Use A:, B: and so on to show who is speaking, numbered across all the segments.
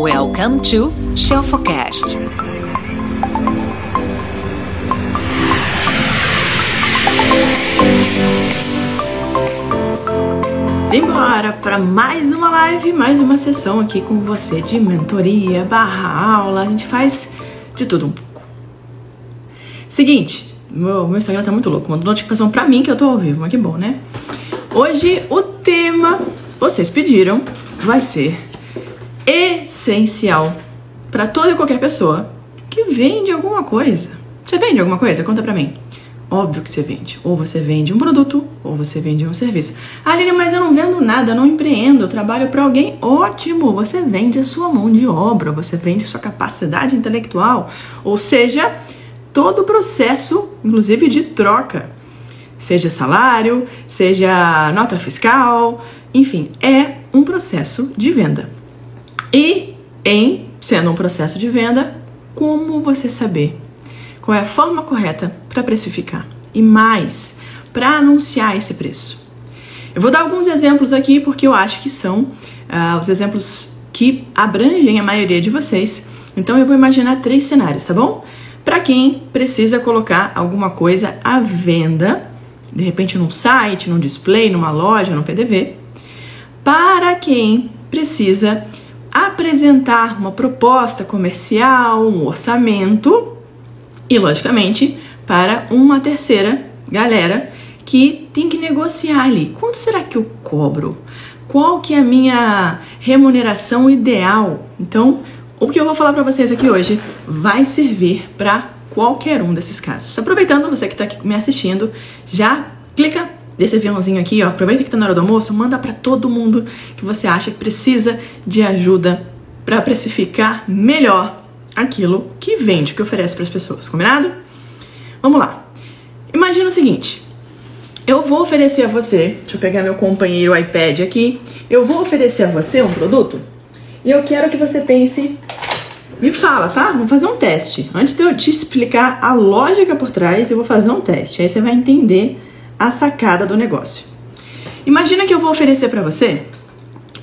A: Welcome to Shelfocast.
B: Simbora para mais uma live, mais uma sessão aqui com você de mentoria, barra aula. A gente faz de tudo um pouco. Seguinte, meu, meu Instagram tá muito louco. Manda notificação pra mim que eu tô ao vivo, mas que bom, né? Hoje o tema, vocês pediram, vai ser essencial para toda e qualquer pessoa que vende alguma coisa. Você vende alguma coisa? Conta pra mim. Óbvio que você vende. Ou você vende um produto, ou você vende um serviço. Aline, mas eu não vendo nada, não empreendo, eu trabalho para alguém. Ótimo! Você vende a sua mão de obra, você vende sua capacidade intelectual. Ou seja, todo o processo, inclusive de troca. Seja salário, seja nota fiscal, enfim, é um processo de venda. E em sendo um processo de venda, como você saber qual é a forma correta para precificar e mais para anunciar esse preço? Eu vou dar alguns exemplos aqui porque eu acho que são uh, os exemplos que abrangem a maioria de vocês. Então eu vou imaginar três cenários, tá bom? Para quem precisa colocar alguma coisa à venda, de repente num site, num display, numa loja, num PDV. Para quem precisa apresentar uma proposta comercial, um orçamento e, logicamente, para uma terceira galera que tem que negociar ali. Quanto será que eu cobro? Qual que é a minha remuneração ideal? Então, o que eu vou falar para vocês aqui hoje vai servir para qualquer um desses casos. Aproveitando, você que está aqui me assistindo, já clica desse aviãozinho aqui, ó, aproveita que tá na hora do almoço, manda para todo mundo que você acha que precisa de ajuda para precificar melhor aquilo que vende, que oferece para as pessoas, combinado? Vamos lá. Imagina o seguinte: eu vou oferecer a você, deixa eu pegar meu companheiro iPad aqui, eu vou oferecer a você um produto e eu quero que você pense me fala, tá? Vamos fazer um teste. Antes de eu te explicar a lógica por trás, eu vou fazer um teste. Aí você vai entender a sacada do negócio. Imagina que eu vou oferecer para você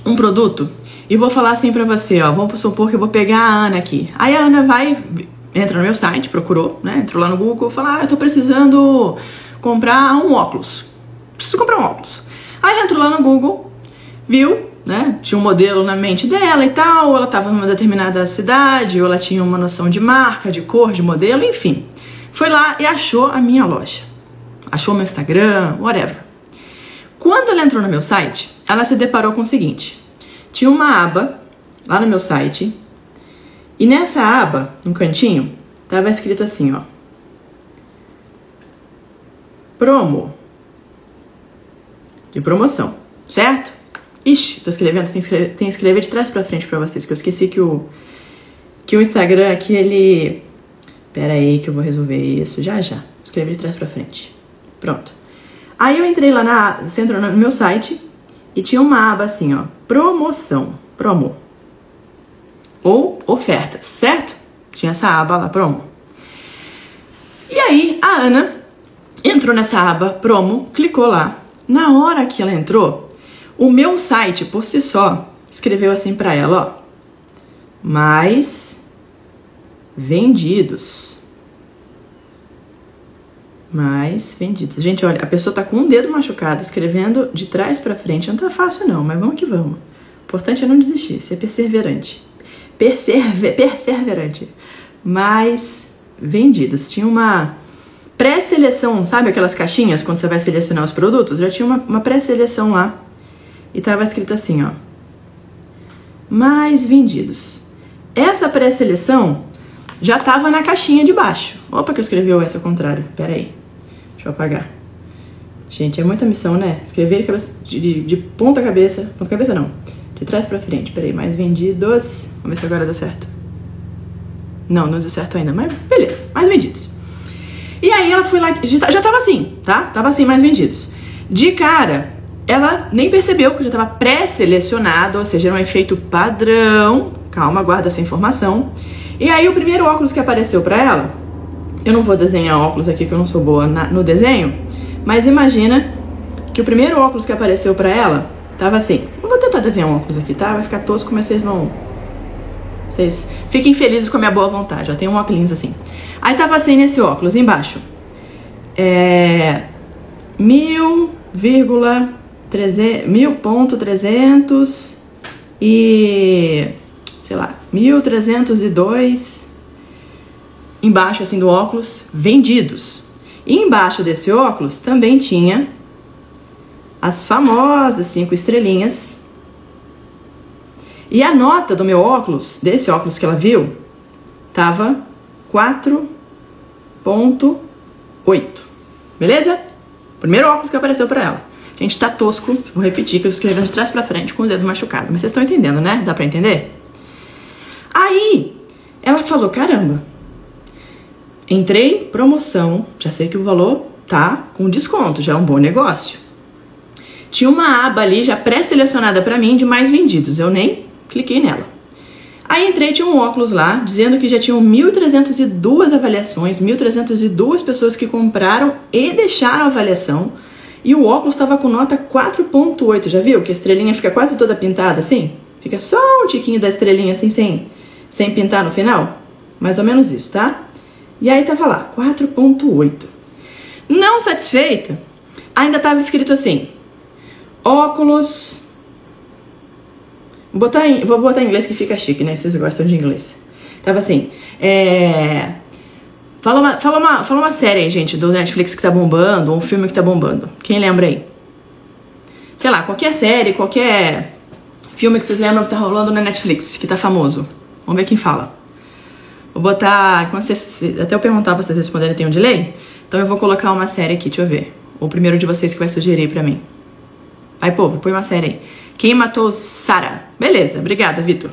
B: um produto e vou falar assim para você, ó, vamos supor que eu vou pegar a Ana aqui. Aí a Ana vai entra no meu site, procurou, né? Entrou lá no Google, falar, ah, eu tô precisando comprar um óculos. Preciso comprar um óculos. Aí ela entrou lá no Google, viu, né? Tinha um modelo na mente dela e tal, ou ela estava numa determinada cidade, ou ela tinha uma noção de marca, de cor, de modelo, enfim. Foi lá e achou a minha loja achou meu Instagram, whatever. Quando ela entrou no meu site, ela se deparou com o seguinte: tinha uma aba lá no meu site, e nessa aba, no cantinho, estava escrito assim, ó. Promo. De promoção, certo? Ixi, tô escrevendo, tem que escrever, tem que de trás para frente para vocês, que eu esqueci que o que o Instagram aqui ele Pera aí que eu vou resolver isso já já. Escrever de trás para frente. Pronto. Aí eu entrei lá na. Você entrou no meu site e tinha uma aba assim, ó. Promoção. Promo. Ou ofertas, certo? Tinha essa aba lá, promo. E aí a Ana entrou nessa aba promo, clicou lá. Na hora que ela entrou, o meu site por si só escreveu assim para ela, ó. Mais vendidos mais vendidos. Gente, olha, a pessoa tá com um dedo machucado, escrevendo de trás para frente. Não tá fácil não, mas vamos que vamos. O importante é não desistir, ser perseverante. Perserve, perseverante. Mais vendidos. Tinha uma pré-seleção, sabe aquelas caixinhas quando você vai selecionar os produtos? Já tinha uma, uma pré-seleção lá. E tava escrito assim, ó. Mais vendidos. Essa pré-seleção já tava na caixinha de baixo. Opa, que eu escrevi S ao contrário. Pera aí. Deixa eu apagar. Gente, é muita missão, né? Escrever de, de, de ponta cabeça. Ponta cabeça não. De trás pra frente. Peraí, mais vendidos. Vamos ver se agora deu certo. Não, não deu certo ainda. Mas beleza, mais vendidos. E aí ela foi lá. Já, já tava assim, tá? Tava assim, mais vendidos. De cara, ela nem percebeu que já estava pré-selecionado, ou seja, era um efeito padrão. Calma, guarda essa informação. E aí o primeiro óculos que apareceu para ela, eu não vou desenhar óculos aqui que eu não sou boa na, no desenho, mas imagina que o primeiro óculos que apareceu para ela tava assim. Eu vou tentar desenhar um óculos aqui, tá? Vai ficar tosco, mas vocês vão Vocês fiquem felizes com a minha boa vontade. Ó, tem um óculos assim. Aí tava assim nesse óculos embaixo. É. Mil vírgula mil ponto trezentos e sei lá, mil trezentos e dois embaixo assim do óculos vendidos. E embaixo desse óculos também tinha as famosas cinco estrelinhas. E a nota do meu óculos, desse óculos que ela viu, tava 4.8. Beleza? Primeiro óculos que apareceu para ela. Gente, tá tosco. Vou repetir que eu escrevi de trás para frente com o dedo machucado. Mas vocês estão entendendo, né? Dá para entender? Aí, ela falou: "Caramba, Entrei, promoção, já sei que o valor tá com desconto, já é um bom negócio. Tinha uma aba ali já pré-selecionada para mim de mais vendidos, eu nem cliquei nela. Aí entrei, tinha um óculos lá, dizendo que já tinham 1.302 avaliações, 1.302 pessoas que compraram e deixaram a avaliação. E o óculos estava com nota 4.8, já viu? Que a estrelinha fica quase toda pintada assim? Fica só um tiquinho da estrelinha assim, sem, sem pintar no final? Mais ou menos isso, tá? E aí tava lá, 4.8. Não satisfeita, ainda estava escrito assim: óculos. Vou botar, em, vou botar em inglês que fica chique, né? Vocês gostam de inglês. Tava assim, é. Fala uma, fala, uma, fala uma série aí, gente, do Netflix que tá bombando, ou um filme que tá bombando. Quem lembra aí? Sei lá, qualquer série, qualquer filme que vocês lembram que tá rolando na Netflix, que tá famoso. Vamos ver quem fala. Vou botar. Vocês, até eu perguntar pra vocês responderem, tem um delay? Então eu vou colocar uma série aqui, deixa eu ver. O primeiro de vocês que vai sugerir pra mim. Aí, povo, põe uma série aí. Quem matou Sarah? Beleza, obrigada, Vitor.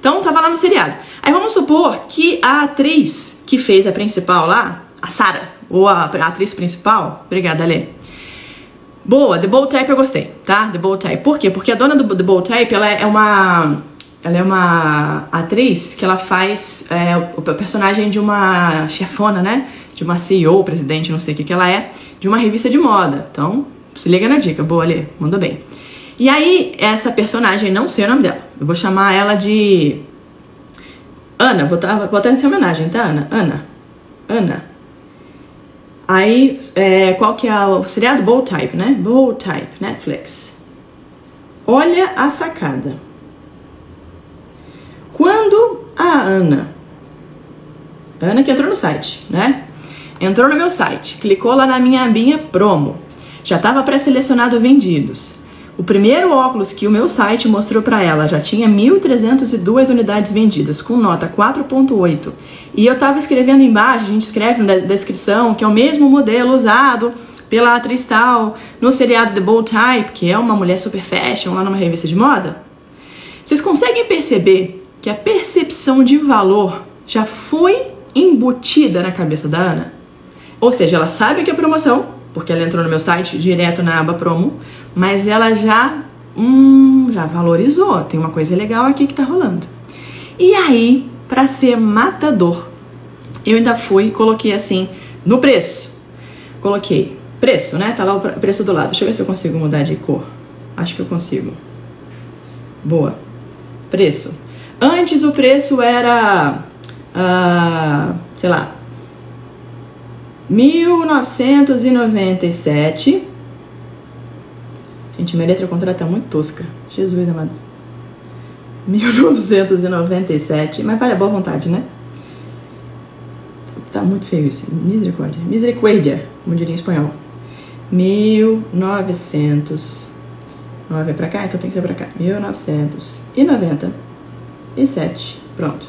B: Então, tava lá no seriado. Aí vamos supor que a atriz que fez a principal lá, a Sarah, ou a, a atriz principal, obrigada, Lê. Boa, The Bold Type eu gostei, tá? The Bold Type. Por quê? Porque a dona do The Bold Type, ela é uma ela é uma atriz que ela faz é, o personagem de uma chefona, né? De uma CEO, presidente, não sei o que que ela é, de uma revista de moda. Então, se liga na dica. Boa, Lê. Mandou bem. E aí, essa personagem, não sei o nome dela. Eu vou chamar ela de... Ana. Vou botar, botar em homenagem, tá, Ana? Ana. Ana. Aí, é, qual que é o seriado? Bold Type, né? Bold Type, Netflix. Olha a sacada. Quando a Ana, Ana que entrou no site, né? Entrou no meu site, clicou lá na minha abinha promo. Já estava pré-selecionado vendidos. O primeiro óculos que o meu site mostrou para ela já tinha 1.302 unidades vendidas, com nota 4.8. E eu estava escrevendo embaixo, a gente escreve na descrição, que é o mesmo modelo usado pela atriz tal no seriado The Bold Type, que é uma mulher super fashion lá numa revista de moda. Vocês conseguem perceber que a percepção de valor já foi embutida na cabeça da Ana. Ou seja, ela sabe que é promoção, porque ela entrou no meu site direto na aba promo, mas ela já, hum, já valorizou. Tem uma coisa legal aqui que tá rolando. E aí, para ser matador, eu ainda fui e coloquei assim no preço. Coloquei preço, né? Tá lá o preço do lado. Deixa eu ver se eu consigo mudar de cor. Acho que eu consigo. Boa. Preço. Antes o preço era, ah, sei lá, 1997. Gente, minha letra contrato tá muito tosca. Jesus amado. 1997. Mas vale a boa vontade, né? Tá muito feio isso. Misericórdia. Misericórdia, como diria em espanhol. 1900. 9 é pra cá? Então tem que ser pra cá. 1990 e 7. Pronto.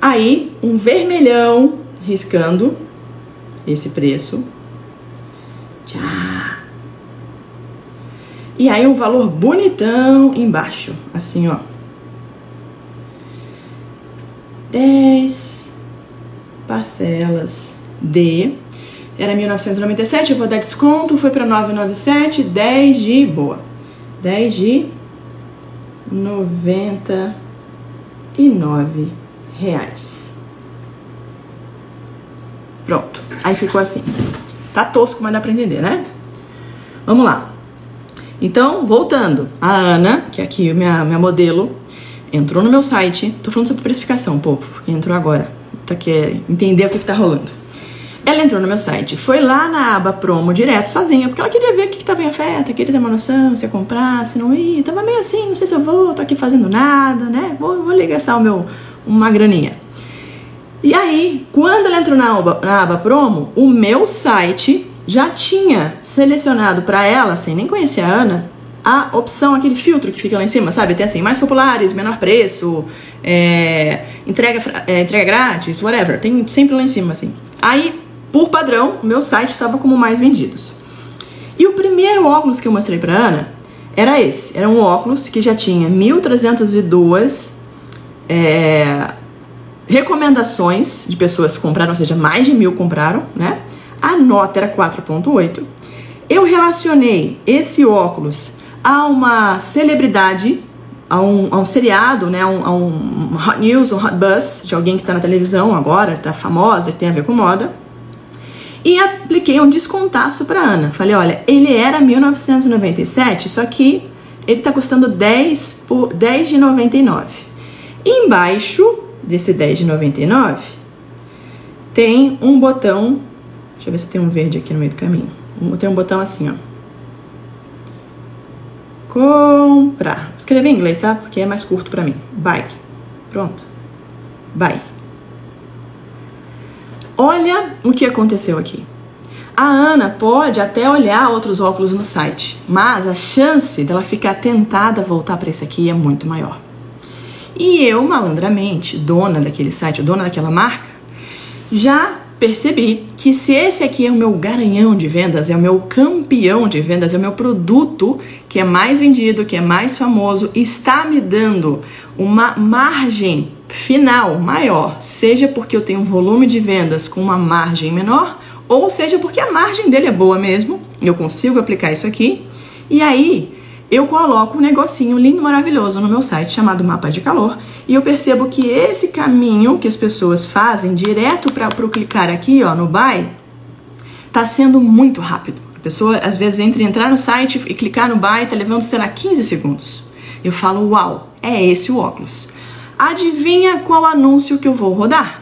B: Aí, um vermelhão riscando esse preço. Tchá. E aí um valor bonitão embaixo, assim, ó. 10 parcelas de era 1997, eu vou dar desconto, foi para 997, 10 de boa. 10 de noventa e nove reais. Pronto. Aí ficou assim. Tá tosco, mas dá pra entender, né? Vamos lá. Então, voltando. A Ana, que é aqui minha, minha modelo, entrou no meu site, tô falando sobre precificação, povo, entrou agora, tá quer entender o que, que tá rolando. Ela entrou no meu site, foi lá na aba promo direto, sozinha, porque ela queria ver o que, que tava em oferta, queria ter uma noção, se ia comprar, se não ia, tava meio assim, não sei se eu vou, tô aqui fazendo nada, né? Vou, vou ali gastar o meu, uma graninha. E aí, quando ela entrou na aba, na aba promo, o meu site já tinha selecionado para ela, sem nem conhecer a Ana, a opção, aquele filtro que fica lá em cima, sabe? Tem assim, mais populares, menor preço, é, entrega, é, entrega grátis, whatever. Tem sempre lá em cima, assim. Aí, por padrão, meu site estava como mais vendidos. E o primeiro óculos que eu mostrei para Ana era esse. Era um óculos que já tinha 1.302 é, recomendações de pessoas que compraram, ou seja, mais de mil compraram, né? A nota era 4.8. Eu relacionei esse óculos a uma celebridade, a um, a um seriado, né, a um, a um hot news, um hot buzz de alguém que está na televisão agora, está famosa, que tem a ver com moda. E apliquei um descontaço para Ana. Falei, olha, ele era 1997, só que ele está custando 10 por 10 de 99. E embaixo desse 10 de 99 tem um botão, deixa eu ver se tem um verde aqui no meio do caminho. Tem um botão assim, ó comprar. Escrever em inglês, tá? Porque é mais curto para mim. Buy. Pronto. Buy. Olha o que aconteceu aqui. A Ana pode até olhar outros óculos no site, mas a chance dela ficar tentada a voltar para esse aqui é muito maior. E eu, malandramente, dona daquele site, dona daquela marca, já percebi que se esse aqui é o meu garanhão de vendas, é o meu campeão de vendas, é o meu produto que é mais vendido, que é mais famoso, está me dando uma margem final maior, seja porque eu tenho um volume de vendas com uma margem menor, ou seja porque a margem dele é boa mesmo, eu consigo aplicar isso aqui, e aí eu coloco um negocinho lindo, maravilhoso no meu site chamado Mapa de Calor e eu percebo que esse caminho que as pessoas fazem direto para o clicar aqui, ó, no buy, tá sendo muito rápido. A pessoa às vezes entra entrar no site e clicar no buy, tá levando, sei lá, 15 segundos. Eu falo, uau, é esse o óculos. Adivinha qual anúncio que eu vou rodar?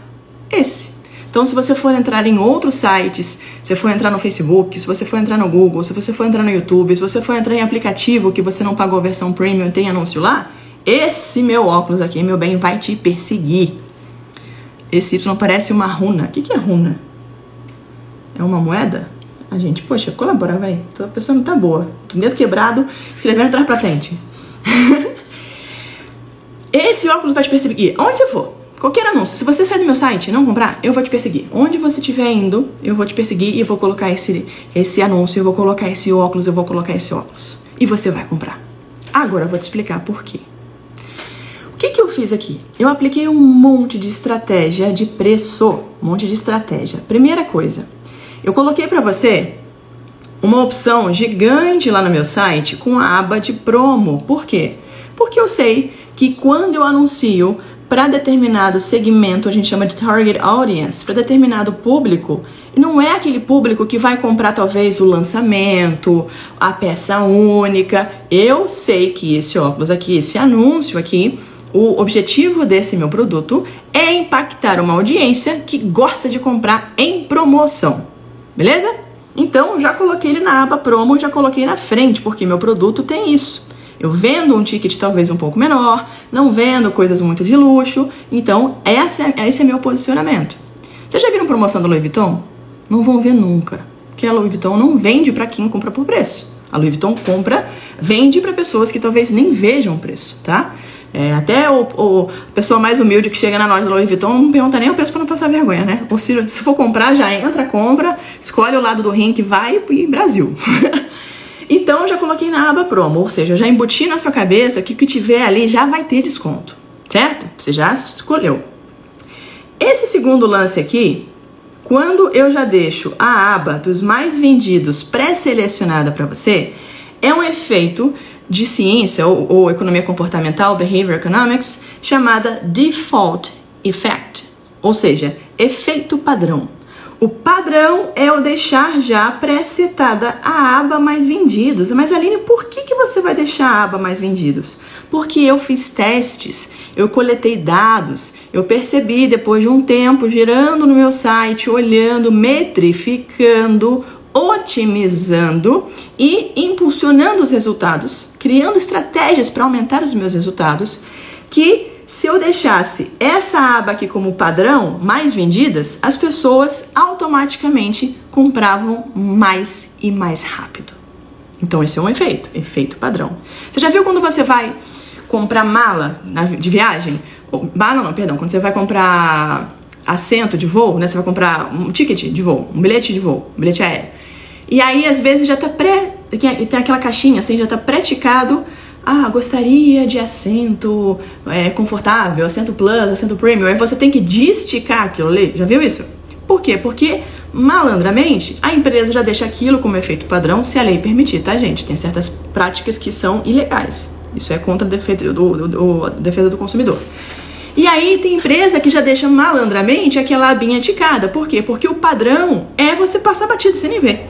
B: Esse. Então, se você for entrar em outros sites, se for entrar no Facebook, se você for entrar no Google, se você for entrar no YouTube, se você for entrar em aplicativo que você não pagou a versão premium e tem anúncio lá, esse meu óculos aqui, meu bem, vai te perseguir. Esse Y parece uma runa. O que, que é runa? É uma moeda? A gente, poxa, colabora, velho. A pessoa não tá boa. Com dedo quebrado, escrevendo atrás pra frente. Esse óculos vai te perseguir. Onde você for, qualquer anúncio. Se você sair do meu site e não comprar, eu vou te perseguir. Onde você estiver indo, eu vou te perseguir e vou colocar esse, esse anúncio, eu vou colocar esse óculos, eu vou colocar esse óculos. E você vai comprar. Agora eu vou te explicar por quê que, que eu fiz aqui? Eu apliquei um monte de estratégia de preço, um monte de estratégia. Primeira coisa, eu coloquei para você uma opção gigante lá no meu site com a aba de promo. Por quê? Porque eu sei que quando eu anuncio para determinado segmento, a gente chama de target audience, para determinado público, não é aquele público que vai comprar talvez o lançamento, a peça única. Eu sei que esse óculos aqui, esse anúncio aqui, o objetivo desse meu produto é impactar uma audiência que gosta de comprar em promoção. Beleza? Então, já coloquei ele na aba promo, já coloquei na frente, porque meu produto tem isso. Eu vendo um ticket talvez um pouco menor, não vendo coisas muito de luxo. Então, esse é, esse é meu posicionamento. Vocês já viram promoção da Louis Vuitton? Não vão ver nunca. Porque a Louis Vuitton não vende para quem compra por preço. A Louis Vuitton compra, vende para pessoas que talvez nem vejam o preço, tá? É, até o, o, a pessoa mais humilde que chega na loja da Louis Vuitton não pergunta nem o preço para não passar vergonha, né? Ou se, se for comprar, já entra, compra, escolhe o lado do rim que vai e Brasil. então já coloquei na aba promo, ou seja, já embuti na sua cabeça que o que tiver ali já vai ter desconto, certo? Você já escolheu. Esse segundo lance aqui, quando eu já deixo a aba dos mais vendidos pré-selecionada para você, é um efeito de ciência ou, ou economia comportamental, behavior economics, chamada default effect, ou seja, efeito padrão. O padrão é o deixar já pré-setada a aba mais vendidos. Mas Aline, por que, que você vai deixar a aba mais vendidos? Porque eu fiz testes, eu coletei dados, eu percebi depois de um tempo girando no meu site, olhando, metrificando, otimizando e impulsionando os resultados, criando estratégias para aumentar os meus resultados, que se eu deixasse essa aba aqui como padrão, mais vendidas, as pessoas automaticamente compravam mais e mais rápido. Então esse é um efeito, efeito padrão. Você já viu quando você vai comprar mala de viagem? Mala não, perdão, quando você vai comprar assento de voo, né? Você vai comprar um ticket de voo, um bilhete de voo, um bilhete aéreo. E aí às vezes já tá pré, tem aquela caixinha assim, já tá praticado ah, gostaria de assento é, confortável, assento plus, assento premium. Aí você tem que desticar aquilo ali. Já viu isso? Por quê? Porque malandramente a empresa já deixa aquilo como efeito padrão se a lei permitir, tá, gente? Tem certas práticas que são ilegais. Isso é contra a defesa do, do, do, defesa do consumidor. E aí tem empresa que já deixa malandramente aquela abinha ticada. Por quê? Porque o padrão é você passar batido sem nem ver.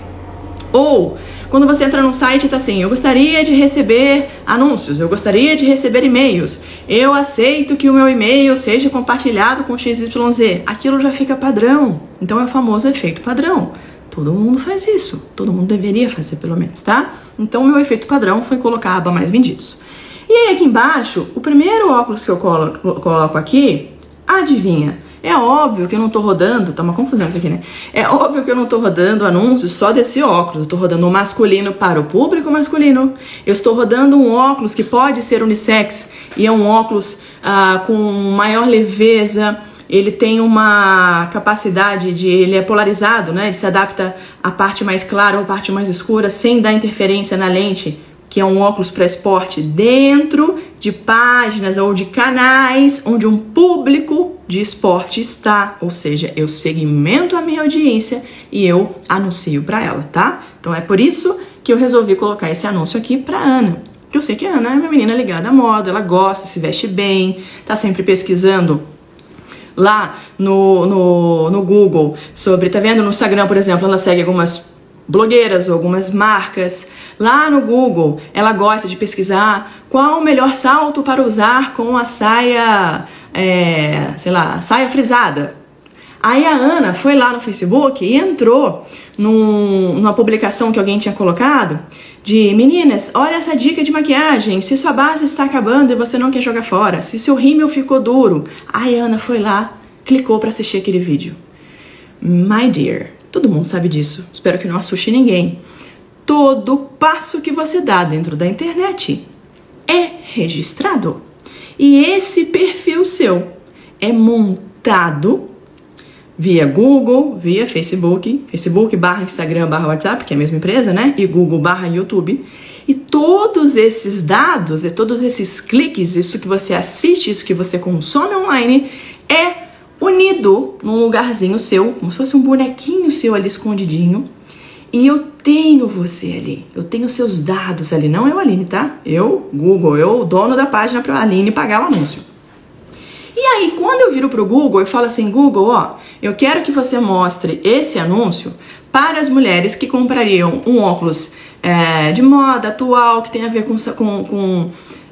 B: Ou quando você entra num site tá assim, eu gostaria de receber anúncios, eu gostaria de receber e-mails, eu aceito que o meu e-mail seja compartilhado com XYZ. Aquilo já fica padrão. Então é o famoso efeito padrão. Todo mundo faz isso. Todo mundo deveria fazer pelo menos, tá? Então meu efeito padrão foi colocar a aba mais vendidos. E aí aqui embaixo, o primeiro óculos que eu coloco aqui, adivinha? É óbvio que eu não tô rodando, tá uma confusão isso aqui, né? É óbvio que eu não tô rodando anúncios só desse óculos. Eu tô rodando um masculino para o público masculino. Eu estou rodando um óculos que pode ser unissex e é um óculos ah, com maior leveza. Ele tem uma capacidade de. Ele é polarizado, né? Ele se adapta à parte mais clara ou à parte mais escura sem dar interferência na lente que é um óculos para esporte, dentro de páginas ou de canais onde um público de esporte está, ou seja, eu segmento a minha audiência e eu anuncio para ela, tá? Então é por isso que eu resolvi colocar esse anúncio aqui para Ana. Eu sei que a Ana é uma menina ligada à moda, ela gosta, se veste bem, tá sempre pesquisando lá no, no, no Google sobre, tá vendo no Instagram, por exemplo, ela segue algumas blogueiras ou algumas marcas. Lá no Google, ela gosta de pesquisar qual o melhor salto para usar com a saia, é, sei lá, saia frisada. Aí a Ana foi lá no Facebook e entrou num, numa publicação que alguém tinha colocado de meninas, olha essa dica de maquiagem. Se sua base está acabando e você não quer jogar fora, se seu rímel ficou duro. Aí a Ana foi lá, clicou para assistir aquele vídeo. My dear, Todo mundo sabe disso. Espero que não assuste ninguém. Todo passo que você dá dentro da internet é registrado. E esse perfil seu é montado via Google, via Facebook, Facebook barra Instagram barra WhatsApp, que é a mesma empresa, né? E Google barra YouTube. E todos esses dados e todos esses cliques, isso que você assiste, isso que você consome online, é unido num lugarzinho seu, como se fosse um bonequinho seu ali escondidinho. E eu tenho você ali, eu tenho seus dados ali, não eu, Aline, tá? Eu, Google, eu, dono da página para a Aline pagar o anúncio. E aí, quando eu viro pro Google, eu falo assim: Google, ó, eu quero que você mostre esse anúncio para as mulheres que comprariam um óculos é, de moda atual, que tem a ver com, com, com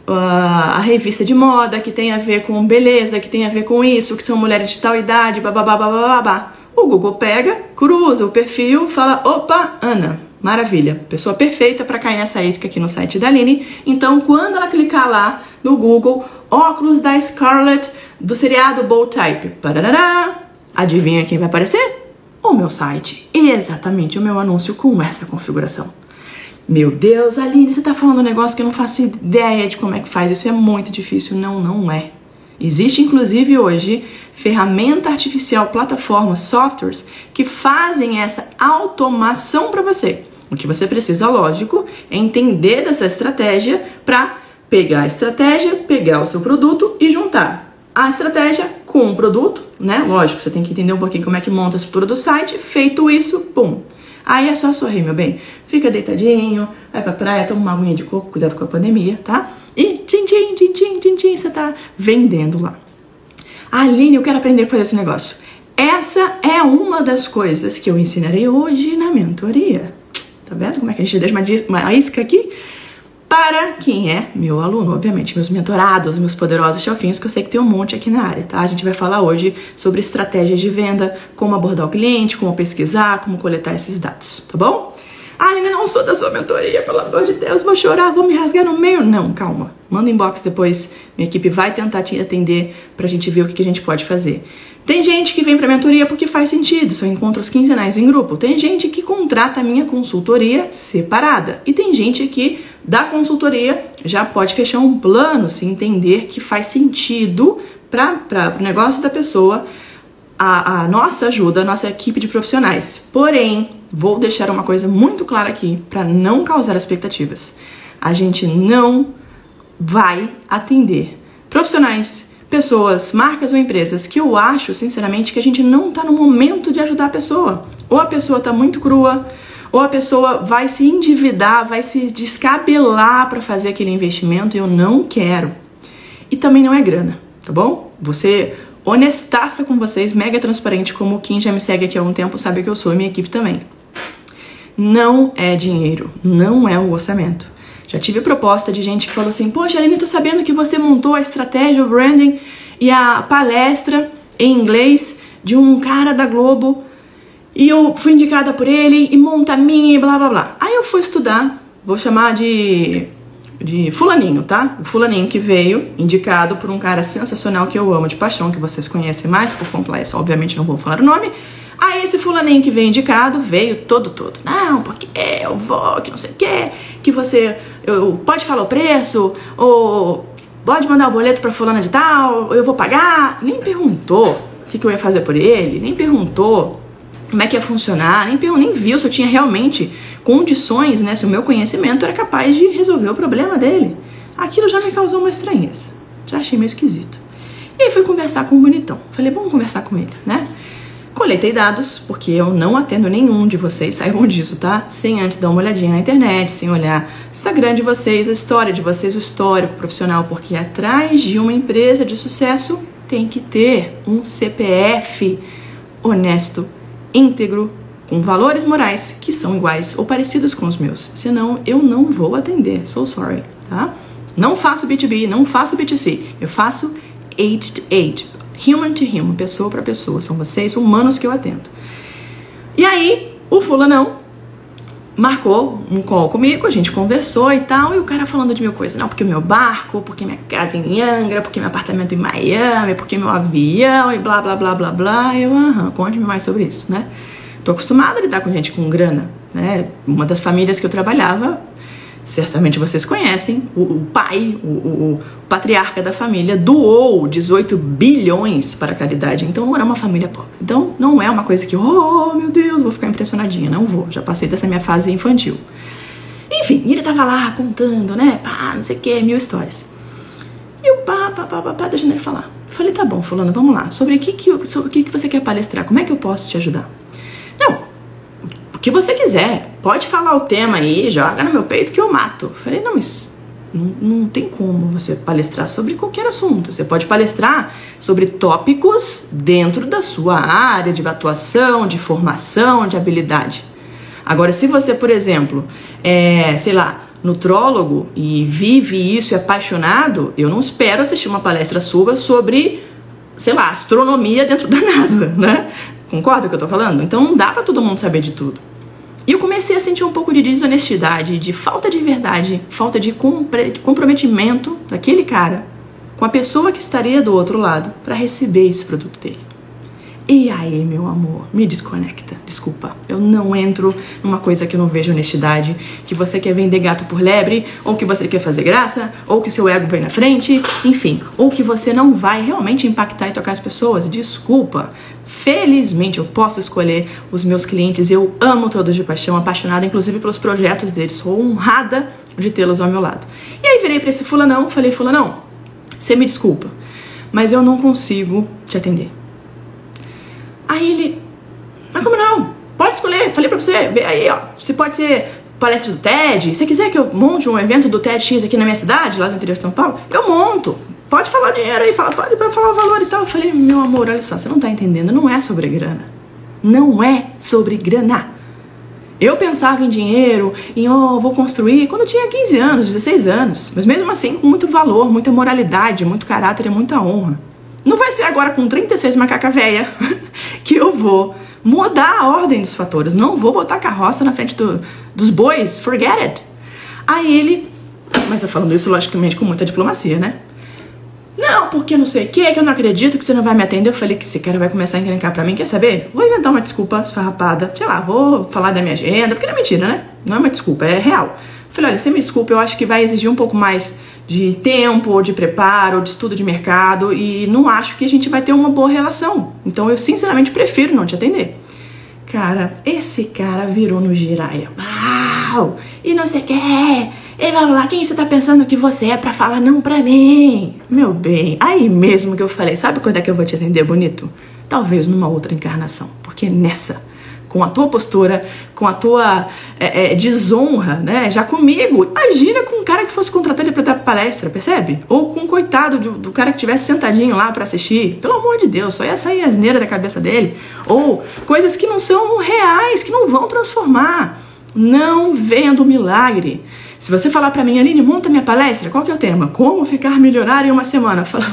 B: a revista de moda, que tem a ver com beleza, que tem a ver com isso, que são mulheres de tal idade, babá. O Google pega, cruza o perfil, fala: opa, Ana, maravilha, pessoa perfeita para cair nessa isca aqui no site da Aline. Então, quando ela clicar lá no Google, óculos da Scarlett do seriado Bold Type, parará, adivinha quem vai aparecer? O meu site. Exatamente o meu anúncio com essa configuração. Meu Deus, Aline, você está falando um negócio que eu não faço ideia de como é que faz. Isso é muito difícil. Não, não é. Existe inclusive hoje ferramenta artificial, plataformas, softwares que fazem essa automação para você. O que você precisa, lógico, é entender dessa estratégia para pegar a estratégia, pegar o seu produto e juntar a estratégia com o produto, né? Lógico, você tem que entender um pouquinho como é que monta a estrutura do site. Feito isso, pum, Aí é só sorrir, meu bem. Fica deitadinho, vai pra praia, toma uma aguinha de coco, cuidado com a pandemia, tá? E tchim, tchim, tchim, tchim, tchim, tchim, você tá vendendo lá. Aline, eu quero aprender a fazer esse negócio. essa é uma das coisas que eu ensinarei hoje na mentoria. Tá vendo como é que a gente deixa uma isca aqui? Para quem é meu aluno, obviamente, meus mentorados, meus poderosos chefinhos, que eu sei que tem um monte aqui na área, tá? A gente vai falar hoje sobre estratégias de venda, como abordar o cliente, como pesquisar, como coletar esses dados, tá bom? Ah, Aline, não sou da sua mentoria, pelo amor de Deus, vou chorar, vou me rasgar no meio. Não, calma. Manda inbox depois, minha equipe vai tentar te atender pra gente ver o que a gente pode fazer. Tem gente que vem pra mentoria porque faz sentido, são encontros quinzenais em grupo. Tem gente que contrata a minha consultoria separada. E tem gente que da consultoria já pode fechar um plano se entender que faz sentido para o negócio da pessoa a, a nossa ajuda, a nossa equipe de profissionais. Porém, vou deixar uma coisa muito clara aqui para não causar expectativas. A gente não vai atender profissionais, pessoas, marcas ou empresas que eu acho, sinceramente, que a gente não está no momento de ajudar a pessoa. Ou a pessoa está muito crua, ou a pessoa vai se endividar, vai se descabelar para fazer aquele investimento e eu não quero. E também não é grana, tá bom? Você honestaça com vocês, mega transparente, como quem já me segue aqui há um tempo sabe que eu sou e minha equipe também. Não é dinheiro, não é o orçamento. Já tive proposta de gente que falou assim: Poxa, Aline, tô sabendo que você montou a estratégia, o branding e a palestra em inglês de um cara da Globo e eu fui indicada por ele e monta a minha e blá blá blá. Aí eu fui estudar, vou chamar de de fulaninho, tá? O fulaninho que veio, indicado por um cara sensacional que eu amo de paixão, que vocês conhecem mais por complexo, obviamente não vou falar o nome. Aí esse fulaninho que veio indicado veio todo todo. Não, porque eu vou, que não sei o que, que você eu, pode falar o preço, ou pode mandar o boleto pra fulana de tal, eu vou pagar. Nem perguntou o que, que eu ia fazer por ele, nem perguntou como é que ia funcionar, nem, nem viu se eu tinha realmente condições, né, se o meu conhecimento era capaz de resolver o problema dele. Aquilo já me causou uma estranheza. Já achei meio esquisito. E aí fui conversar com o bonitão. Falei, vamos conversar com ele, né? Coletei dados, porque eu não atendo nenhum de vocês, saibam disso, tá? Sem antes dar uma olhadinha na internet, sem olhar Instagram de vocês, a história de vocês, o histórico profissional, porque atrás de uma empresa de sucesso tem que ter um CPF honesto, íntegro, com valores morais que são iguais ou parecidos com os meus. Senão eu não vou atender. So sorry, tá? Não faço B2B, não faço B2C. Eu faço age to age, human to human, pessoa para pessoa. São vocês humanos que eu atendo. E aí, o fulanão marcou um call comigo, a gente conversou e tal, e o cara falando de mil coisas. Não, porque o meu barco, porque minha casa em Angra, porque meu apartamento em Miami, porque meu avião e blá blá blá blá blá. Eu, aham, conte-me mais sobre isso, né? Tô acostumada a lidar com gente com grana, né? Uma das famílias que eu trabalhava, certamente vocês conhecem, o, o pai, o, o, o, patriarca da família, doou 18 bilhões para a caridade. Então não era uma família pobre. Então não é uma coisa que, oh meu Deus, vou ficar impressionadinha. Não vou, já passei dessa minha fase infantil. Enfim, ele tava lá contando, né? Pá, não sei o que, mil histórias. E o pá, pá, pá, pá, pá, deixando ele falar. Falei, tá bom, fulano, vamos lá. Sobre o que, que, sobre o que, que você quer palestrar? Como é que eu posso te ajudar? Que você quiser. Pode falar o tema aí, joga no meu peito que eu mato. Falei, não, mas não, não tem como você palestrar sobre qualquer assunto. Você pode palestrar sobre tópicos dentro da sua área de atuação, de formação, de habilidade. Agora, se você, por exemplo, é, sei lá, nutrólogo e vive isso e é apaixonado, eu não espero assistir uma palestra sua sobre, sei lá, astronomia dentro da NASA, né? Concorda com o que eu tô falando? Então não dá para todo mundo saber de tudo. E eu comecei a sentir um pouco de desonestidade, de falta de verdade, falta de comprometimento daquele cara com a pessoa que estaria do outro lado para receber esse produto dele. E aí, meu amor, me desconecta. Desculpa, eu não entro numa coisa que eu não vejo honestidade, que você quer vender gato por lebre, ou que você quer fazer graça, ou que seu ego vem na frente, enfim, ou que você não vai realmente impactar e tocar as pessoas. Desculpa. Felizmente eu posso escolher os meus clientes, eu amo todos de paixão, apaixonada inclusive pelos projetos deles, sou honrada de tê-los ao meu lado. E aí virei para esse fulanão, falei: "Fulanão, você me desculpa, mas eu não consigo te atender Aí ele, mas como não? Pode escolher, falei pra você, vê aí, ó. Você pode ser palestra do TED. Se quiser que eu monte um evento do TEDx aqui na minha cidade, lá no interior de São Paulo, eu monto. pode falar dinheiro aí, pode, pode falar valor e tal. Eu falei, meu amor, olha só, você não tá entendendo, não é sobre grana. Não é sobre grana. Eu pensava em dinheiro, em oh, vou construir, quando eu tinha 15 anos, 16 anos. Mas mesmo assim, com muito valor, muita moralidade, muito caráter e muita honra. Não vai ser agora com 36 macaca véia que eu vou mudar a ordem dos fatores. Não vou botar carroça na frente do, dos bois, forget it. Aí ele, mas eu falando isso logicamente com muita diplomacia, né? Não, porque não sei o que, que eu não acredito que você não vai me atender. Eu falei que esse cara vai começar a encrencar pra mim, quer saber? Vou inventar uma desculpa esfarrapada. Sei lá, vou falar da minha agenda, porque não é mentira, né? Não é uma desculpa, é real. Falei, olha, você me desculpa, eu acho que vai exigir um pouco mais de tempo, ou de preparo, ou de estudo de mercado, e não acho que a gente vai ter uma boa relação. Então eu sinceramente prefiro não te atender. Cara, esse cara virou no giraia. Uau! E não sei o que Ei, vai lá, quem você tá pensando que você é para falar não pra mim? Meu bem, aí mesmo que eu falei, sabe quando é que eu vou te atender bonito? Talvez numa outra encarnação, porque nessa, com a tua postura, com a tua é, é, desonra, né? Já comigo, imagina com um cara que fosse contratado para dar palestra, percebe? Ou com um coitado do, do cara que tivesse sentadinho lá para assistir. Pelo amor de Deus, só ia sair asneira da cabeça dele. Ou coisas que não são reais, que não vão transformar. Não vendo milagre. Se você falar para mim, Aline, monta minha palestra, qual que é o tema? Como ficar milionário em uma semana? Fala,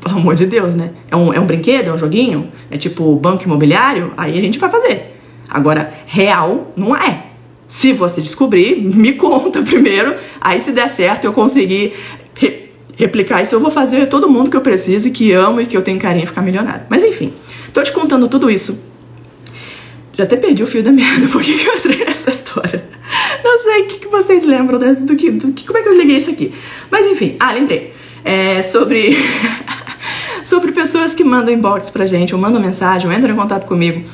B: pelo amor de Deus, né? É um, é um brinquedo, é um joguinho? É tipo banco imobiliário? Aí a gente vai fazer. Agora, real não é. Se você descobrir, me conta primeiro. Aí se der certo eu conseguir re replicar isso, eu vou fazer todo mundo que eu preciso e que amo e que eu tenho carinho ficar milionário. Mas enfim, tô te contando tudo isso. Já até perdi o fio da merda, por que eu entrei nessa história? Não sei o que, que vocês lembram né, do, que, do que. Como é que eu liguei isso aqui? Mas enfim, ah, lembrei. É sobre. sobre pessoas que mandam inbox pra gente, ou mandam mensagem, ou entram em contato comigo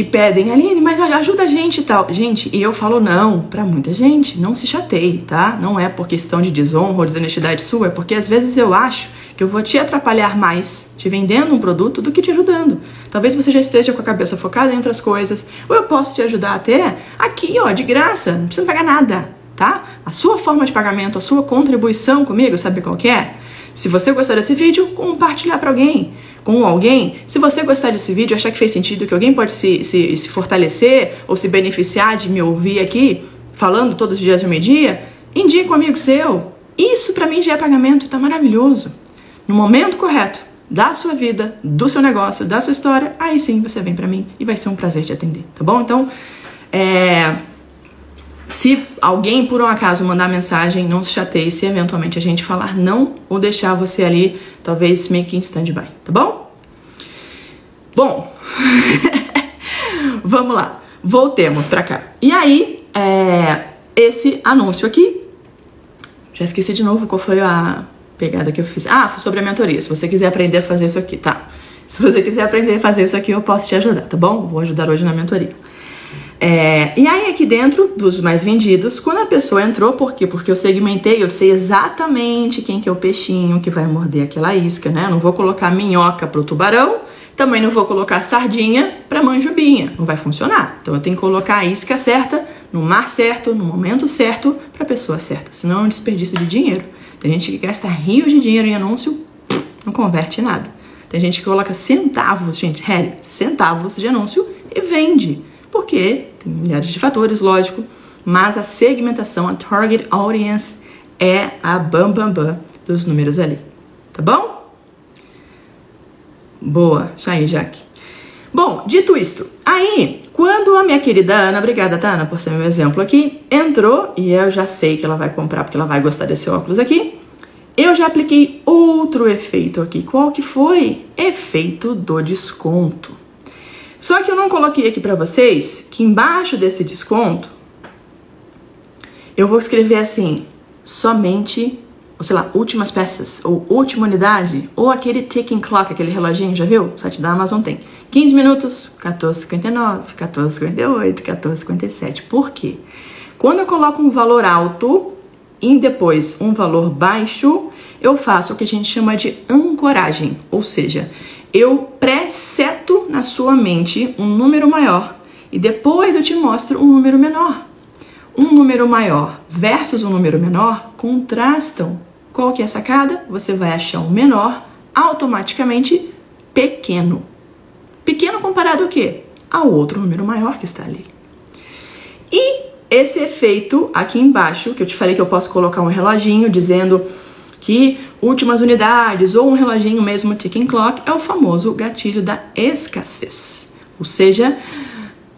B: e pedem, Aline, mas olha, ajuda a gente e tal. Gente, e eu falo não para muita gente, não se chateie, tá? Não é por questão de desonra ou desonestidade sua, é porque às vezes eu acho que eu vou te atrapalhar mais te vendendo um produto do que te ajudando. Talvez você já esteja com a cabeça focada em outras coisas, ou eu posso te ajudar até aqui, ó, de graça, não precisa pagar nada, tá? A sua forma de pagamento, a sua contribuição comigo, sabe qual é? Se você gostar desse vídeo, compartilhar para alguém. Com alguém, se você gostar desse vídeo, achar que fez sentido, que alguém pode se, se, se fortalecer ou se beneficiar de me ouvir aqui, falando todos os dias de meio-dia, indique um amigo seu. Isso para mim já é pagamento, tá maravilhoso. No momento correto, da sua vida, do seu negócio, da sua história, aí sim você vem para mim e vai ser um prazer te atender, tá bom? Então, é, se alguém por um acaso mandar mensagem, não se chateie se eventualmente a gente falar não ou deixar você ali, talvez meio que em stand-by, tá bom? Bom, vamos lá, voltemos para cá. E aí, é, esse anúncio aqui, já esqueci de novo qual foi a pegada que eu fiz. Ah, sobre a mentoria. Se você quiser aprender a fazer isso aqui, tá? Se você quiser aprender a fazer isso aqui, eu posso te ajudar, tá bom? Vou ajudar hoje na mentoria. É, e aí, aqui dentro dos mais vendidos, quando a pessoa entrou, por quê? Porque eu segmentei, eu sei exatamente quem que é o peixinho que vai morder aquela isca, né? Eu não vou colocar minhoca pro tubarão, também não vou colocar sardinha pra manjubinha, não vai funcionar. Então eu tenho que colocar a isca certa, no mar certo, no momento certo, pra pessoa certa, senão é um desperdício de dinheiro. Tem gente que gasta rios de dinheiro em anúncio, não converte nada. Tem gente que coloca centavos, gente, sério, centavos de anúncio e vende. Porque tem milhares de fatores, lógico, mas a segmentação, a target audience é a bam bam bam dos números ali. Tá bom? Boa, isso aí, Jaque. Bom, dito isto, aí, quando a minha querida Ana, obrigada, tá, Ana, por ser meu exemplo aqui, entrou, e eu já sei que ela vai comprar porque ela vai gostar desse óculos aqui, eu já apliquei outro efeito aqui. Qual que foi? Efeito do desconto. Só que eu não coloquei aqui para vocês que embaixo desse desconto eu vou escrever assim, somente ou sei lá, últimas peças, ou última unidade, ou aquele ticking clock, aquele reloginho, já viu? O site da Amazon tem. 15 minutos, 14,59, 14,58, 14,57. Por quê? Quando eu coloco um valor alto e depois um valor baixo, eu faço o que a gente chama de ancoragem, ou seja, eu preseto na sua mente um número maior e depois eu te mostro um número menor. Um número maior versus um número menor contrastam Qual que é a sacada? Você vai achar o menor automaticamente pequeno. Pequeno comparado ao quê? Ao outro número maior que está ali. E esse efeito aqui embaixo, que eu te falei que eu posso colocar um reloginho dizendo que últimas unidades ou um reloginho mesmo ticking clock é o famoso gatilho da escassez. Ou seja,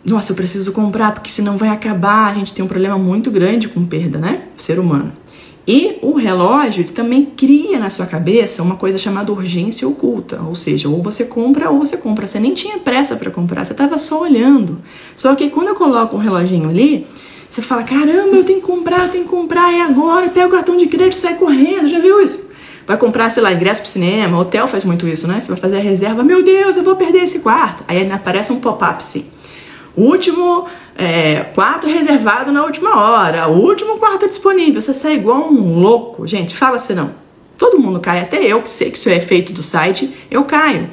B: nossa, eu preciso comprar porque senão vai acabar. A gente tem um problema muito grande com perda, né? Ser humano. E o relógio também cria na sua cabeça uma coisa chamada urgência oculta, ou seja, ou você compra ou você compra. Você nem tinha pressa para comprar, você estava só olhando. Só que quando eu coloco um reloginho ali, você fala: caramba, eu tenho que comprar, eu tenho que comprar, é agora. Pega o cartão de crédito sai correndo. Já viu isso? Vai comprar, sei lá, ingresso pro cinema, hotel faz muito isso, né? Você vai fazer a reserva, meu Deus, eu vou perder esse quarto. Aí aparece um pop-up assim. Último é, quarto reservado na última hora, último quarto disponível. Você sai igual um louco. Gente, fala assim não. Todo mundo cai, até eu que sei que isso é efeito do site, eu caio.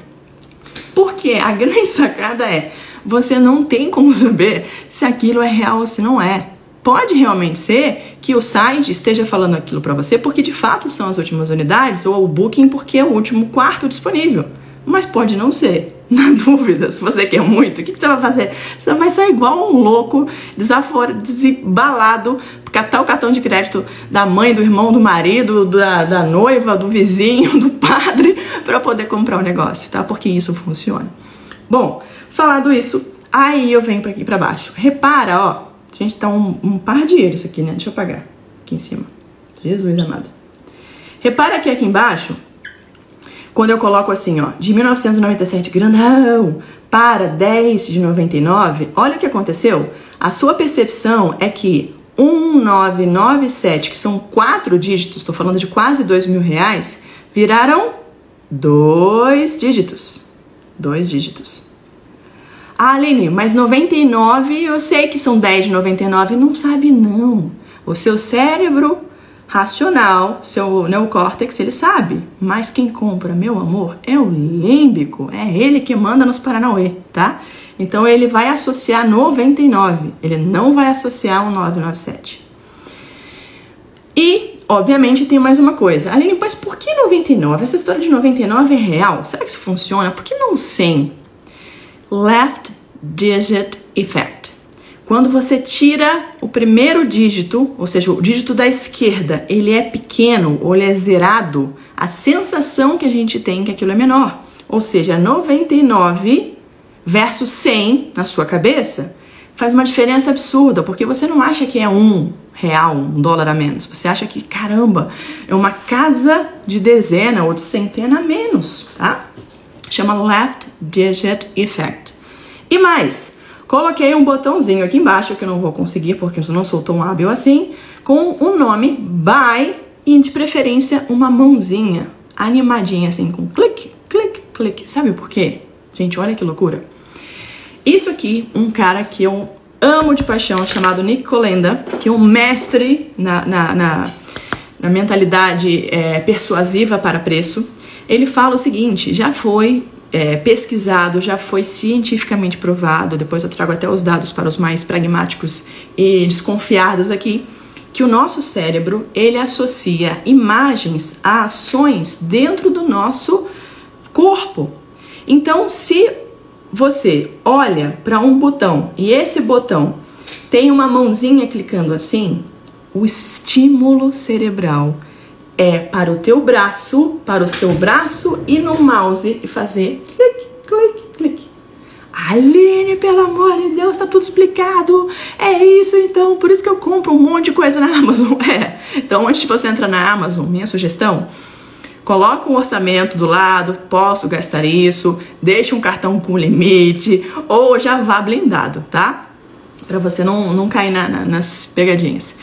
B: Porque a grande sacada é, você não tem como saber se aquilo é real ou se não é. Pode realmente ser que o site esteja falando aquilo para você porque de fato são as últimas unidades ou o booking porque é o último quarto disponível. Mas pode não ser. Na dúvida, se você quer muito, o que, você vai fazer? Você vai sair igual um louco, desaforo, desembalado, catar o cartão de crédito da mãe, do irmão, do marido, da, da noiva, do vizinho, do padre, para poder comprar o um negócio, tá? Porque isso funciona. Bom, falado isso, aí eu venho para aqui para baixo. Repara, ó, gente tá um, um par de euros aqui, né? Deixa eu apagar aqui em cima. Jesus amado. Repara que aqui embaixo quando eu coloco assim, ó, de 1997 grandão para 10 de 99, olha o que aconteceu. A sua percepção é que 1997, que são quatro dígitos, estou falando de quase dois mil reais, viraram dois dígitos. Dois dígitos. Ah, Aline, mas 99 eu sei que são 10 de 99. Não sabe, não. O seu cérebro racional, seu neocórtex, ele sabe. Mas quem compra, meu amor, é o límbico. É ele que manda nos Paranauê, tá? Então ele vai associar 99, ele não vai associar um 997. E, obviamente, tem mais uma coisa. Aline, mas por que 99? Essa história de 99 é real? Será que isso funciona? Por que não 100? Left Digit Effect. Quando você tira o primeiro dígito, ou seja, o dígito da esquerda, ele é pequeno ou ele é zerado, a sensação que a gente tem é que aquilo é menor. Ou seja, 99 versus 100 na sua cabeça faz uma diferença absurda, porque você não acha que é um real, um dólar a menos. Você acha que, caramba, é uma casa de dezena ou de centena a menos, tá? Chama Left Digit Effect. E mais, Coloquei um botãozinho aqui embaixo, que eu não vou conseguir porque eu não sou tão hábil assim, com o nome Buy e de preferência uma mãozinha animadinha assim, com clique, clique, clique. Sabe por quê? Gente, olha que loucura. Isso aqui, um cara que eu amo de paixão, chamado Nick Colenda, que é um mestre na, na, na, na mentalidade é, persuasiva para preço, ele fala o seguinte: já foi é, pesquisado, já foi cientificamente provado, depois eu trago até os dados para os mais pragmáticos e desconfiados aqui, que o nosso cérebro ele associa imagens a ações dentro do nosso corpo. Então, se você olha para um botão e esse botão tem uma mãozinha clicando assim, o estímulo cerebral é para o teu braço, para o seu braço e no mouse e fazer clique, clique, clique. Aline, pelo amor de Deus, tá tudo explicado. É isso então, por isso que eu compro um monte de coisa na Amazon. É. Então, antes de você entrar na Amazon, minha sugestão, coloca um orçamento do lado, posso gastar isso, deixe um cartão com limite ou já vá blindado, tá? Para você não, não cair na, na, nas pegadinhas.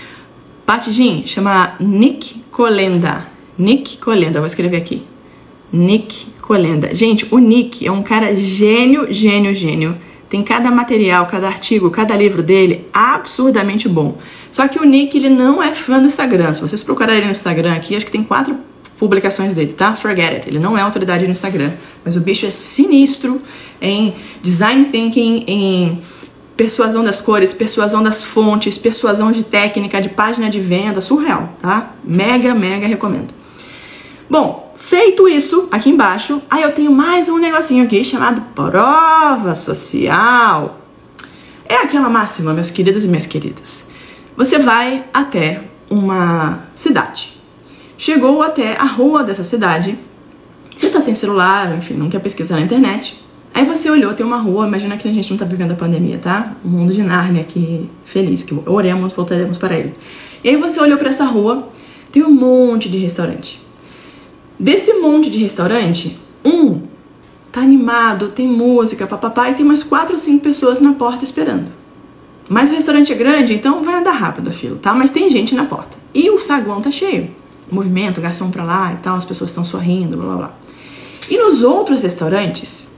B: Patidinho, chama Nick Colenda. Nick Colenda, vou escrever aqui. Nick Colenda. Gente, o Nick é um cara gênio, gênio, gênio. Tem cada material, cada artigo, cada livro dele absurdamente bom. Só que o Nick, ele não é fã do Instagram. Se vocês procurarem no Instagram aqui, acho que tem quatro publicações dele, tá? Forget it. Ele não é autoridade no Instagram. Mas o bicho é sinistro em design thinking, em persuasão das cores, persuasão das fontes, persuasão de técnica, de página de venda, surreal, tá? Mega, mega recomendo. Bom, feito isso, aqui embaixo, aí eu tenho mais um negocinho aqui chamado prova social. É aquela máxima, meus queridos e minhas queridas. Você vai até uma cidade. Chegou até a rua dessa cidade. Você tá sem celular, enfim, não quer pesquisar na internet. Aí você olhou, tem uma rua, imagina que a gente não tá vivendo a pandemia, tá? Um mundo de Nárnia aqui, feliz, que oremos, voltaremos para ele. E aí você olhou para essa rua, tem um monte de restaurante. Desse monte de restaurante, um tá animado, tem música, papapá, e tem mais quatro ou cinco pessoas na porta esperando. Mas o restaurante é grande, então vai andar rápido a fila, tá? Mas tem gente na porta. E o saguão tá cheio. Movimento, garçom pra lá e tal, as pessoas estão sorrindo, blá blá blá. E nos outros restaurantes,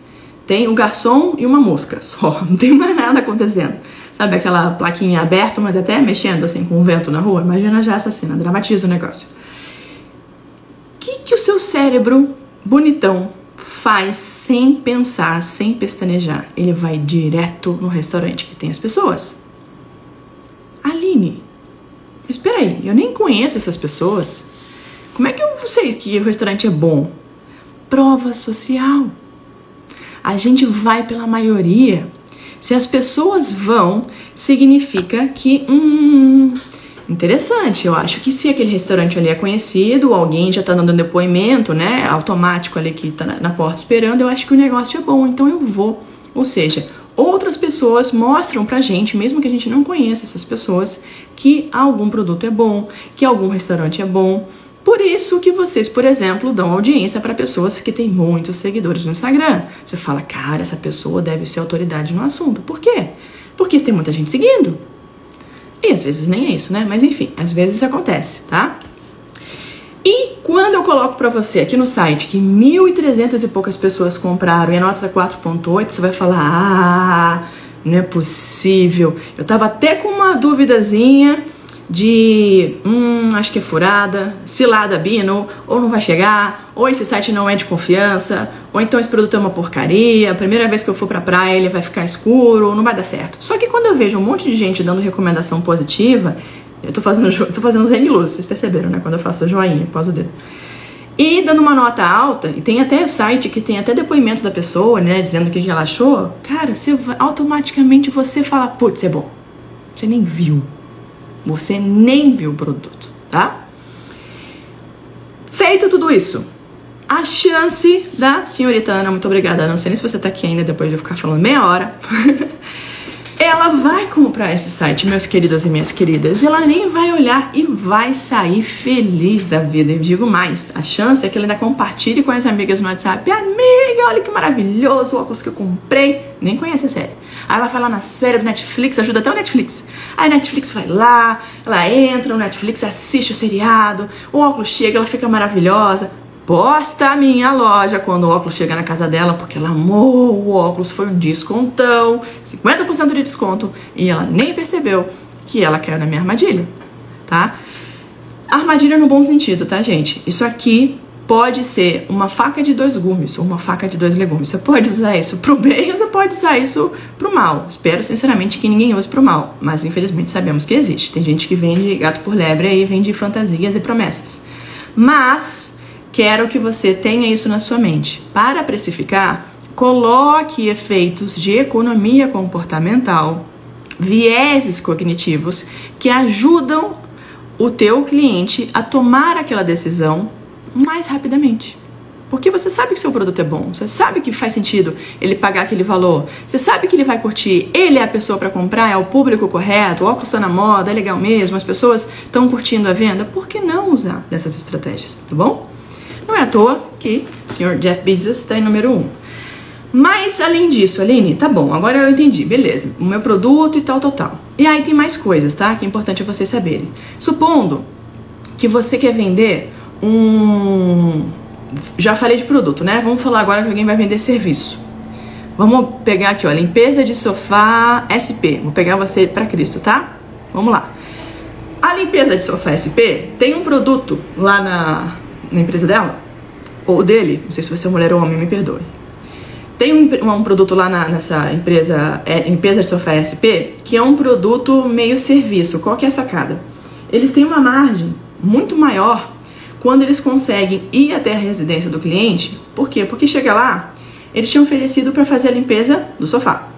B: tem o garçom e uma mosca só, não tem mais nada acontecendo. Sabe aquela plaquinha aberta, mas até mexendo assim com o vento na rua? Imagina já essa cena, dramatiza o negócio. O que, que o seu cérebro bonitão faz sem pensar, sem pestanejar? Ele vai direto no restaurante que tem as pessoas. Aline, espera aí, eu nem conheço essas pessoas. Como é que eu sei que o restaurante é bom? Prova social. A gente vai pela maioria. Se as pessoas vão, significa que, hum, interessante. Eu acho que se aquele restaurante ali é conhecido, alguém já tá dando depoimento, né, automático ali que tá na porta esperando, eu acho que o negócio é bom, então eu vou. Ou seja, outras pessoas mostram pra gente, mesmo que a gente não conheça essas pessoas, que algum produto é bom, que algum restaurante é bom. Por isso que vocês, por exemplo, dão audiência para pessoas que têm muitos seguidores no Instagram. Você fala, cara, essa pessoa deve ser autoridade no assunto. Por quê? Porque tem muita gente seguindo. E às vezes nem é isso, né? Mas enfim, às vezes acontece, tá? E quando eu coloco para você aqui no site que 1.300 e poucas pessoas compraram e a nota tá 4.8, você vai falar: "Ah, não é possível". Eu tava até com uma duvidazinha de hum, acho que é furada, cilada Bino, ou não vai chegar, ou esse site não é de confiança, ou então esse produto é uma porcaria, a primeira vez que eu for pra praia ele vai ficar escuro, não vai dar certo. Só que quando eu vejo um monte de gente dando recomendação positiva, eu tô fazendo, tô fazendo os luz, vocês perceberam, né? Quando eu faço o joinha, pós o dedo. E dando uma nota alta, e tem até site que tem até depoimento da pessoa, né, dizendo o que ela achou, cara, você automaticamente você fala, putz, é bom. Você nem viu você nem viu o produto, tá? Feito tudo isso, a chance da senhorita Ana, muito obrigada, não sei nem se você tá aqui ainda depois de eu ficar falando meia hora. ela vai comprar esse site, meus queridos e minhas queridas. Ela nem vai olhar e vai sair feliz da vida. Eu digo mais, a chance é que ela ainda compartilhe com as amigas no WhatsApp. Amiga, olha que maravilhoso o óculos que eu comprei. Nem conhece a série. Aí ela vai lá na série do Netflix, ajuda até o Netflix. Aí a Netflix vai lá, ela entra no Netflix, assiste o seriado, o óculos chega, ela fica maravilhosa. Posta a minha loja quando o óculos chega na casa dela, porque ela amou o óculos, foi um descontão, 50% de desconto, e ela nem percebeu que ela caiu na minha armadilha, tá? Armadilha no bom sentido, tá, gente? Isso aqui pode ser uma faca de dois gumes ou uma faca de dois legumes. Você pode usar isso pro bem ou você pode usar isso pro mal. Espero sinceramente que ninguém use pro mal, mas infelizmente sabemos que existe. Tem gente que vende gato por lebre e vende fantasias e promessas. Mas quero que você tenha isso na sua mente. Para precificar, coloque efeitos de economia comportamental, vieses cognitivos que ajudam o teu cliente a tomar aquela decisão mais rapidamente. Porque você sabe que seu produto é bom, você sabe que faz sentido ele pagar aquele valor, você sabe que ele vai curtir, ele é a pessoa para comprar, é o público correto, o óculos está na moda, é legal mesmo, as pessoas estão curtindo a venda. Por que não usar dessas estratégias, tá bom? Não é à toa que o senhor Jeff Bezos está em número um. Mas além disso, Aline, tá bom, agora eu entendi, beleza, o meu produto e tal, tal, tal. E aí tem mais coisas, tá? Que é importante vocês saberem. Supondo que você quer vender um. Já falei de produto, né? Vamos falar agora que alguém vai vender serviço. Vamos pegar aqui, ó, limpeza de sofá SP. Vou pegar você para Cristo, tá? Vamos lá. A limpeza de sofá SP tem um produto lá na, na empresa dela, ou dele, não sei se você é mulher ou homem, me perdoe. Tem um, um produto lá na, nessa empresa, é, limpeza de sofá SP, que é um produto meio serviço. Qual que é a sacada? Eles têm uma margem muito maior quando eles conseguem ir até a residência do cliente. Por quê? Porque chega lá, eles tinham oferecido para fazer a limpeza do sofá.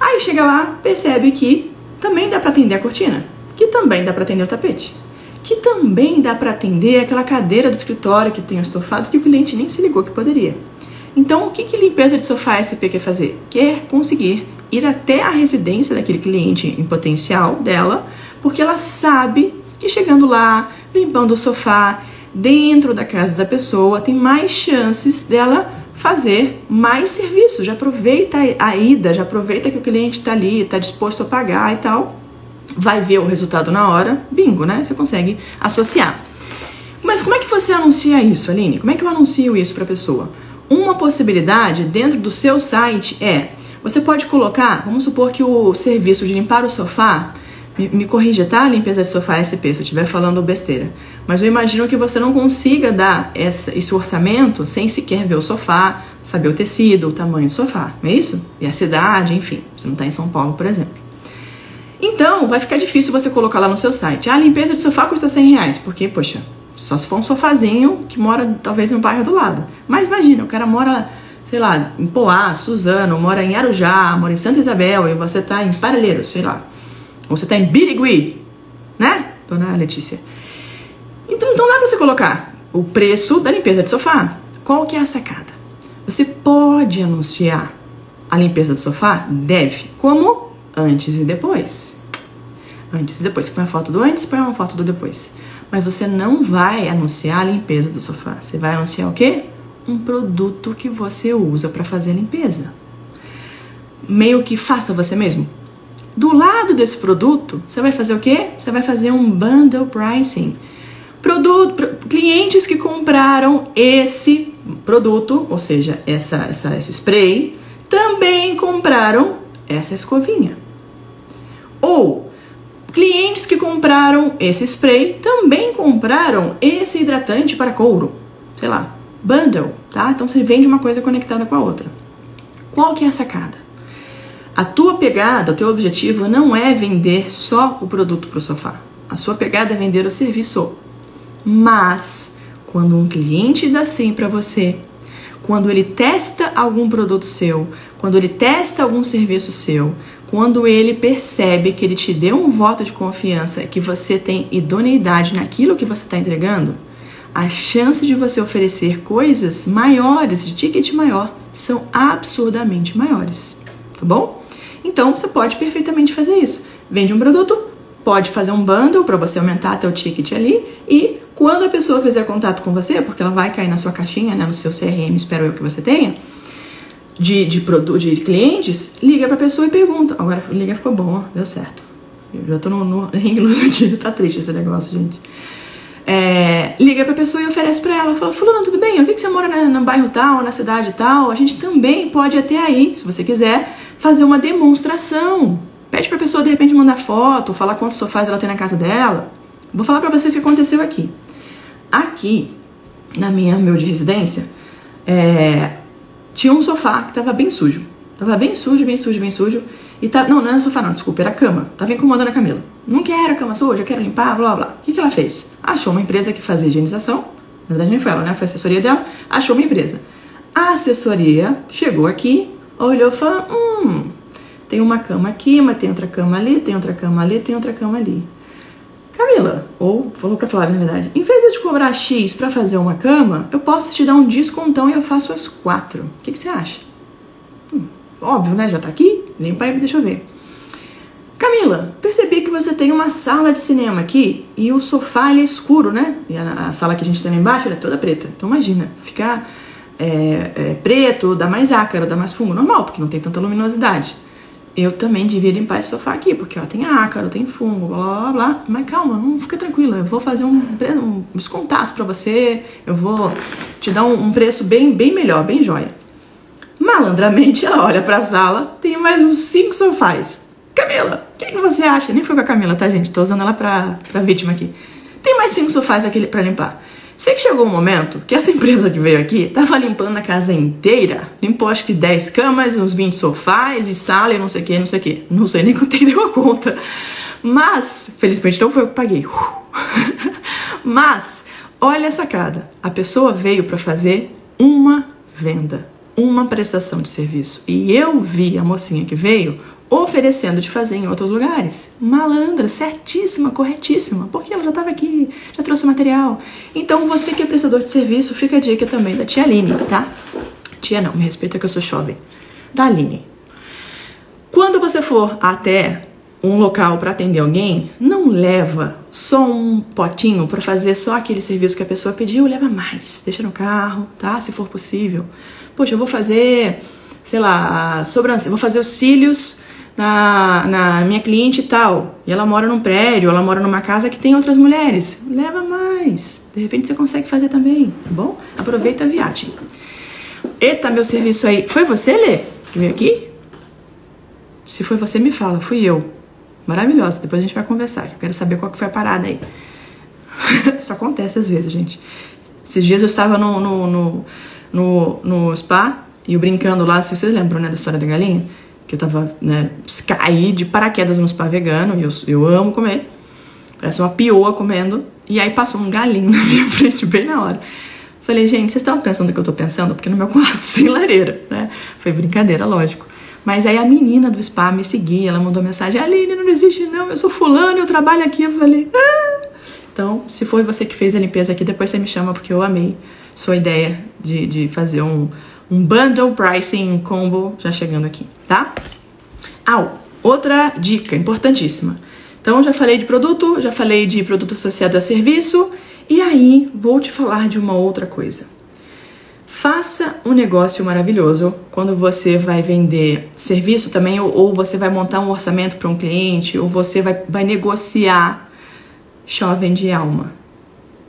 B: Aí chega lá, percebe que também dá para atender a cortina, que também dá para atender o tapete, que também dá para atender aquela cadeira do escritório que tem os estofados que o cliente nem se ligou que poderia. Então, o que, que limpeza de sofá SP quer fazer? Quer conseguir ir até a residência daquele cliente em potencial dela, porque ela sabe que chegando lá, limpando o sofá dentro da casa da pessoa, tem mais chances dela fazer mais serviços. Já aproveita a ida, já aproveita que o cliente está ali, está disposto a pagar e tal. Vai ver o resultado na hora, bingo, né? Você consegue associar. Mas como é que você anuncia isso, Aline? Como é que eu anuncio isso para a pessoa? Uma possibilidade dentro do seu site é você pode colocar, vamos supor que o serviço de limpar o sofá me, me corrija, tá? Limpeza de sofá SP, se eu estiver falando besteira. Mas eu imagino que você não consiga dar essa, esse orçamento sem sequer ver o sofá, saber o tecido, o tamanho do sofá, não é isso? E a cidade, enfim. Você não está em São Paulo, por exemplo. Então, vai ficar difícil você colocar lá no seu site. Ah, a limpeza de sofá custa 100 reais. Porque, poxa, só se for um sofazinho que mora talvez no bairro do lado. Mas imagina, o cara mora, sei lá, em Poá, Suzano, mora em Arujá, mora em Santa Isabel e você está em Parelheiros, sei lá. Ou você está em Birigui, né, dona Letícia? Então, então dá para você colocar o preço da limpeza de sofá. Qual que é a sacada? Você pode anunciar a limpeza do sofá? Deve. Como? Antes e depois. Antes e depois. Põe a foto do antes, põe uma foto do depois. Mas você não vai anunciar a limpeza do sofá. Você vai anunciar o quê? Um produto que você usa para fazer a limpeza. Meio que faça você mesmo. Do lado desse produto, você vai fazer o quê? Você vai fazer um bundle pricing. Produto, clientes que compraram esse produto, ou seja, essa, essa, esse spray, também compraram essa escovinha. Ou clientes que compraram esse spray também compraram esse hidratante para couro. Sei lá, bundle, tá? Então você vende uma coisa conectada com a outra. Qual que é a sacada? A tua pegada, o teu objetivo não é vender só o produto para o sofá. A sua pegada é vender o serviço. Mas quando um cliente dá sim para você, quando ele testa algum produto seu, quando ele testa algum serviço seu, quando ele percebe que ele te deu um voto de confiança, que você tem idoneidade naquilo que você está entregando, a chance de você oferecer coisas maiores, de ticket maior, são absurdamente maiores. Tá bom? Então você pode perfeitamente fazer isso. Vende um produto, pode fazer um bundle para você aumentar o ticket ali e quando a pessoa fizer contato com você, porque ela vai cair na sua caixinha, né, no seu CRM, espero eu que você tenha, de, de, produto, de clientes, liga para a pessoa e pergunta. Agora, liga ficou bom, ó, deu certo. Eu já tô no, no inglês aqui, tá triste esse negócio, gente. É, liga pra pessoa e oferece pra ela. Fala, fulano, tudo bem? Eu vi que você mora no bairro tal, na cidade tal. A gente também pode até aí, se você quiser, fazer uma demonstração. Pede pra pessoa de repente mandar foto, falar quantos sofás ela tem na casa dela. Vou falar pra vocês o que aconteceu aqui. Aqui, na minha meu de residência, é, tinha um sofá que tava bem sujo. Tava bem sujo, bem sujo, bem sujo. E tá, não, não era sofá não, desculpa, era cama. Tava incomodando a Camila. Não quero a cama suja, quero limpar, blá blá. O que, que ela fez? Achou uma empresa que fazia higienização. Na verdade, nem foi ela, né? Foi a assessoria dela. Achou uma empresa. A assessoria chegou aqui, olhou e falou: hum, tem uma cama aqui, mas tem outra cama ali, tem outra cama ali, tem outra cama ali. Camila, ou falou pra falar na verdade, em vez de eu te cobrar X para fazer uma cama, eu posso te dar um descontão e eu faço as quatro. O que, que você acha? Hum, óbvio, né? Já tá aqui? Limpa aí, deixa eu ver. Camila, percebi que você tem uma sala de cinema aqui e o sofá é escuro, né? E a, a, sala que a gente tem lá embaixo é toda preta. Então imagina, ficar é, é, preto dá mais ácaro, dá mais fumo. Normal, porque não tem tanta luminosidade. Eu também devia limpar esse sofá aqui, porque ó, tem ácaro, tem fungo, blá blá blá. Mas calma, não fica tranquila. Eu vou fazer um, um descontaço pra você. Eu vou te dar um, um preço bem, bem melhor, bem jóia. Malandramente, ela olha pra sala, tem mais uns cinco sofás. Camila, o que, que, você acha? Nem foi com a Camila, tá, gente? Tô usando ela pra, pra vítima aqui. Tem mais cinco sofás aqui pra limpar. Sei que chegou um momento que essa empresa que veio aqui tava limpando a casa inteira. Limpou acho que 10 camas, uns 20 sofás e sala e não sei o que, não sei o que. Não sei nem quanto é deu a conta. Mas, felizmente não foi eu que paguei. Mas, Olha a sacada. A pessoa veio para fazer uma venda, uma prestação de serviço. E eu vi a mocinha que veio oferecendo de fazer em outros lugares. Malandra, certíssima, corretíssima, porque ela já estava aqui, já trouxe o material. Então, você que é prestador de serviço, fica a dica também da tia Aline, tá? Tia não, me respeita que eu sou jovem. Da Aline. Quando você for até um local para atender alguém, não leva só um potinho para fazer só aquele serviço que a pessoa pediu, leva mais. Deixa no carro, tá? Se for possível. Poxa, eu vou fazer, sei lá, sobrancelha, vou fazer os cílios na, na minha cliente tal. E ela mora num prédio, ela mora numa casa que tem outras mulheres. Leva mais. De repente você consegue fazer também, tá bom? Aproveita a viagem. Eita, meu serviço aí. Foi você, Lê, que veio aqui? Se foi você, me fala. Fui eu. Maravilhosa. Depois a gente vai conversar, que eu quero saber qual que foi a parada aí. Isso acontece às vezes, gente. Esses dias eu estava no, no, no, no, no spa e eu brincando lá, vocês lembram, né, da história da galinha? Que eu tava, né, caí de paraquedas no spa vegano, e eu, eu amo comer. Parece uma pioa comendo. E aí passou um galinho na minha frente bem na hora. Falei, gente, vocês estavam pensando o que eu tô pensando? Porque no meu quarto sem lareira, né? Foi brincadeira, lógico. Mas aí a menina do spa me seguia, ela mandou mensagem: Aline, não existe não, eu sou fulano, eu trabalho aqui. Eu falei: ah. Então, se foi você que fez a limpeza aqui, depois você me chama, porque eu amei sua ideia de, de fazer um, um bundle pricing, um combo já chegando aqui, tá? Ah, outra dica importantíssima. Então, já falei de produto, já falei de produto associado a serviço, e aí vou te falar de uma outra coisa. Faça um negócio maravilhoso quando você vai vender serviço também, ou, ou você vai montar um orçamento para um cliente, ou você vai, vai negociar jovem de alma.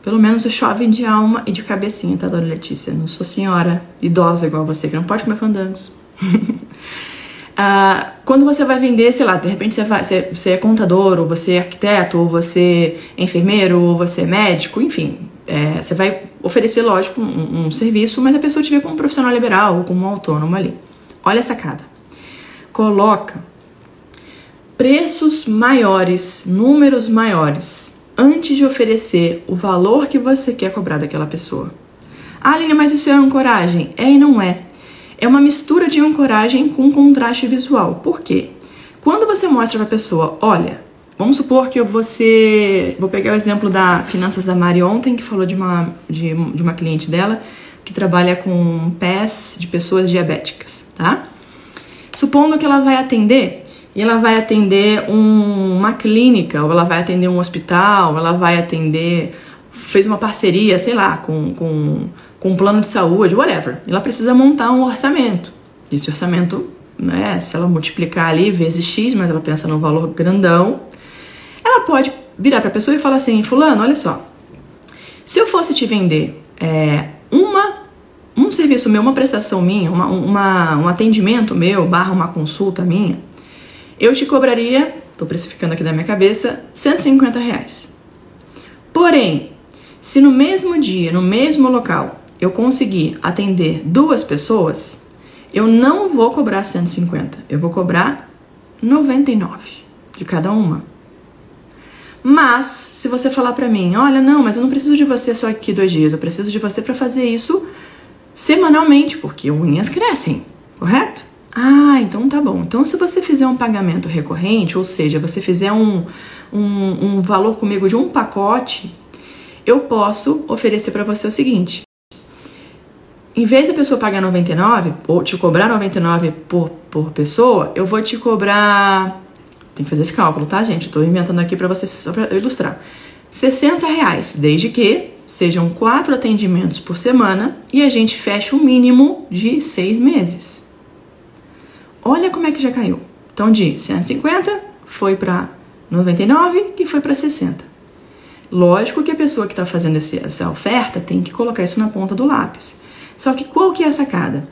B: Pelo menos o jovem de alma e de cabecinha, tá, dona Letícia? Não sou senhora idosa igual você, que não pode comer fandangos. ah, quando você vai vender, sei lá, de repente você, vai, você, você é contador, ou você é arquiteto, ou você é enfermeiro, ou você é médico, enfim, é, você vai oferecer, lógico, um, um, serviço, mas a pessoa te vê como um profissional liberal ou como um autônomo ali. Olha a sacada. Coloca preços maiores, números maiores, antes de oferecer o valor que você quer cobrar daquela pessoa. Ah, Aline, mas isso é ancoragem? É e não é. É uma mistura de ancoragem com contraste visual. Por quê? Quando você mostra para a pessoa, olha, Vamos supor que você. Vou pegar o exemplo da Finanças da Mari ontem, que falou de uma, de, de uma cliente dela que trabalha com pés de pessoas diabéticas, tá? Supondo que ela vai atender, e ela vai atender um, uma clínica, ou ela vai atender um hospital, ela vai atender. fez uma parceria, sei lá, com, com, com um plano de saúde, whatever. Ela precisa montar um orçamento. Esse orçamento, né, se ela multiplicar ali vezes X, mas ela pensa num valor grandão, ela pode virar para a pessoa e falar assim: Fulano, olha só, se eu fosse te vender é, uma um serviço meu, uma prestação minha, uma, uma, um atendimento meu, barra uma consulta minha, eu te cobraria, estou precificando aqui da minha cabeça, 150 reais. Porém, se no mesmo dia, no mesmo local, eu conseguir atender duas pessoas, eu não vou cobrar 150, eu vou cobrar 99 de cada uma. Mas, se você falar para mim, olha, não, mas eu não preciso de você só aqui dois dias, eu preciso de você para fazer isso semanalmente, porque unhas crescem, correto? Ah, então tá bom. Então, se você fizer um pagamento recorrente, ou seja, você fizer um, um, um valor comigo de um pacote, eu posso oferecer para você o seguinte: em vez da pessoa pagar 99 ou te cobrar 99 por, por pessoa, eu vou te cobrar tem que fazer esse cálculo, tá, gente? Estou inventando aqui para vocês só para ilustrar. 60 reais, desde que sejam quatro atendimentos por semana e a gente fecha o um mínimo de seis meses. Olha como é que já caiu. Então, de 150 foi para 99, que foi para 60. Lógico que a pessoa que está fazendo esse, essa oferta tem que colocar isso na ponta do lápis. Só que qual que é a sacada?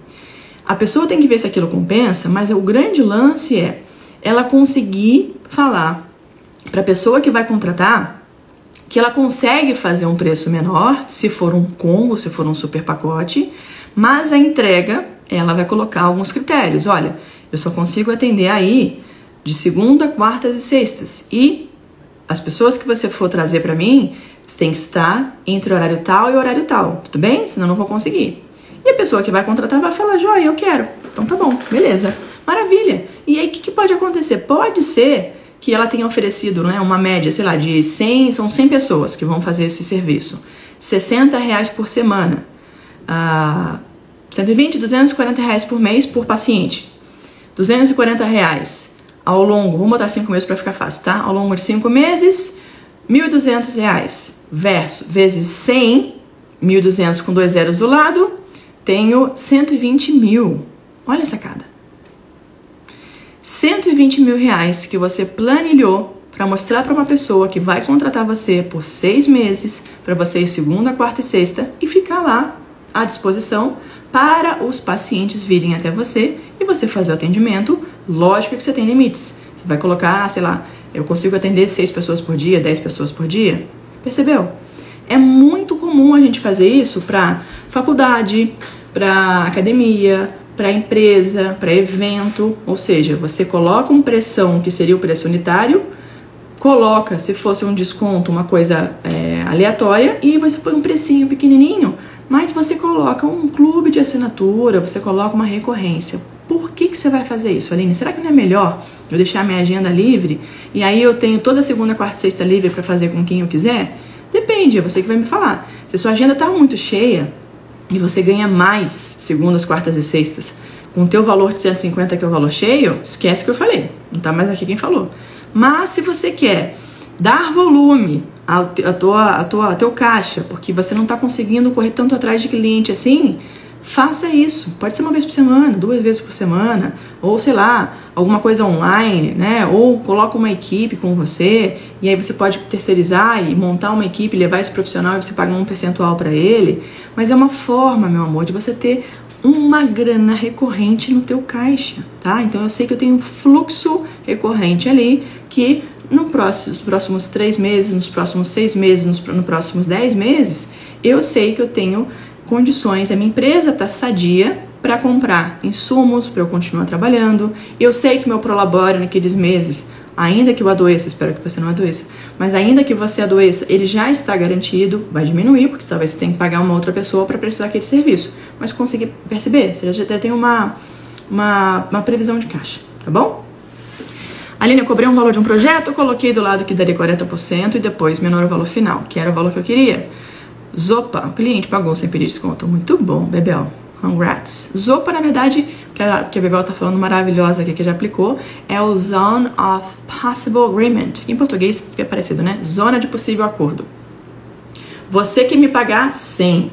B: A pessoa tem que ver se aquilo compensa, mas o grande lance é ela conseguir falar para a pessoa que vai contratar que ela consegue fazer um preço menor se for um combo, se for um super pacote, mas a entrega ela vai colocar alguns critérios. Olha, eu só consigo atender aí de segunda, quartas e sextas. E as pessoas que você for trazer para mim, Você tem que estar entre horário tal e horário tal, tudo bem? Senão eu não vou conseguir. E a pessoa que vai contratar vai falar, joia, eu quero. Então tá bom, beleza. Maravilha. E aí o que, que pode acontecer? Pode ser que ela tenha oferecido né, uma média, sei lá, de 100, são 100 pessoas que vão fazer esse serviço. 60 reais por semana. Ah, 120, 240 reais por mês por paciente. 240 reais ao longo, vamos botar 5 meses para ficar fácil, tá? Ao longo de 5 meses, 1.200 reais versus vezes 100, 1.200 com dois zeros do lado, tenho 120 mil. Olha essa cada. 120 mil reais que você planilhou para mostrar para uma pessoa que vai contratar você por seis meses, para você ir segunda, quarta e sexta e ficar lá à disposição para os pacientes virem até você e você fazer o atendimento. Lógico que você tem limites. Você vai colocar, sei lá, eu consigo atender seis pessoas por dia, dez pessoas por dia. Percebeu? É muito comum a gente fazer isso para faculdade, para academia, para empresa, para evento, ou seja, você coloca um pressão que seria o preço unitário, coloca, se fosse um desconto, uma coisa é, aleatória, e você põe um precinho pequenininho, mas você coloca um clube de assinatura, você coloca uma recorrência. Por que, que você vai fazer isso, Aline? Será que não é melhor eu deixar minha agenda livre e aí eu tenho toda segunda, quarta e sexta livre para fazer com quem eu quiser? Depende, é você que vai me falar. Se sua agenda está muito cheia, e você ganha mais segundas, quartas e sextas com o teu valor de 150 que é o valor cheio, esquece o que eu falei. Não tá mais aqui quem falou. Mas se você quer dar volume ao, a tua, a tua, a teu caixa, porque você não está conseguindo correr tanto atrás de cliente assim, faça isso. Pode ser uma vez por semana, duas vezes por semana, ou sei lá, alguma coisa online, né? Ou coloca uma equipe com você e aí você pode terceirizar e montar uma equipe, levar esse profissional e você paga um percentual para ele. Mas é uma forma, meu amor, de você ter uma grana recorrente no teu caixa, tá? Então eu sei que eu tenho um fluxo recorrente ali que no próximo, nos próximos três meses, nos próximos seis meses, nos, nos próximos dez meses, eu sei que eu tenho condições, a minha empresa está sadia para comprar insumos para eu continuar trabalhando. Eu sei que meu prolabore naqueles meses, ainda que eu adoeça, espero que você não adoeça, mas ainda que você adoeça, ele já está garantido, vai diminuir, porque talvez você tenha que pagar uma outra pessoa para prestar aquele serviço. Mas conseguir perceber, você já tem uma, uma, uma previsão de caixa, tá bom? Aline, eu cobrei um valor de um projeto, coloquei do lado que daria 40% e depois menor o valor final, que era o valor que eu queria. Zopa, o cliente pagou sem pedir desconto. Muito bom, Bebel. Congrats. Zopa, na verdade, que a, que a Bebel tá falando maravilhosa aqui, que já aplicou, é o Zone of Possible Agreement. Em português é parecido, né? Zona de possível acordo. Você que me pagar 100,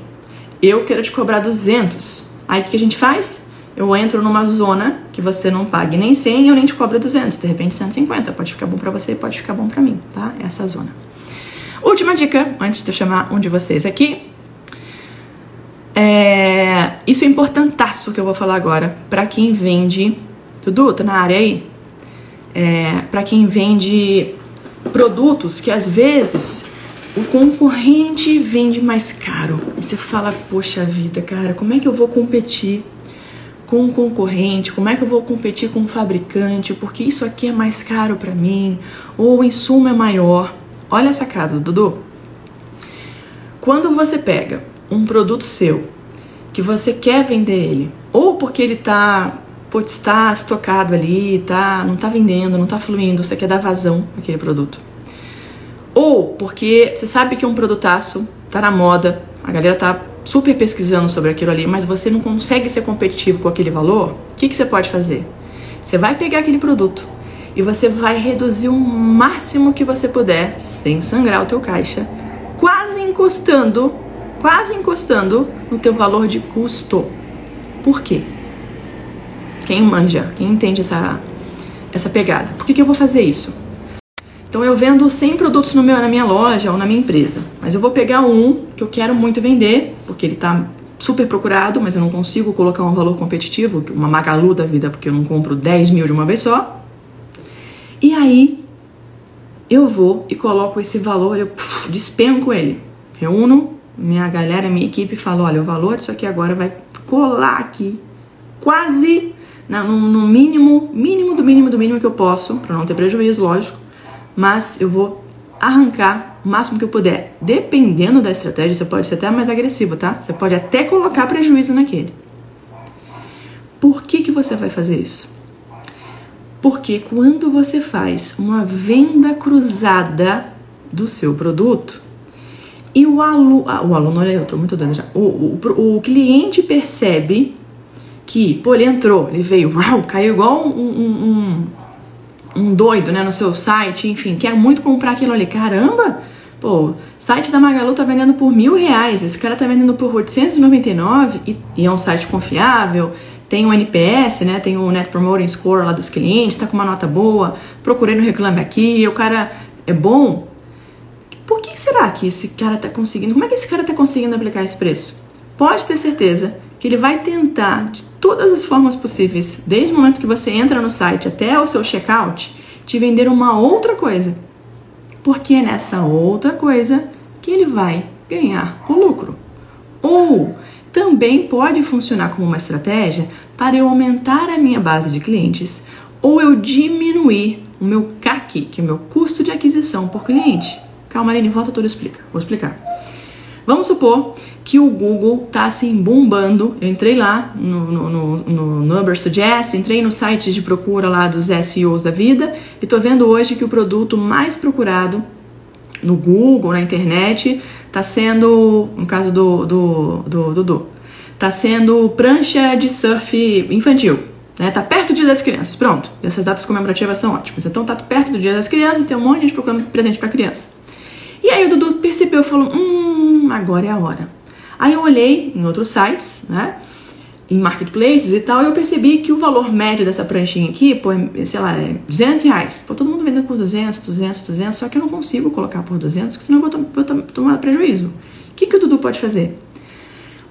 B: eu quero te cobrar 200. Aí o que, que a gente faz? Eu entro numa zona que você não pague nem 100 e eu nem te cobro 200. De repente 150. Pode ficar bom para você, pode ficar bom para mim, tá? Essa zona. Última dica, antes de eu chamar um de vocês aqui. É, isso é importantaço que eu vou falar agora para quem vende. Dudu, tá na área aí? É, para quem vende produtos que às vezes o concorrente vende mais caro. E você fala, poxa vida, cara, como é que eu vou competir com o concorrente? Como é que eu vou competir com o fabricante? Porque isso aqui é mais caro para mim, ou o insumo é maior. Olha a sacada, Dudu. Quando você pega um produto seu que você quer vender ele, ou porque ele tá, pode estar estocado ali, tá, não tá vendendo, não tá fluindo, você quer dar vazão naquele produto. Ou porque você sabe que é um produtaço, tá na moda, a galera tá super pesquisando sobre aquilo ali, mas você não consegue ser competitivo com aquele valor, o que, que você pode fazer? Você vai pegar aquele produto, e você vai reduzir o máximo que você puder, sem sangrar o teu caixa, quase encostando, quase encostando no teu valor de custo. Por quê? Quem manja, quem entende essa, essa pegada. Por que, que eu vou fazer isso? Então eu vendo 100 produtos no meu, na minha loja ou na minha empresa, mas eu vou pegar um que eu quero muito vender, porque ele está super procurado, mas eu não consigo colocar um valor competitivo, uma magalu da vida, porque eu não compro 10 mil de uma vez só. E aí eu vou e coloco esse valor, eu puf, despenco ele. Reúno minha galera, minha equipe e falo: olha, o valor disso aqui agora vai colar aqui, quase no, mínimo, mínimo do mínimo do mínimo que eu posso, para não ter prejuízo, lógico. Mas eu vou arrancar o máximo que eu puder. Dependendo da estratégia, você pode ser até mais agressivo, tá? Você pode até colocar prejuízo naquele. Por que, que você vai fazer isso? Porque quando você faz uma venda cruzada do seu produto e o aluno, ah, o aluno, olha eu, tô muito doida já. O, o, o cliente percebe que, pô, ele entrou, ele veio, uau, caiu igual um, um, um, um doido, né, no seu site, enfim, quer muito comprar aquilo ali. Caramba, pô, site da Magalu tá vendendo por mil reais, esse cara tá vendendo por 899 e, e é um site confiável, tem o NPS, né? Tem o Net Promoting Score lá dos clientes, tá com uma nota boa, procurei no Reclame Aqui, o cara é bom. Por que será que esse cara tá conseguindo? Como é que esse cara tá conseguindo aplicar esse preço? Pode ter certeza que ele vai tentar de todas as formas possíveis, desde o momento que você entra no site até o seu checkout, te vender uma outra coisa. Porque é nessa outra coisa que ele vai ganhar o lucro. Ou também pode funcionar como uma estratégia para eu aumentar a minha base de clientes ou eu diminuir o meu CAC, que é o meu custo de aquisição por cliente. Calma, Aline, volta tudo explica. Vou explicar. Vamos supor que o Google tá assim bombando. Eu entrei lá no, no, no, no Number Suggest, entrei no site de procura lá dos SEOs da vida e tô vendo hoje que o produto mais procurado no Google, na internet, tá sendo, no caso do Dudu, do, do, do, tá sendo prancha de surf infantil. Né? Tá perto do Dia das Crianças. Pronto, essas datas comemorativas são ótimas. Então tá perto do Dia das Crianças, tem um monte de gente procurando presente para criança. E aí o Dudu percebeu falou: hum, agora é a hora. Aí eu olhei em outros sites, né? Em marketplaces e tal, eu percebi que o valor médio dessa pranchinha aqui, pô, é, sei lá, é 200 reais. Pô, todo mundo vendendo por 200, 200, 200, só que eu não consigo colocar por 200, porque senão eu vou, vou tomar prejuízo. O que, que o Dudu pode fazer?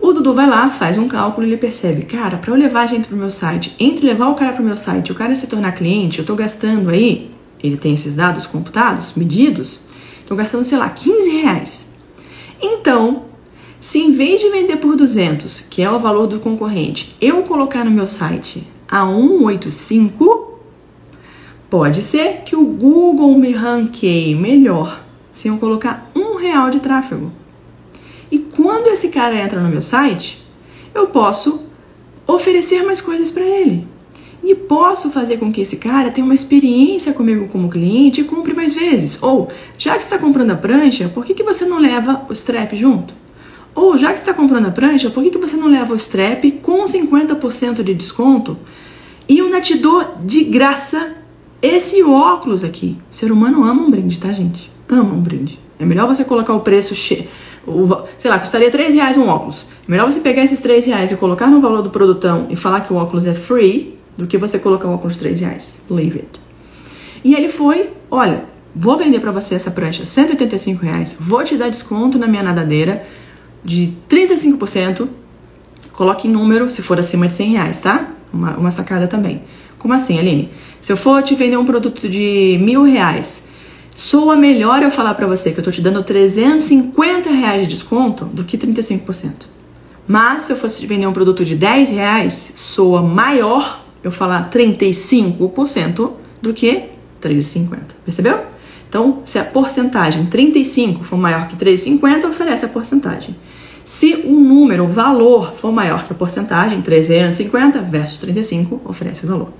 B: O Dudu vai lá, faz um cálculo e ele percebe, cara, para eu levar a gente pro meu site, entre levar o cara pro meu site e o cara se tornar cliente, eu tô gastando aí, ele tem esses dados computados, medidos, tô gastando, sei lá, 15 reais. Então, se em vez de vender por 200, que é o valor do concorrente, eu colocar no meu site a 185, pode ser que o Google me ranqueie melhor se eu colocar um real de tráfego. E quando esse cara entra no meu site, eu posso oferecer mais coisas para ele. E posso fazer com que esse cara tenha uma experiência comigo como cliente e compre mais vezes. Ou, já que está comprando a prancha, por que, que você não leva o strap junto? Ou já que está comprando a prancha, por que, que você não leva o strap com 50% de desconto e eu ainda de graça esse óculos aqui? O ser humano ama um brinde, tá, gente? Ama um brinde. É melhor você colocar o preço cheio. Sei lá, custaria 3 reais um óculos. É melhor você pegar esses 3 reais e colocar no valor do produtão e falar que o óculos é free do que você colocar o óculos de 3 reais. Leave it. E ele foi, olha, vou vender para você essa prancha 185 reais, vou te dar desconto na minha nadadeira de 35%, coloque em número se for acima de 100 reais, tá? Uma, uma sacada também. Como assim, Aline? Se eu for te vender um produto de mil reais, soa melhor eu falar para você que eu tô te dando 350 reais de desconto do que 35%. Mas se eu fosse te vender um produto de 10 reais, soa maior eu falar 35% do que 3,50. Percebeu? Então, se a porcentagem 35 for maior que 3,50, oferece a porcentagem. Se o número, o valor, for maior que a porcentagem, 350 versus 35, oferece o valor.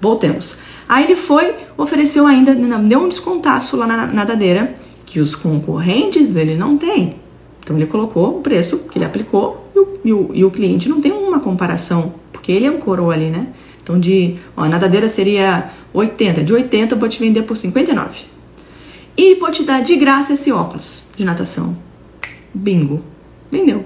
B: Voltemos. Aí ele foi, ofereceu ainda, deu um descontaço lá na nadadeira, que os concorrentes dele não têm. Então ele colocou o preço que ele aplicou e o, e o, e o cliente não tem uma comparação, porque ele é um coroa ali, né? Então de, ó, a nadadeira seria 80, de 80 eu vou te vender por 59. E vou te dar de graça esse óculos de natação. Bingo. Vendeu.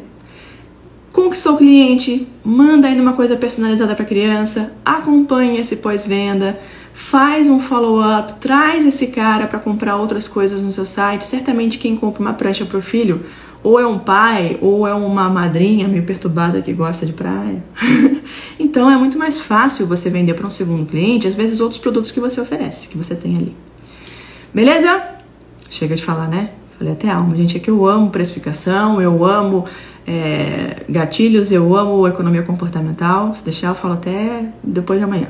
B: Conquistou o cliente, manda ainda uma coisa personalizada para a criança, acompanha esse pós-venda, faz um follow-up, traz esse cara para comprar outras coisas no seu site. Certamente quem compra uma prancha para o filho ou é um pai ou é uma madrinha meio perturbada que gosta de praia. então é muito mais fácil você vender para um segundo cliente, às vezes outros produtos que você oferece, que você tem ali. Beleza? Chega de falar, né? Falei até alma, gente, é que eu amo precificação, eu amo é, gatilhos, eu amo economia comportamental. Se deixar, eu falo até depois de amanhã.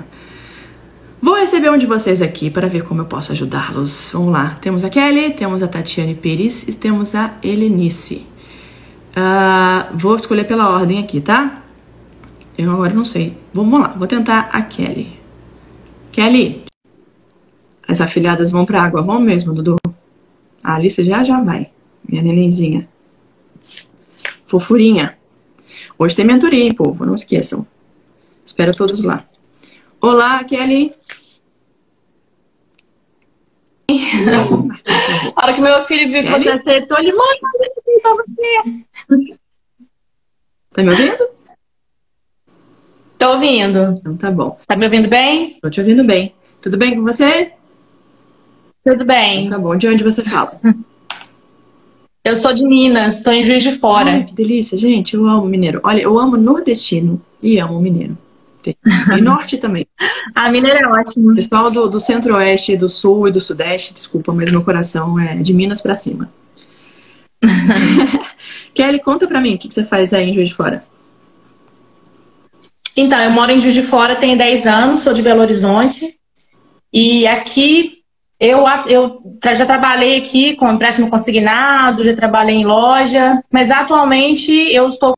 B: Vou receber um de vocês aqui para ver como eu posso ajudá-los. Vamos lá. Temos a Kelly, temos a Tatiane Pires e temos a Helenice. Uh, vou escolher pela ordem aqui, tá? Eu agora não sei. Vamos lá, vou tentar a Kelly. Kelly, as afilhadas vão pra água, vão mesmo, Dudu? A Alice já já vai, minha nenenzinha. Fofurinha. Hoje tem mentoria, hein, povo? Não esqueçam. Espero todos lá. Olá, Kelly.
C: A hora que meu filho viu que você acertou, ele, mãe, pra você.
B: Tá me ouvindo?
C: Tô ouvindo.
B: Então tá bom.
C: Tá me ouvindo bem?
B: Tô te ouvindo bem. Tudo bem com você?
C: Tudo bem.
B: Então tá bom. De onde você fala?
C: Eu sou de Minas, tô em Juiz de Fora.
B: Ai, que delícia, gente. Eu amo mineiro. Olha, eu amo nordestino e amo mineiro. E norte também.
C: A mineiro é ótimo.
B: Pessoal do, do centro-oeste, do sul e do sudeste, desculpa, mas meu coração é de Minas para cima. Kelly, conta pra mim o que, que você faz aí em Juiz de Fora.
C: Então, eu moro em Juiz de Fora, tenho 10 anos, sou de Belo Horizonte. E aqui eu, eu já trabalhei aqui com empréstimo consignado, já trabalhei em loja, mas atualmente eu estou.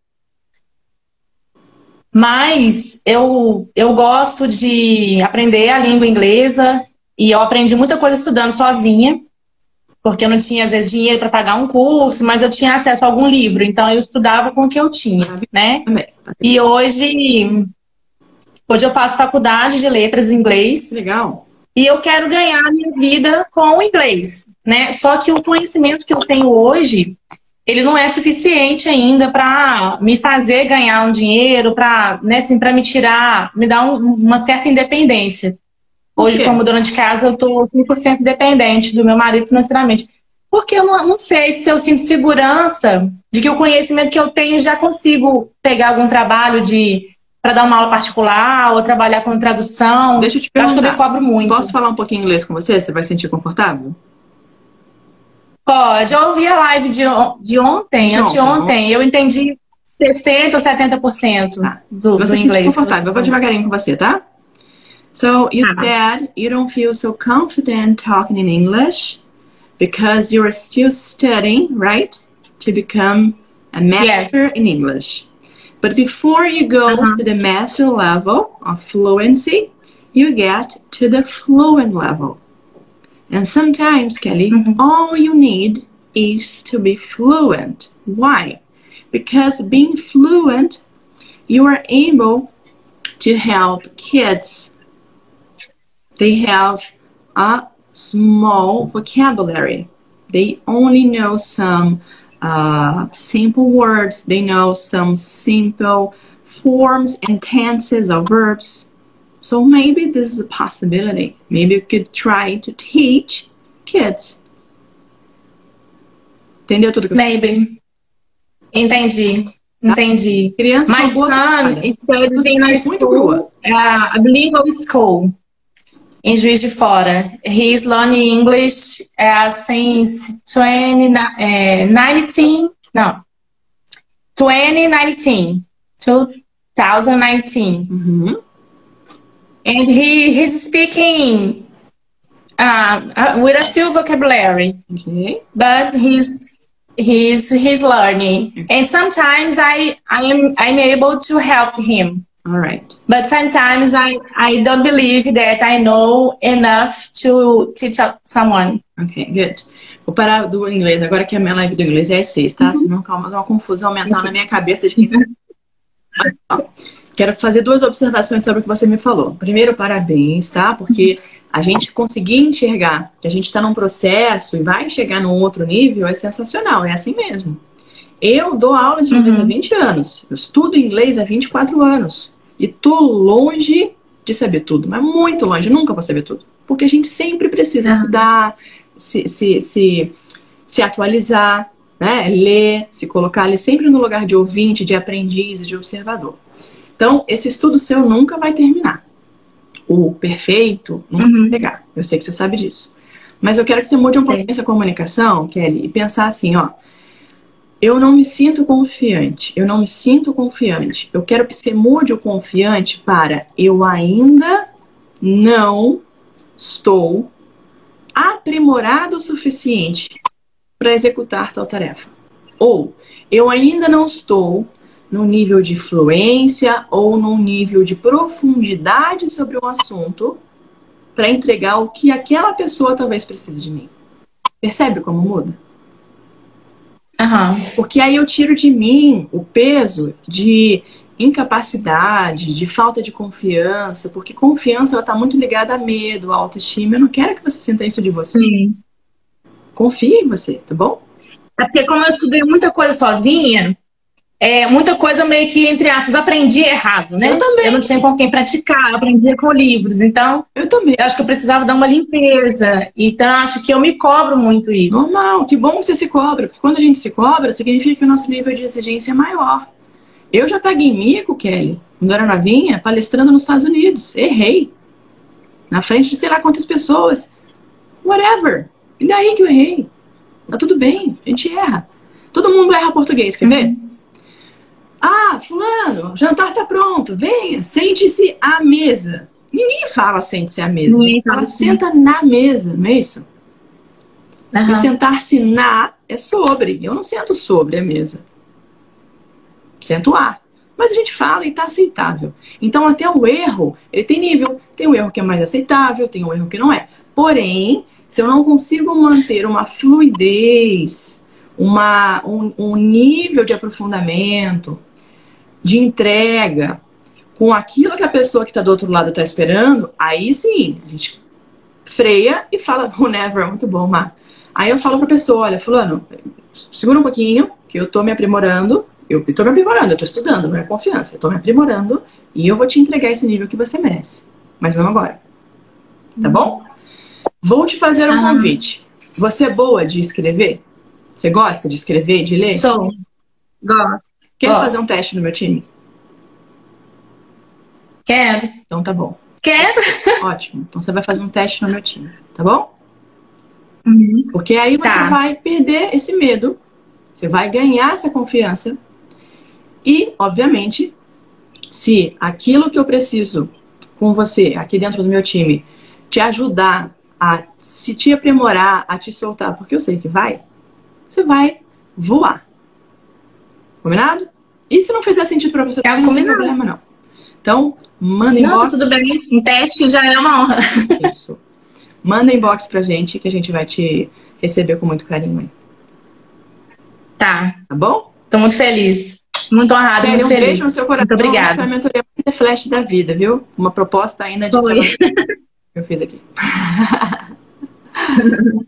C: Mas eu, eu gosto de aprender a língua inglesa e eu aprendi muita coisa estudando sozinha, porque eu não tinha, às vezes, dinheiro para pagar um curso, mas eu tinha acesso a algum livro, então eu estudava com o que eu tinha, né? E hoje, hoje eu faço faculdade de letras em inglês.
B: Legal
C: e eu quero ganhar a minha vida com o inglês, né? Só que o conhecimento que eu tenho hoje, ele não é suficiente ainda para me fazer ganhar um dinheiro, para né, assim, me tirar, me dar um, uma certa independência. Hoje, como dona de casa, eu estou 100% dependente do meu marido financeiramente. Porque eu não, não, sei se eu sinto segurança de que o conhecimento que eu tenho já consigo pegar algum trabalho de para dar uma aula particular ou trabalhar com tradução.
B: Deixa eu te perguntar.
C: Eu acho que eu me cobro muito.
B: Posso falar um pouquinho inglês com você? Você vai sentir confortável?
C: Pode. Eu ouvi a live de, de ontem, de anteontem. Eu entendi 60% ou 70% ah, do, você do inglês.
B: Confortável. Eu vou devagarinho com você, tá? So you ah. said you don't feel so confident talking in English because you're still studying, right? To become a master yes. in English. But before you go uh-huh. to the master level of fluency, you get to the fluent level. And sometimes, Kelly, mm-hmm. all you need is to be fluent. Why? Because being fluent, you are able to help kids. They have a small vocabulary. They only know some uh, simple words. They know some simple forms and tenses of verbs. So maybe this is a possibility. Maybe you could try to teach kids. Entendeu tudo que eu
C: Maybe. Entendi. Entendi. Criança My son studies in a school, uh, a school. Em Juiz de Fora. He's learning English uh, since 2019, no, 2019, 2019. Mm-hmm. And he, he's speaking uh, uh, with a few vocabulary, okay. but he's he's he's learning, okay. and sometimes I I am I'm able to help him.
B: All right.
C: But sometimes I, I don't believe that I know enough to teach someone.
B: Ok, good. Vou parar do inglês, agora que a minha live do inglês é às seis, tá? Uhum. Senão calma, uma confusão mental na minha cabeça de quem tá... Quero fazer duas observações sobre o que você me falou. Primeiro, parabéns, tá? Porque a gente conseguir enxergar que a gente está num processo e vai chegar num outro nível é sensacional, é assim mesmo. Eu dou aula de inglês uhum. há 20 anos, eu estudo inglês há 24 anos. E tô longe de saber tudo, mas muito longe, nunca vou saber tudo. Porque a gente sempre precisa estudar, se, se, se, se atualizar, né? ler, se colocar ali sempre no lugar de ouvinte, de aprendiz, de observador. Então, esse estudo seu nunca vai terminar. O perfeito nunca uhum. vai pegar. Eu sei que você sabe disso. Mas eu quero que você mude um pouquinho essa comunicação, Kelly, e pensar assim, ó eu não me sinto confiante, eu não me sinto confiante. Eu quero que você mude o confiante para eu ainda não estou aprimorado o suficiente para executar tal tarefa. Ou eu ainda não estou no nível de fluência ou no nível de profundidade sobre o assunto para entregar o que aquela pessoa talvez precise de mim. Percebe como muda?
C: Uhum.
B: Porque aí eu tiro de mim o peso de incapacidade, de falta de confiança, porque confiança ela está muito ligada a medo, a autoestima. Eu não quero que você sinta isso de você.
C: Sim.
B: Confie em você, tá bom?
C: É porque como eu estudei muita coisa sozinha, é, muita coisa meio que, entre aspas, aprendi errado, né?
B: Eu também.
C: Eu não tinha com quem praticar, eu aprendia com livros. Então,
B: Eu também.
C: eu acho que eu precisava dar uma limpeza. Então, acho que eu me cobro muito isso.
B: Normal, que bom que você se cobra, porque quando a gente se cobra, significa que o nosso nível de exigência é maior. Eu já paguei mico, Kelly, quando eu era novinha, palestrando nos Estados Unidos. Errei. Na frente de sei lá quantas pessoas. Whatever. E daí que eu errei? Tá tudo bem, a gente erra. Todo mundo erra português, quer ver? Ah, fulano, o jantar tá pronto, venha, sente-se à mesa. Ninguém fala sente-se à mesa.
C: Ninguém
B: fala
C: assim.
B: senta na mesa, não é isso? E
C: Aham.
B: o sentar-se na é sobre. Eu não sento sobre a mesa. Sento a. Mas a gente fala e está aceitável. Então, até o erro, ele tem nível. Tem um erro que é mais aceitável, tem um erro que não é. Porém, se eu não consigo manter uma fluidez, uma, um, um nível de aprofundamento, de entrega, com aquilo que a pessoa que está do outro lado está esperando, aí sim, a gente freia e fala, whenever, muito bom, Mar. Aí eu falo pra pessoa, olha, fulano, segura um pouquinho, que eu tô me aprimorando, eu tô me aprimorando, eu tô estudando, não é confiança, eu tô me aprimorando e eu vou te entregar esse nível que você merece. Mas não agora. Tá bom? Vou te fazer um
C: Ah.
B: convite. Você é boa de escrever? Você gosta de escrever, de ler?
C: Sou. Gosto.
B: Quer fazer um teste no meu time?
C: Quero.
B: Então tá bom.
C: Quero.
B: Ótimo. Então você vai fazer um teste no meu time, tá bom?
C: Uhum.
B: Porque aí você
C: Tá.
B: vai perder esse medo, você vai ganhar essa confiança. E, obviamente, se aquilo que eu preciso com você aqui dentro do meu time te ajudar a se te aprimorar, a te soltar, porque eu sei que vai, você vai voar. Combinado? E se não fizer sentido pra você,
C: É
B: não tem problema não. Então, manda
C: Não, tá
B: inbox.
C: tudo bem. Um teste já é uma honra.
B: Isso. Manda inbox pra gente que a gente vai te receber com muito carinho aí.
C: Tá.
B: Tá bom?
C: Tô muito feliz. Muito honrada, muito
B: um
C: feliz.
B: beijo no seu coração.
C: Muito obrigada.
B: Foi a mentoria flash da vida, viu? Uma proposta ainda de eu fiz aqui.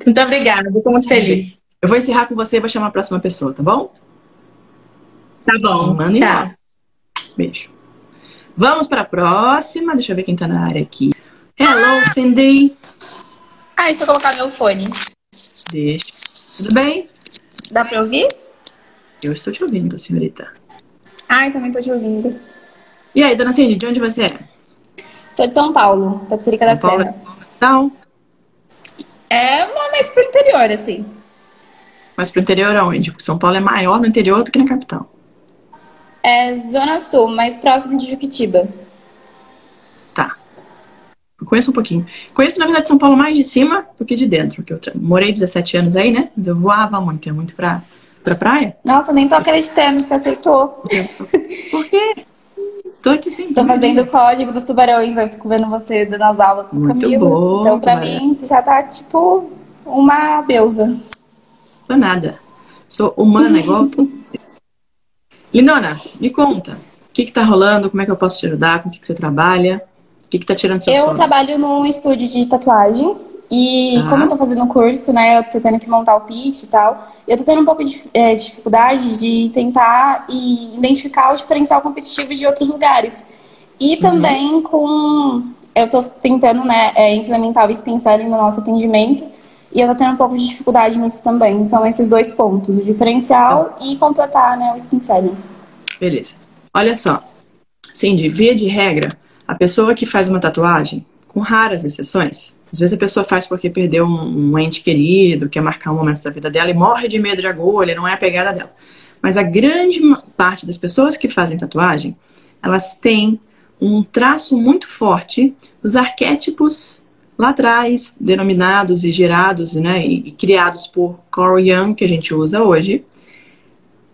C: Muito obrigada. Tô muito feliz.
B: Eu vou encerrar com você e vou chamar a próxima pessoa, tá bom?
C: Tá bom.
B: Manda
C: Tchau.
B: Beijo. Vamos para a próxima. Deixa eu ver quem tá na área aqui. Hello, Cindy.
D: Ah, deixa eu colocar meu fone.
B: Deixa. Tudo bem?
D: Dá pra ouvir?
B: Eu estou te ouvindo, senhorita.
D: Ai, também tô te ouvindo.
B: E aí, dona Cindy, de onde você é?
D: Sou de São Paulo, da
B: São Paulo?
D: Serra.
B: Então,
D: É mais pro interior, assim.
B: mas pro interior aonde? São Paulo é maior no interior do que na capital.
D: É Zona Sul, mais próximo de Juquitiba.
B: Tá. Eu conheço um pouquinho. Conheço, na verdade, São Paulo mais de cima do que de dentro. Que eu morei 17 anos aí, né? Mas eu voava muito, ia muito pra, pra praia.
D: Nossa, nem tô acreditando que você aceitou.
B: Por quê? Tô aqui sempre.
D: Tô fazendo o código dos tubarões, eu fico vendo você dando as aulas com o
B: Muito
D: Camilo.
B: bom,
D: então, pra
B: Tubarão.
D: mim, você já tá tipo uma deusa.
B: Sou nada. Sou humana igual tu. Lindona, me conta. O que que tá rolando? Como é que eu posso te ajudar? Com o que que você trabalha? O que que tá tirando seu
D: Eu
B: sono?
D: trabalho num estúdio de tatuagem. E
B: Tá.
D: como eu tô fazendo curso, né, eu tô tendo que montar o pitch e tal, eu tô tendo um pouco de eh, dificuldade de tentar e identificar o diferencial competitivo de outros lugares.
B: Uhum.
D: E também com... Eu tô tentando, né, eh, implementar o spin selling no nosso atendimento e eu tô tendo um pouco de dificuldade nisso também. São esses dois pontos, o diferencial
B: Tá.
D: e completar, né, o spin selling.
B: Beleza. Olha só. Cindy, via de regra, a pessoa que faz uma tatuagem, com raras exceções, às vezes a pessoa faz porque perdeu um, um ente querido, quer marcar um momento da vida dela e morre de medo de agulha, não é a pegada dela. Mas a grande parte das pessoas que fazem tatuagem, elas têm um traço muito forte dos arquétipos lá atrás, denominados e gerados né, e, e criados por Carl Jung, que a gente usa hoje,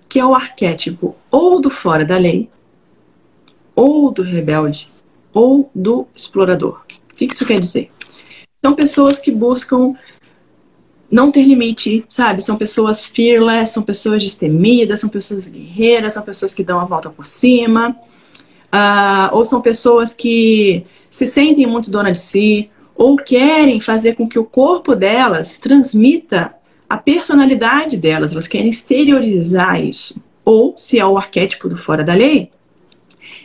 B: que é o arquétipo ou do fora da lei, ou do rebelde, ou do explorador. O que isso quer dizer? São pessoas que buscam não ter limite, sabe? São pessoas fearless, são pessoas destemidas, são pessoas guerreiras, são pessoas que dão a volta por cima, uh, ou são pessoas que se sentem muito dona de si, ou querem fazer com que o corpo delas transmita a personalidade delas, elas querem exteriorizar isso. Ou, se é o arquétipo do fora da lei,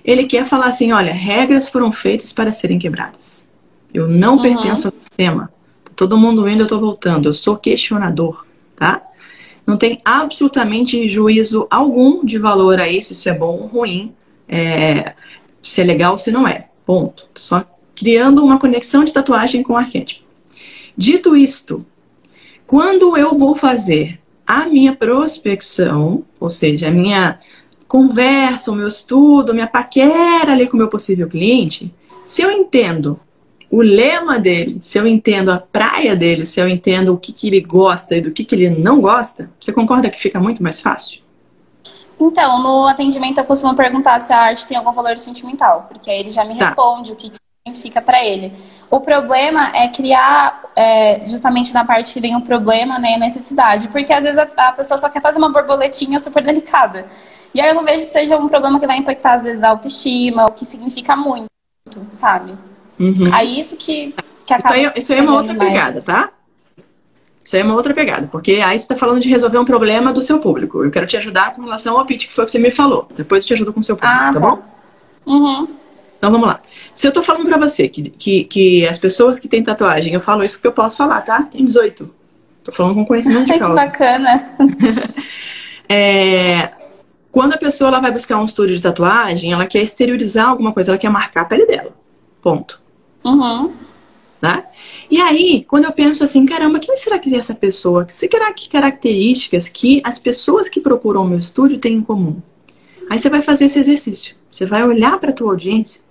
B: ele quer falar assim: olha, regras foram feitas para serem quebradas. Eu não uhum. pertenço ao sistema. Todo mundo indo, eu estou voltando. Eu sou questionador, tá? Não tem absolutamente juízo algum de valor a isso, se é bom ou ruim, é, se é legal ou se não é. Ponto. Só criando uma conexão de tatuagem com o arquétipo. Dito isto, quando eu vou fazer a minha prospecção, ou seja, a minha conversa, o meu estudo, a minha paquera ali com o meu possível cliente, se eu entendo o lema dele, se eu entendo a praia dele, se eu entendo o que, que ele gosta e do que, que ele não gosta, você concorda que fica muito mais fácil?
D: Então, no atendimento eu costumo perguntar se a arte tem algum valor sentimental, porque aí ele já me tá. responde o que, que significa para ele. O problema é criar, é, justamente na parte que vem o problema, né, a necessidade, porque às vezes a, a pessoa só quer fazer uma borboletinha super delicada. E aí eu não vejo que seja um problema que vai impactar, às vezes, a autoestima, o que significa muito, sabe? Uhum. Aí isso que, que acaba.
B: Isso aí, isso aí é uma outra pegada, tá? Isso aí é uma outra pegada, porque aí você está falando de resolver um problema do seu público. Eu quero te ajudar com relação ao pitch, que foi o que você me falou. Depois eu te ajudo com o seu público, ah, tá, tá, bom?
D: Uhum.
B: Então vamos lá. Se eu tô falando pra você que, que, que as pessoas que têm tatuagem, eu falo isso porque eu posso falar, tá? Tem 18. Tô falando com conhecimento de causa.
D: que bacana.
B: é, quando a pessoa ela vai buscar um estúdio de tatuagem, ela quer exteriorizar alguma coisa, ela quer marcar a pele dela. Ponto.
D: Uhum.
B: Tá? E aí, quando eu penso assim, caramba, quem será que é essa pessoa? Que será que características que as pessoas que procuram o meu estúdio têm em comum? Aí você vai fazer esse exercício. Você vai olhar para a tua audiência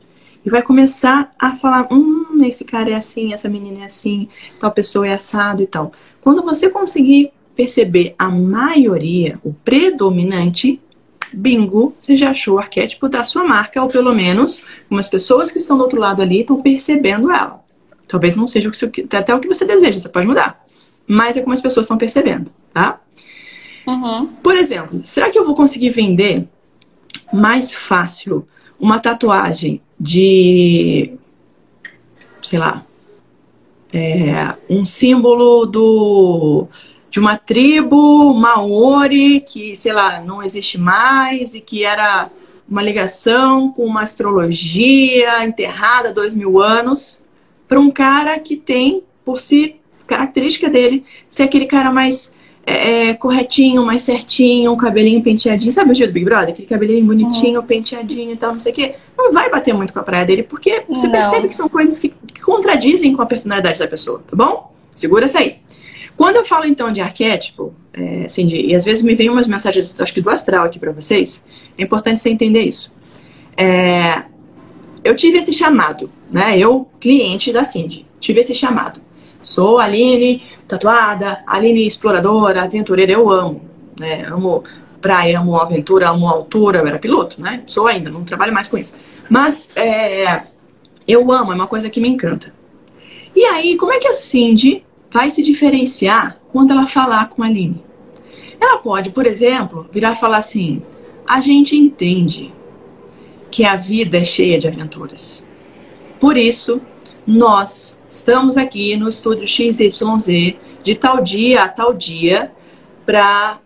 B: e vai começar a falar: hum, esse cara é assim, essa menina é assim, tal pessoa é assado e tal. Quando você conseguir perceber a maioria, o predominante, bingo, você já achou o arquétipo da sua marca, ou pelo menos umas pessoas que estão do outro lado ali estão percebendo ela. Talvez não seja o que, até o que você deseja, você pode mudar. Mas é como as pessoas estão percebendo, tá?
D: Uhum.
B: Por exemplo, será que eu vou conseguir vender mais fácil uma tatuagem de, sei lá, é, um símbolo do, de uma tribo maori que, sei lá, não existe mais e que era uma ligação com uma astrologia enterrada há dois mil anos, para um cara que tem, por si, característica dele, ser aquele cara mais é, é, corretinho, mais certinho, um cabelinho penteadinho. Sabe o dia do Big Brother? Aquele cabelinho bonitinho, uhum. penteadinho e tal, não sei o quê. Não vai bater muito com a praia dele, porque você não. percebe que são coisas que, que, contradizem com a personalidade da pessoa, tá bom? Segura essa aí. Quando eu falo então de arquétipo, é, de, e às vezes me vem umas mensagens, acho que do astral aqui para vocês, é importante você entender isso. É, eu tive esse chamado, né? Eu, cliente da Cindy, tive esse chamado. Sou Aline tatuada, Aline exploradora, aventureira, eu amo. Né? Amo praia, amo aventura, amo altura, eu era piloto, né? Sou ainda, não trabalho mais com isso. Mas é, eu amo, é uma coisa que me encanta. E aí, como é que a Cindy vai se diferenciar quando ela falar com a Aline? Ela pode, por exemplo, virar falar assim: a gente entende que a vida é cheia de aventuras. Por isso, nós estamos aqui no estúdio XYZ de tal dia a tal dia para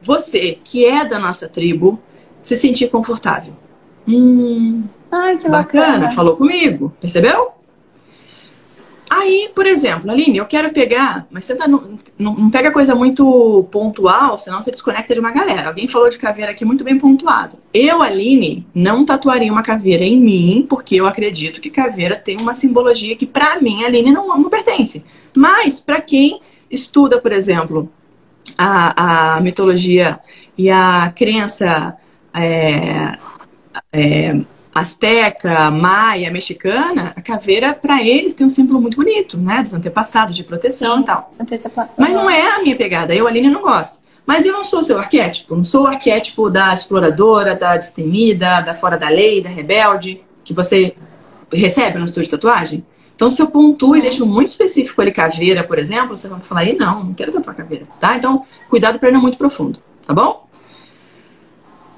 B: você que é da nossa tribo se sentir confortável. Hum,
D: Ai, que
B: bacana,
D: bacana,
B: falou comigo, percebeu? Aí, por exemplo, Aline, eu quero pegar, mas você tá não, não, pega coisa muito pontual, senão você desconecta de uma galera. Alguém falou de caveira aqui muito bem pontuado. Eu, Aline, não tatuaria uma caveira em mim, porque eu acredito que caveira tem uma simbologia que, para mim, Aline, não, não pertence. Mas, para quem estuda, por exemplo, a, a mitologia e a crença é, é, asteca, maia, mexicana, a caveira, para eles, tem um símbolo muito bonito, né? Dos antepassados, de proteção
D: Sim,
B: e tal.
D: antecipa-
B: Mas não é a minha pegada. Eu, Aline, não gosto. Mas eu não sou o seu arquétipo. Não sou o arquétipo da exploradora, da destemida, da fora da lei, da rebelde, que você recebe no estúdio de tatuagem. Então, se eu pontuo e deixo muito específico ali caveira, por exemplo, você vai falar, aí não, não quero tatuar caveira, tá? Então, cuidado para ele não muito profundo, tá bom?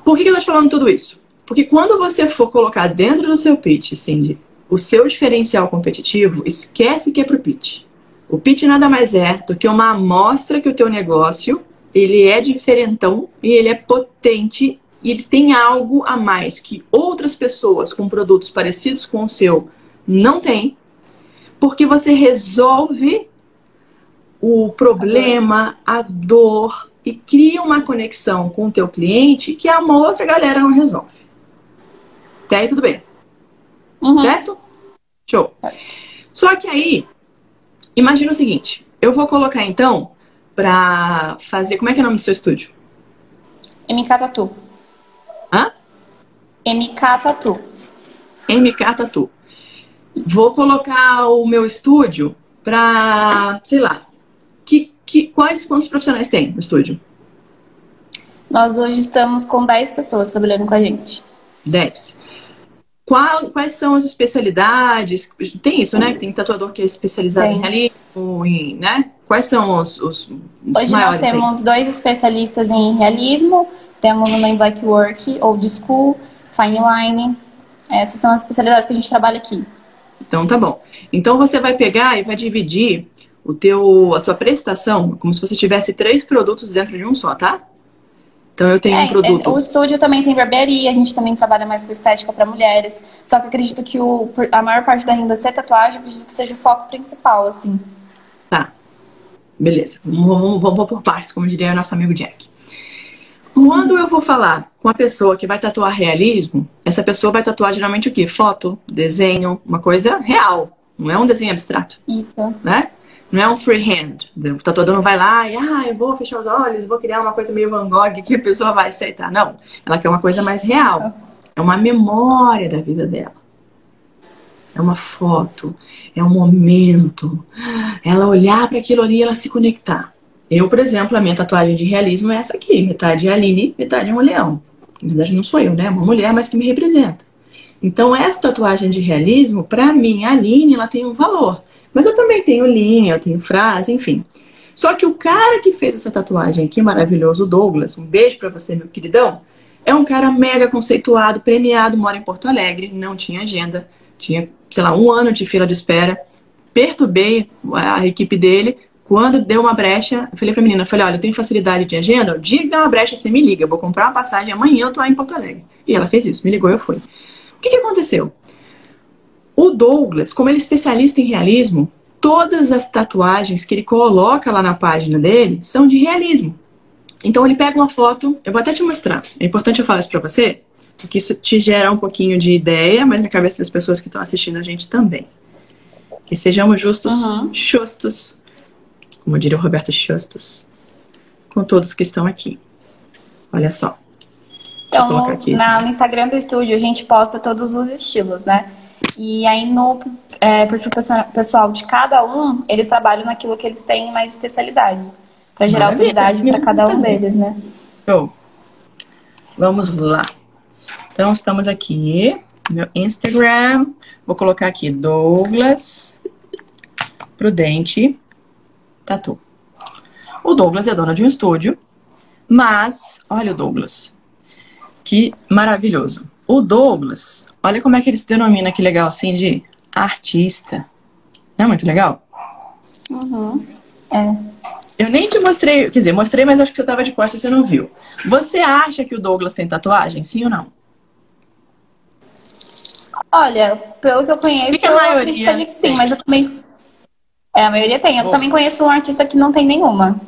B: Por que que eu tô te falando tudo isso? Porque quando você for colocar dentro do seu pitch, Cindy, o seu diferencial competitivo, esquece que é pro pitch. O pitch nada mais é do que uma amostra que o teu negócio, ele é diferentão e ele é potente e ele tem algo a mais que outras pessoas com produtos parecidos com o seu não têm, porque você resolve o problema, a dor e cria uma conexão com o teu cliente que a outra galera não resolve. Até aí tudo bem.
D: Uhum.
B: Certo? Show. Só que aí, imagina o seguinte: eu vou colocar então pra fazer. Como é que é o nome do seu estúdio?
D: MK Tatu.
B: Hã?
D: MK Tatu.
B: MK Tatu. Vou colocar o meu estúdio pra, sei lá, que, que, quais quantos profissionais tem no estúdio?
D: Nós hoje estamos com 10 pessoas trabalhando com a gente.
B: 10. Qual, quais são as especialidades? Tem isso, né? Tem tatuador que é especializado
D: Tem.
B: em realismo, em, né? Quais são os, os
D: Hoje nós
B: aí?
D: temos dois especialistas em realismo, temos uma em blackwork, old school, fine line. Essas são as especialidades que a gente trabalha aqui.
B: Então tá bom. Então você vai pegar e vai dividir o teu, a tua prestação como se você tivesse três produtos dentro de um só, tá? Então eu tenho
D: É,
B: um produto.
D: é, o estúdio também tem barbearia, a gente também trabalha mais com estética para mulheres. Só que acredito que o, a maior parte da renda ser tatuagem, acredito que seja o foco principal, assim.
B: Tá. Beleza. Vamos, vamos, vamos por partes, como diria o nosso amigo Jack. Quando eu vou falar com a pessoa que vai tatuar realismo, essa pessoa vai tatuar geralmente o quê? Foto, desenho, uma coisa real. Não é um desenho abstrato.
D: Isso.
B: né? Não é um freehand. O tatuador não vai lá e, ah, eu vou fechar os olhos, vou criar uma coisa meio Van Gogh que a pessoa vai aceitar. Não. Ela quer uma coisa mais real. É uma memória da vida dela. É uma foto. É um momento. Ela olhar para aquilo ali e ela se conectar. Eu, por exemplo, a minha tatuagem de realismo é essa aqui. Metade é Aline, metade é um leão. Na verdade, não sou eu, né? É uma mulher, mas que me representa. Então, essa tatuagem de realismo, para mim, a Aline, ela tem um valor. Mas eu também tenho linha, eu tenho frase, enfim. Só que o cara que fez essa tatuagem aqui, maravilhoso, Douglas, um beijo pra você, meu queridão, é um cara mega conceituado, premiado, mora em Porto Alegre, não tinha agenda, tinha, sei lá, um ano de fila de espera. Perturbei a equipe dele. Quando deu uma brecha, eu falei pra menina, falei, olha, eu tenho facilidade de agenda, o dia que der uma brecha, você me liga, eu vou comprar uma passagem, amanhã eu tô aí em Porto Alegre. E ela fez isso, me ligou, eu fui. O que, que aconteceu? O Douglas, como ele é especialista em realismo, todas as tatuagens que ele coloca lá na página dele são de realismo. Então ele pega uma foto, eu vou até te mostrar. É importante eu falar isso pra você, porque isso te gera um pouquinho de ideia, mas na cabeça das pessoas que estão assistindo a gente também. Que sejamos justos,
D: Uhum.
B: justos, como diria o Roberto Justus, com todos que estão aqui. Olha só.
D: Então, no,
B: aqui.
D: na- no Instagram do estúdio, a gente posta todos os estilos, né? E aí no é, perfil pessoa- pessoal de cada um, eles trabalham naquilo que eles têm mais especialidade. Pra gerar
B: Maravilha,
D: autoridade para cada um deles, né?
B: Show. Vamos lá. Então, estamos aqui. Meu Instagram. Vou colocar aqui Douglas Prudente Tatu. O Douglas é dono de um estúdio, mas olha o Douglas. Que maravilhoso. O Douglas, olha como é que ele se denomina que legal assim de artista. Não é muito legal?
D: Uhum. É.
B: Eu nem te mostrei, quer dizer, mostrei, mas acho que você tava de costas e você não viu. Você acha que o Douglas tem tatuagem? Sim ou não?
D: Olha, pelo que eu conheço,
B: que a
D: eu
B: maioria
D: acreditaria que sim,
B: tem?
D: mas eu também. É, a maioria tem. Eu
B: Bom.
D: também conheço um artista que não tem nenhuma.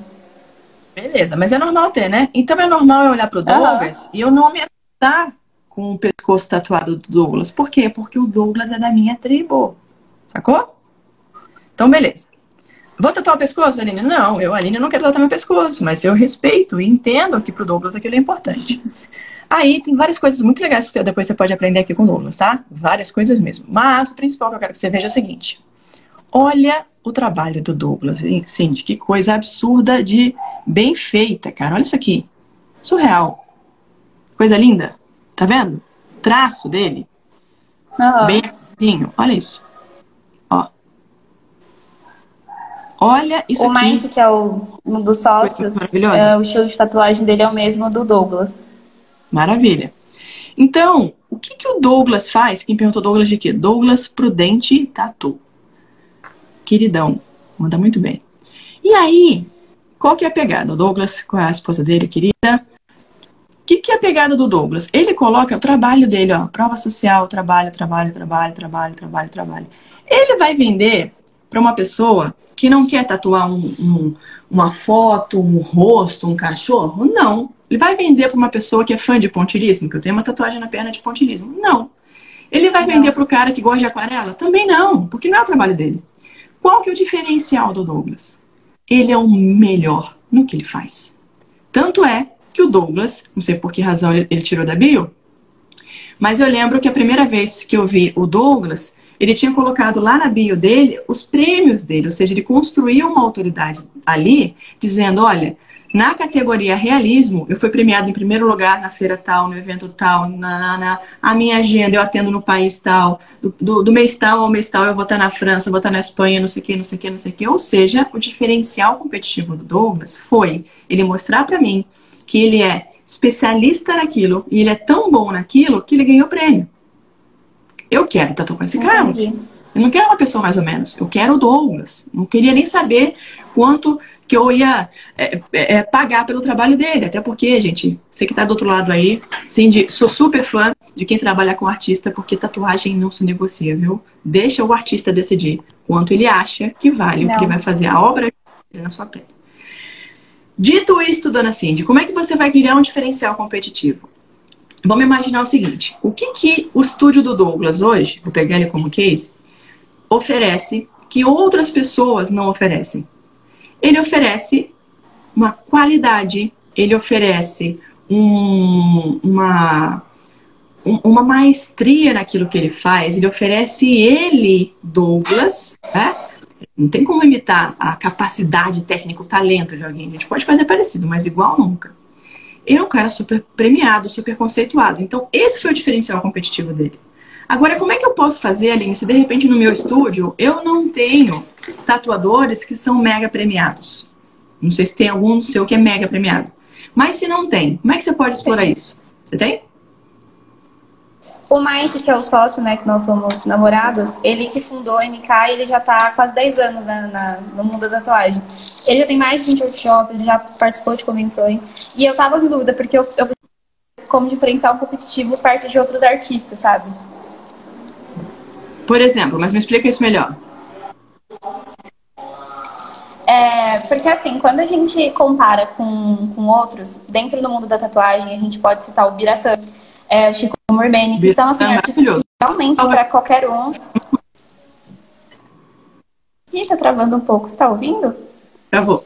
B: Beleza, mas é normal ter, né? Então é normal eu olhar pro. Douglas e eu não me assustar com o pescoço tatuado do Douglas. Por quê? Porque o Douglas é da minha tribo. Sacou? Então, beleza. Vou tatuar o pescoço, Aline? Não, eu, Aline, não quero tatuar meu pescoço, mas eu respeito e entendo que pro Douglas aquilo é importante. Aí tem várias coisas muito legais que depois você pode aprender aqui com o Douglas, tá? Várias coisas mesmo. Mas o principal que eu quero que você veja é o seguinte: olha o trabalho do Douglas, Cindy, que coisa absurda de bem feita, cara. Olha isso aqui. Surreal. Coisa linda. Tá vendo? Traço dele.
D: Uhum.
B: Bem limpinho. Olha isso. Ó. Olha isso
D: o
B: aqui.
D: Mike, que é o, um dos sócios, é, o estilo de tatuagem dele é o mesmo do Douglas.
B: Maravilha. Então, o que, que o Douglas faz? Quem perguntou Douglas de quê? Douglas Prudente Tatu. Queridão. Manda muito bem. E aí, qual que é a pegada? O Douglas com a esposa dele, querida. O que, que é a pegada do Douglas? Ele coloca o trabalho dele, ó, prova social, trabalho, trabalho, trabalho, trabalho, trabalho, trabalho. Ele vai vender para uma pessoa que não quer tatuar um, um, uma foto, um rosto, um cachorro? Não. Ele vai vender para uma pessoa que é fã de pontilhismo, que eu tenho uma tatuagem na perna de pontilhismo? Não. Ele vai não. vender para o cara que gosta de aquarela? Também não, porque não é o trabalho dele. Qual que é o diferencial do Douglas? Ele é o melhor no que ele faz. Tanto é que o Douglas, não sei por que razão ele, ele tirou da bio, mas eu lembro que a primeira vez que eu vi o Douglas, ele tinha colocado lá na bio dele os prêmios dele, ou seja, ele construiu uma autoridade ali, dizendo: olha, na categoria realismo, eu fui premiado em primeiro lugar na feira tal, no evento tal, na, na, a minha agenda eu atendo no país tal, do, do, do, mês tal ao mês tal eu vou estar na França, vou estar na Espanha, não sei o que, não sei o que, não sei o que. Ou seja, o diferencial competitivo do Douglas foi ele mostrar para mim que ele é especialista naquilo e ele é tão bom naquilo que ele ganhou prêmio. Eu quero tatuar com esse cara. Eu não quero uma pessoa mais ou menos. Eu quero o Douglas. Não queria nem saber quanto que eu ia é, é, é, pagar pelo trabalho dele. Até porque, gente, você que está do outro lado aí, de, sou super fã de quem trabalha com artista, porque tatuagem não se negocia, viu? Deixa o artista decidir quanto ele acha que vale não. o que ele vai fazer a obra na sua pele. Dito isto, dona Cindy, como é que você vai criar um diferencial competitivo? Vamos imaginar o seguinte: o que, que o estúdio do Douglas hoje, vou pegar ele como case, oferece que outras pessoas não oferecem? ele oferece uma qualidade, ele oferece um, uma, um, uma maestria naquilo que ele faz, ele oferece ele, Douglas, né? Não tem como imitar a capacidade técnica, o talento de alguém. A gente pode fazer parecido, mas igual nunca. Ele é um cara super premiado, super conceituado. Então, esse foi o diferencial competitivo dele. Agora, como é que eu posso fazer, Aline, se de repente no meu estúdio eu não tenho tatuadores que são mega premiados? Não sei se tem algum no seu que é mega premiado. Mas se não tem, como é que você pode explorar isso? Você tem?
D: O Mike, que é o sócio, né, que nós somos namorados, ele que fundou a MK, ele já está há quase 10 anos né, na, no mundo da tatuagem. Ele já tem mais de 20 workshops, ele já participou de convenções. E eu tava em dúvida, porque eu, eu como diferencial competitivo perto de outros artistas, sabe?
B: Por exemplo, mas me explica isso melhor.
D: É, porque assim, quando a gente compara com, com outros, dentro do mundo da tatuagem, a gente pode citar o Biratã, é, o Chico Morbeni, que são assim, é artistas que realmente para qualquer um. Ih, tá travando um pouco, você tá ouvindo?
B: Travou.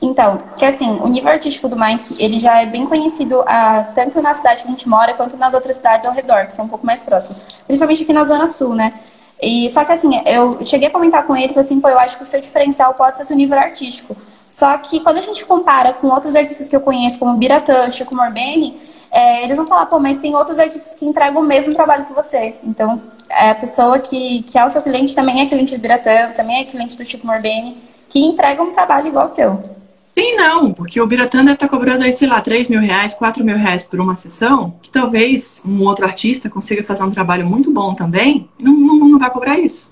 D: Então, que assim, o nível artístico do Mike, ele já é bem conhecido uh, tanto na cidade que a gente mora, quanto nas outras cidades ao redor, que são um pouco mais próximas. Principalmente aqui na Zona Sul, né? E só que assim, eu cheguei a comentar com ele, assim, pô, eu acho que o seu diferencial pode ser seu nível artístico. Só que quando a gente compara com outros artistas que eu conheço, como Biratã, Chico Morbeni, é, eles vão falar, pô, mas tem outros artistas que entregam o mesmo trabalho que você. Então, é a pessoa que, que é o seu cliente também é cliente do Biratã, também é cliente do Chico Morbeni, que entrega um trabalho igual ao seu.
B: Sim, não, porque o Biratã deve estar cobrando aí, sei lá, 3 mil reais, 4 mil reais por uma sessão, que talvez um outro artista consiga fazer um trabalho muito bom também e não, não, não vai cobrar isso.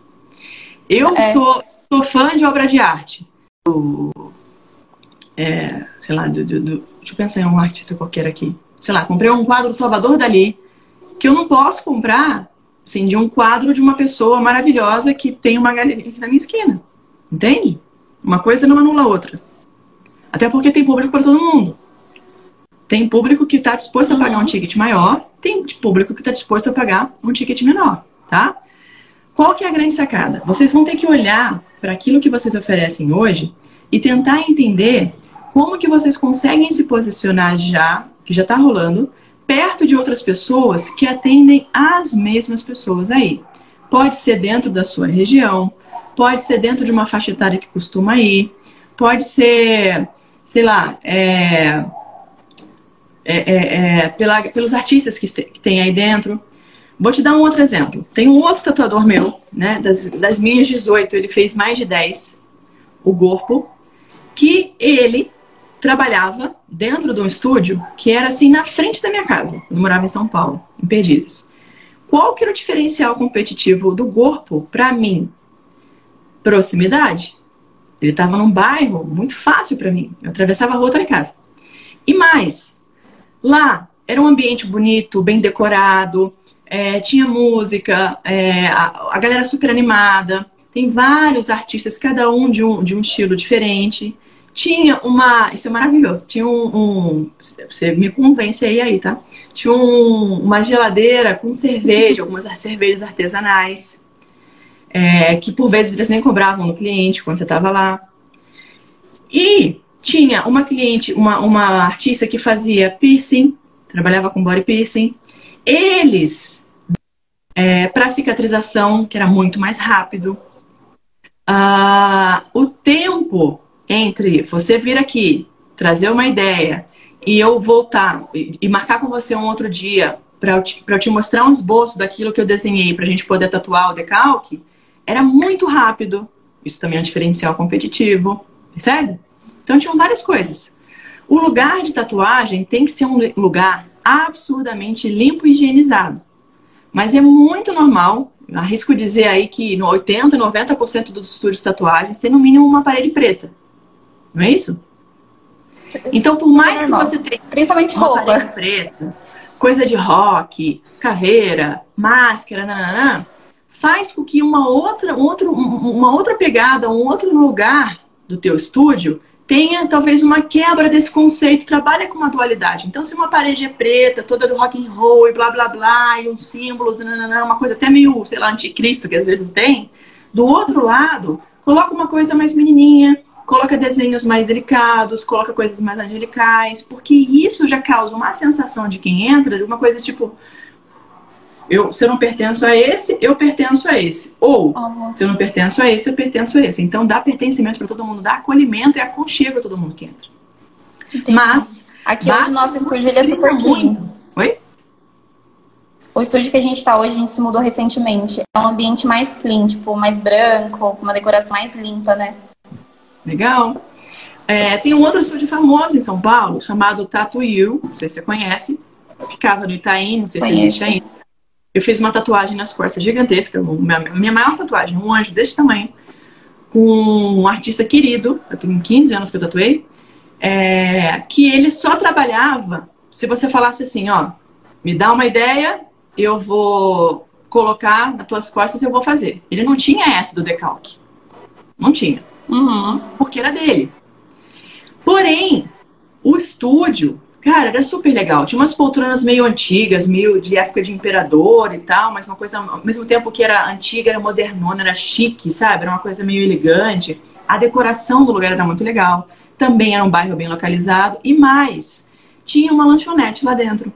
B: Eu é. sou, sou fã de obra de arte. Do, é, sei lá, do, do, do, deixa eu pensar em um artista qualquer aqui. Sei lá, comprei um quadro do Salvador Dali, que eu não posso comprar, assim, de um quadro de uma pessoa maravilhosa que tem uma galeria aqui na minha esquina. Entende? Uma coisa não anula a outra. Até porque tem público para todo mundo. Tem público que está disposto a pagar um ticket maior, tem público que está disposto a pagar um ticket menor, tá? Qual que é a grande sacada? Vocês vão ter que olhar para aquilo que vocês oferecem hoje e tentar entender como que vocês conseguem se posicionar já, que já está rolando, perto de outras pessoas que atendem as mesmas pessoas aí. Pode ser dentro da sua região, pode ser dentro de uma faixa etária que costuma ir, pode ser, sei lá, é, é, é, é pela, pelos artistas que, que tem aí dentro. Vou te dar um outro exemplo. Tem um outro tatuador meu, né? Das, das minhas 18, ele fez mais de 10, o corpo, que ele trabalhava dentro de um estúdio que era assim na frente da minha casa. Eu morava em São Paulo, em Perdizes. Qual que era o diferencial competitivo do corpo para mim? Proximidade. Ele estava num bairro muito fácil para mim. Eu atravessava a rua da casa. E mais, lá era um ambiente bonito, bem decorado, é, tinha música, é, a, a, galera super animada. Tem vários artistas, cada um de um, de um estilo diferente. Tinha uma. Isso é maravilhoso. Tinha um. um você me convence aí, aí, tá? Tinha um, uma geladeira com cerveja, algumas cervejas artesanais. É, que por vezes eles nem cobravam no cliente quando você estava lá. E tinha uma cliente, uma, uma artista que fazia piercing, trabalhava com body piercing. Eles, é, para cicatrização, que era muito mais rápido, uh, o tempo entre você vir aqui, trazer uma ideia e eu voltar e marcar com você um outro dia para eu, te, eu te mostrar um esboço daquilo que eu desenhei para a gente poder tatuar o decalque, era muito rápido. Isso também é um diferencial competitivo, percebe? Então tinham várias coisas. O lugar de tatuagem tem que ser um lugar absurdamente limpo e higienizado. Mas é muito normal, arrisco dizer aí que no 80, 90% dos estúdios de tatuagens tem no mínimo uma parede preta. Não é isso? Então, por mais é que você tenha
D: principalmente
B: uma
D: roupa
B: preta, coisa de rock, caveira, máscara, nananã, faz com que uma outra, outro, uma outra pegada, um outro lugar do teu estúdio tenha talvez uma quebra desse conceito, trabalha com uma dualidade. Então, se uma parede é preta, toda do rock and roll e blá blá blá, e uns símbolos, nananã, uma coisa até meio, sei lá, anticristo que às vezes tem, do outro lado, coloca uma coisa mais menininha, coloca desenhos mais delicados, coloca coisas mais angelicais, porque isso já causa uma sensação de quem entra de uma coisa tipo, eu, se eu não pertenço a esse, eu pertenço a esse. Ou, oh, se eu não pertenço a esse, eu pertenço a esse. Então, dá pertencimento para todo mundo, dá acolhimento e aconchego a todo mundo que entra. Entendi. Mas.
D: Aqui hoje o nosso estúdio ele é super clean.
B: Oi?
D: O estúdio que a gente está hoje, a gente se mudou recentemente. É um ambiente mais clean, tipo, mais branco, com uma decoração mais limpa, né?
B: Legal. É, tem um outro estúdio famoso em São Paulo, chamado Tattoo You, não sei se você conhece. Ficava no Itaim, não sei se existe ainda. Eu fiz uma tatuagem nas costas gigantesca, minha, minha maior tatuagem, um anjo desse tamanho, com um artista querido, eu tenho 15 anos que eu tatuei, é, que ele só trabalhava se você falasse assim, ó, me dá uma ideia, eu vou colocar nas tuas costas e eu vou fazer. Ele não tinha essa do decalque. Não tinha. Uhum. Porque era dele. Porém, o estúdio Cara, era super legal. Tinha umas poltronas meio antigas, meio de época de imperador e tal, mas uma coisa, ao mesmo tempo que era antiga, era modernona, era chique, sabe? Era uma coisa meio elegante. A decoração do lugar era muito legal. Também era um bairro bem localizado. E mais, tinha uma lanchonete lá dentro.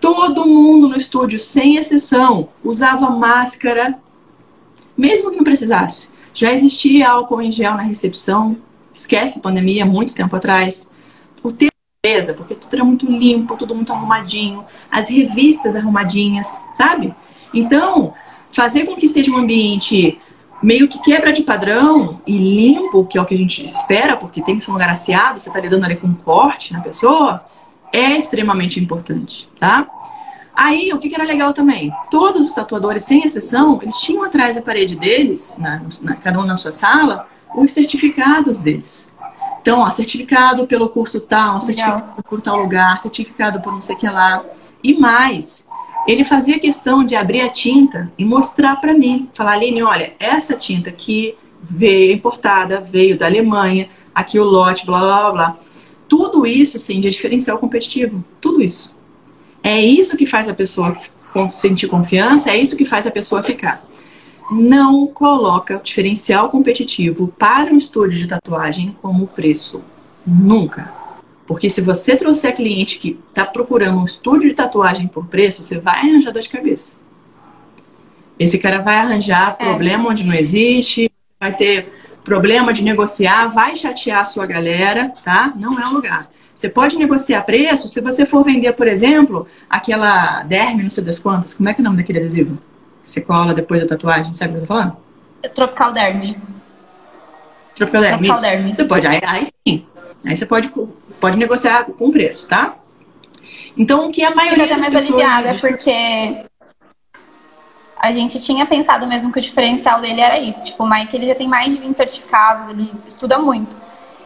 B: Todo mundo no estúdio, sem exceção, usava máscara, mesmo que não precisasse. Já existia álcool em gel na recepção. Esquece pandemia, muito tempo atrás. O tempo porque tudo era muito limpo, tudo muito arrumadinho, as revistas arrumadinhas, sabe? Então, fazer com que seja um ambiente meio que quebra de padrão e limpo, que é o que a gente espera, porque tem que ser um lugar aciado, você está lidando ali com um corte na pessoa, é extremamente importante, tá? Aí, o que, que, era legal também? Todos os tatuadores, sem exceção, eles tinham atrás da parede deles, na, na, cada um na sua sala, os certificados deles. Então, ó, certificado pelo curso tal, certificado por tal lugar, certificado por não sei o que lá. E mais, ele fazia questão de abrir a tinta e mostrar para mim, falar, Aline, olha, essa tinta aqui veio importada, veio da Alemanha, aqui o lote, blá blá blá. Tudo isso, sim, de diferencial competitivo. Tudo isso. É isso que faz a pessoa sentir confiança, é isso que faz a pessoa ficar não coloca diferencial competitivo para um estúdio de tatuagem como preço. Nunca. Porque se você trouxer cliente que está procurando um estúdio de tatuagem por preço, você vai arranjar dor de cabeça. Esse cara vai arranjar é. problema onde não existe, vai ter problema de negociar, vai chatear a sua galera, tá? Não é o lugar. Você pode negociar preço se você for vender, por exemplo, aquela derme, não sei das quantas. Como é que é o nome daquele adesivo? Você cola depois da tatuagem, sabe o que eu tô falando?
D: Tropical Derme.
B: Tropical Derme. Tropical Derme. Você pode, aí, aí sim. Aí você pode, pode negociar com preço, tá? Então, o que a maioria
D: Fica até mais aliviada, porque a gente tinha pensado mesmo que o diferencial dele era isso. Tipo, o Mike, ele já tem mais de 20 certificados, ele estuda muito.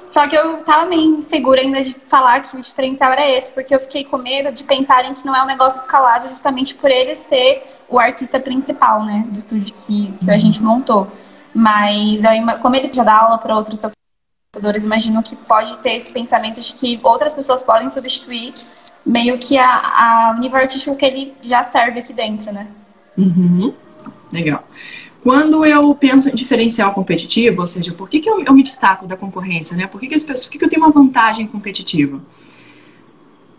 D: Só que eu tava meio insegura ainda de falar que o diferencial era esse, porque eu fiquei com medo de pensarem que não é um negócio escalável justamente por ele ser o artista principal, né, do estúdio que, que a gente montou. Mas aí, como ele já dá aula para outros tatuadores, imagino que pode ter esse pensamento de que outras pessoas podem substituir meio que a, a nível artístico que ele já serve aqui dentro, né?
B: Uhum. Legal. Quando eu penso em diferencial competitivo, ou seja, por que, que eu, eu me destaco da concorrência, né? Por que, que, as pessoas, por que, que eu tenho uma vantagem competitiva?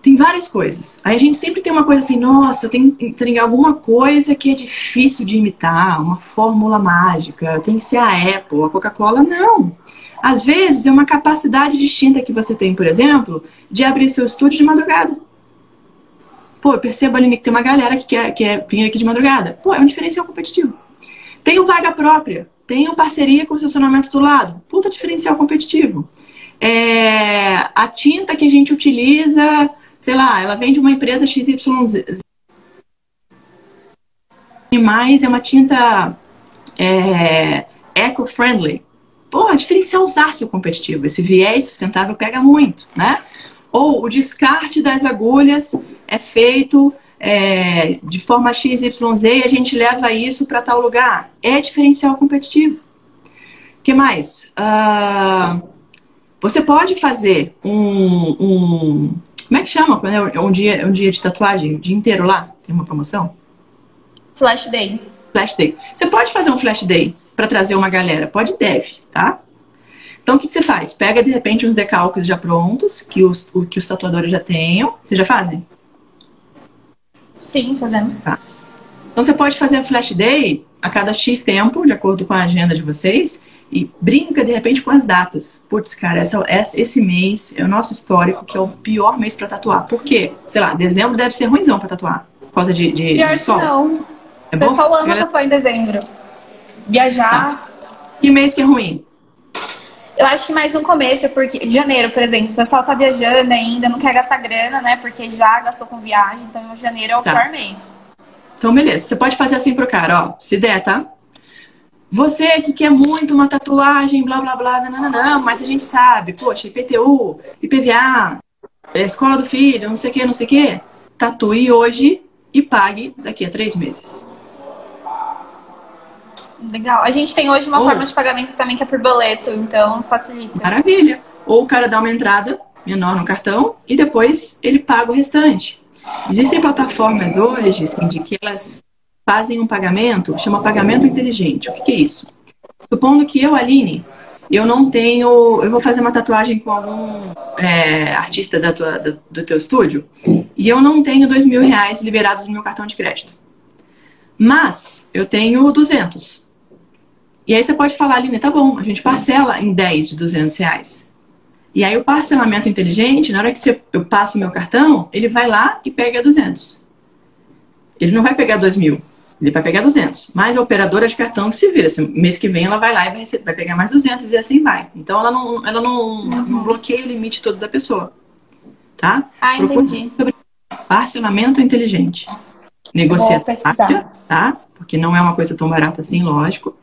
B: Tem várias coisas. Aí a gente sempre tem uma coisa assim, nossa, eu tenho entregar alguma coisa que é difícil de imitar, uma fórmula mágica, tem que ser a Apple, a Coca-Cola. Não. Às vezes é uma capacidade distinta que você tem, por exemplo, de abrir seu estúdio de madrugada. Pô, eu percebo ali que tem uma galera que quer, quer vir aqui de madrugada. Pô, é um diferencial competitivo. Tenho vaga própria, tenho parceria com o estacionamento do lado. Puta diferencial competitivo. É, a tinta que a gente utiliza, sei lá, ela vem de uma empresa XYZ. Mais é uma tinta é, eco-friendly. Pô, diferencial usar seu competitivo. Esse viés sustentável pega muito, né? Ou o descarte das agulhas é feito é, de forma XYZ e a gente leva isso para tal lugar. É diferencial competitivo. O que mais? Uh, você pode fazer um, um, Como é que chama? Quando é um dia, um dia de tatuagem, o dia inteiro lá? Tem uma promoção?
D: Flash Day.
B: Flash Day. Você pode fazer um Flash Day para trazer uma galera? Pode deve, tá? Então, o que, que, você faz? Pega, de repente, uns decalques já prontos, que os, que os tatuadores já tenham. Vocês já fazem?
D: Sim, fazemos. Tá.
B: Então você pode fazer a flash day a cada X tempo, de acordo com a agenda de vocês, e brinca de repente com as datas. Putz, cara, essa, esse mês é o nosso histórico, que é o pior mês para tatuar. Por quê? Sei lá, dezembro deve ser ruimzão para tatuar. Por causa de, de,
D: Pior
B: sol.
D: não. É o pessoal ama tatuar em dezembro. Viajar. Tá.
B: Que mês que é ruim?
D: Eu acho que mais no começo, porque de janeiro, por exemplo, o pessoal tá viajando ainda, não quer gastar grana, né? Porque já gastou com viagem, então janeiro é o tá. pior mês.
B: Então, beleza. Você pode fazer assim pro cara, ó. Se der, tá? Você que quer muito uma tatuagem, blá blá blá, não, não, não, mas a gente sabe, poxa, IPTU, IPVA, escola do filho, não sei o que, não sei o que. Tatue hoje e pague daqui a três meses.
D: Legal. A gente tem hoje uma Ou... forma de pagamento também que é por boleto, então facilita.
B: Maravilha. Ou o cara dá uma entrada menor no cartão e depois ele paga o restante. Existem plataformas hoje, Cindy, que elas fazem um pagamento, chama pagamento inteligente. O que, que é isso? Supondo que eu, Aline, eu não tenho. Eu vou fazer uma tatuagem com algum é, artista da tua, do, do, teu estúdio e eu não tenho dois mil reais liberados no meu cartão de crédito. Mas eu tenho 200. E aí você pode falar, Aline, tá bom, a gente parcela em 10 de 200 reais. E aí o parcelamento inteligente, na hora que você, eu passo o meu cartão, ele vai lá e pega 200. Ele não vai pegar 2 mil, ele vai pegar 200. Mas a operadora de cartão que se vira. Assim, mês que vem ela vai lá e vai, receber, vai pegar mais 200 e assim vai. Então ela não, ela não, uhum. não bloqueia o limite todo da pessoa. Tá?
D: Ah, entendi. Sobre
B: parcelamento inteligente. Negociar, tá? Porque não é uma coisa tão barata assim, lógico.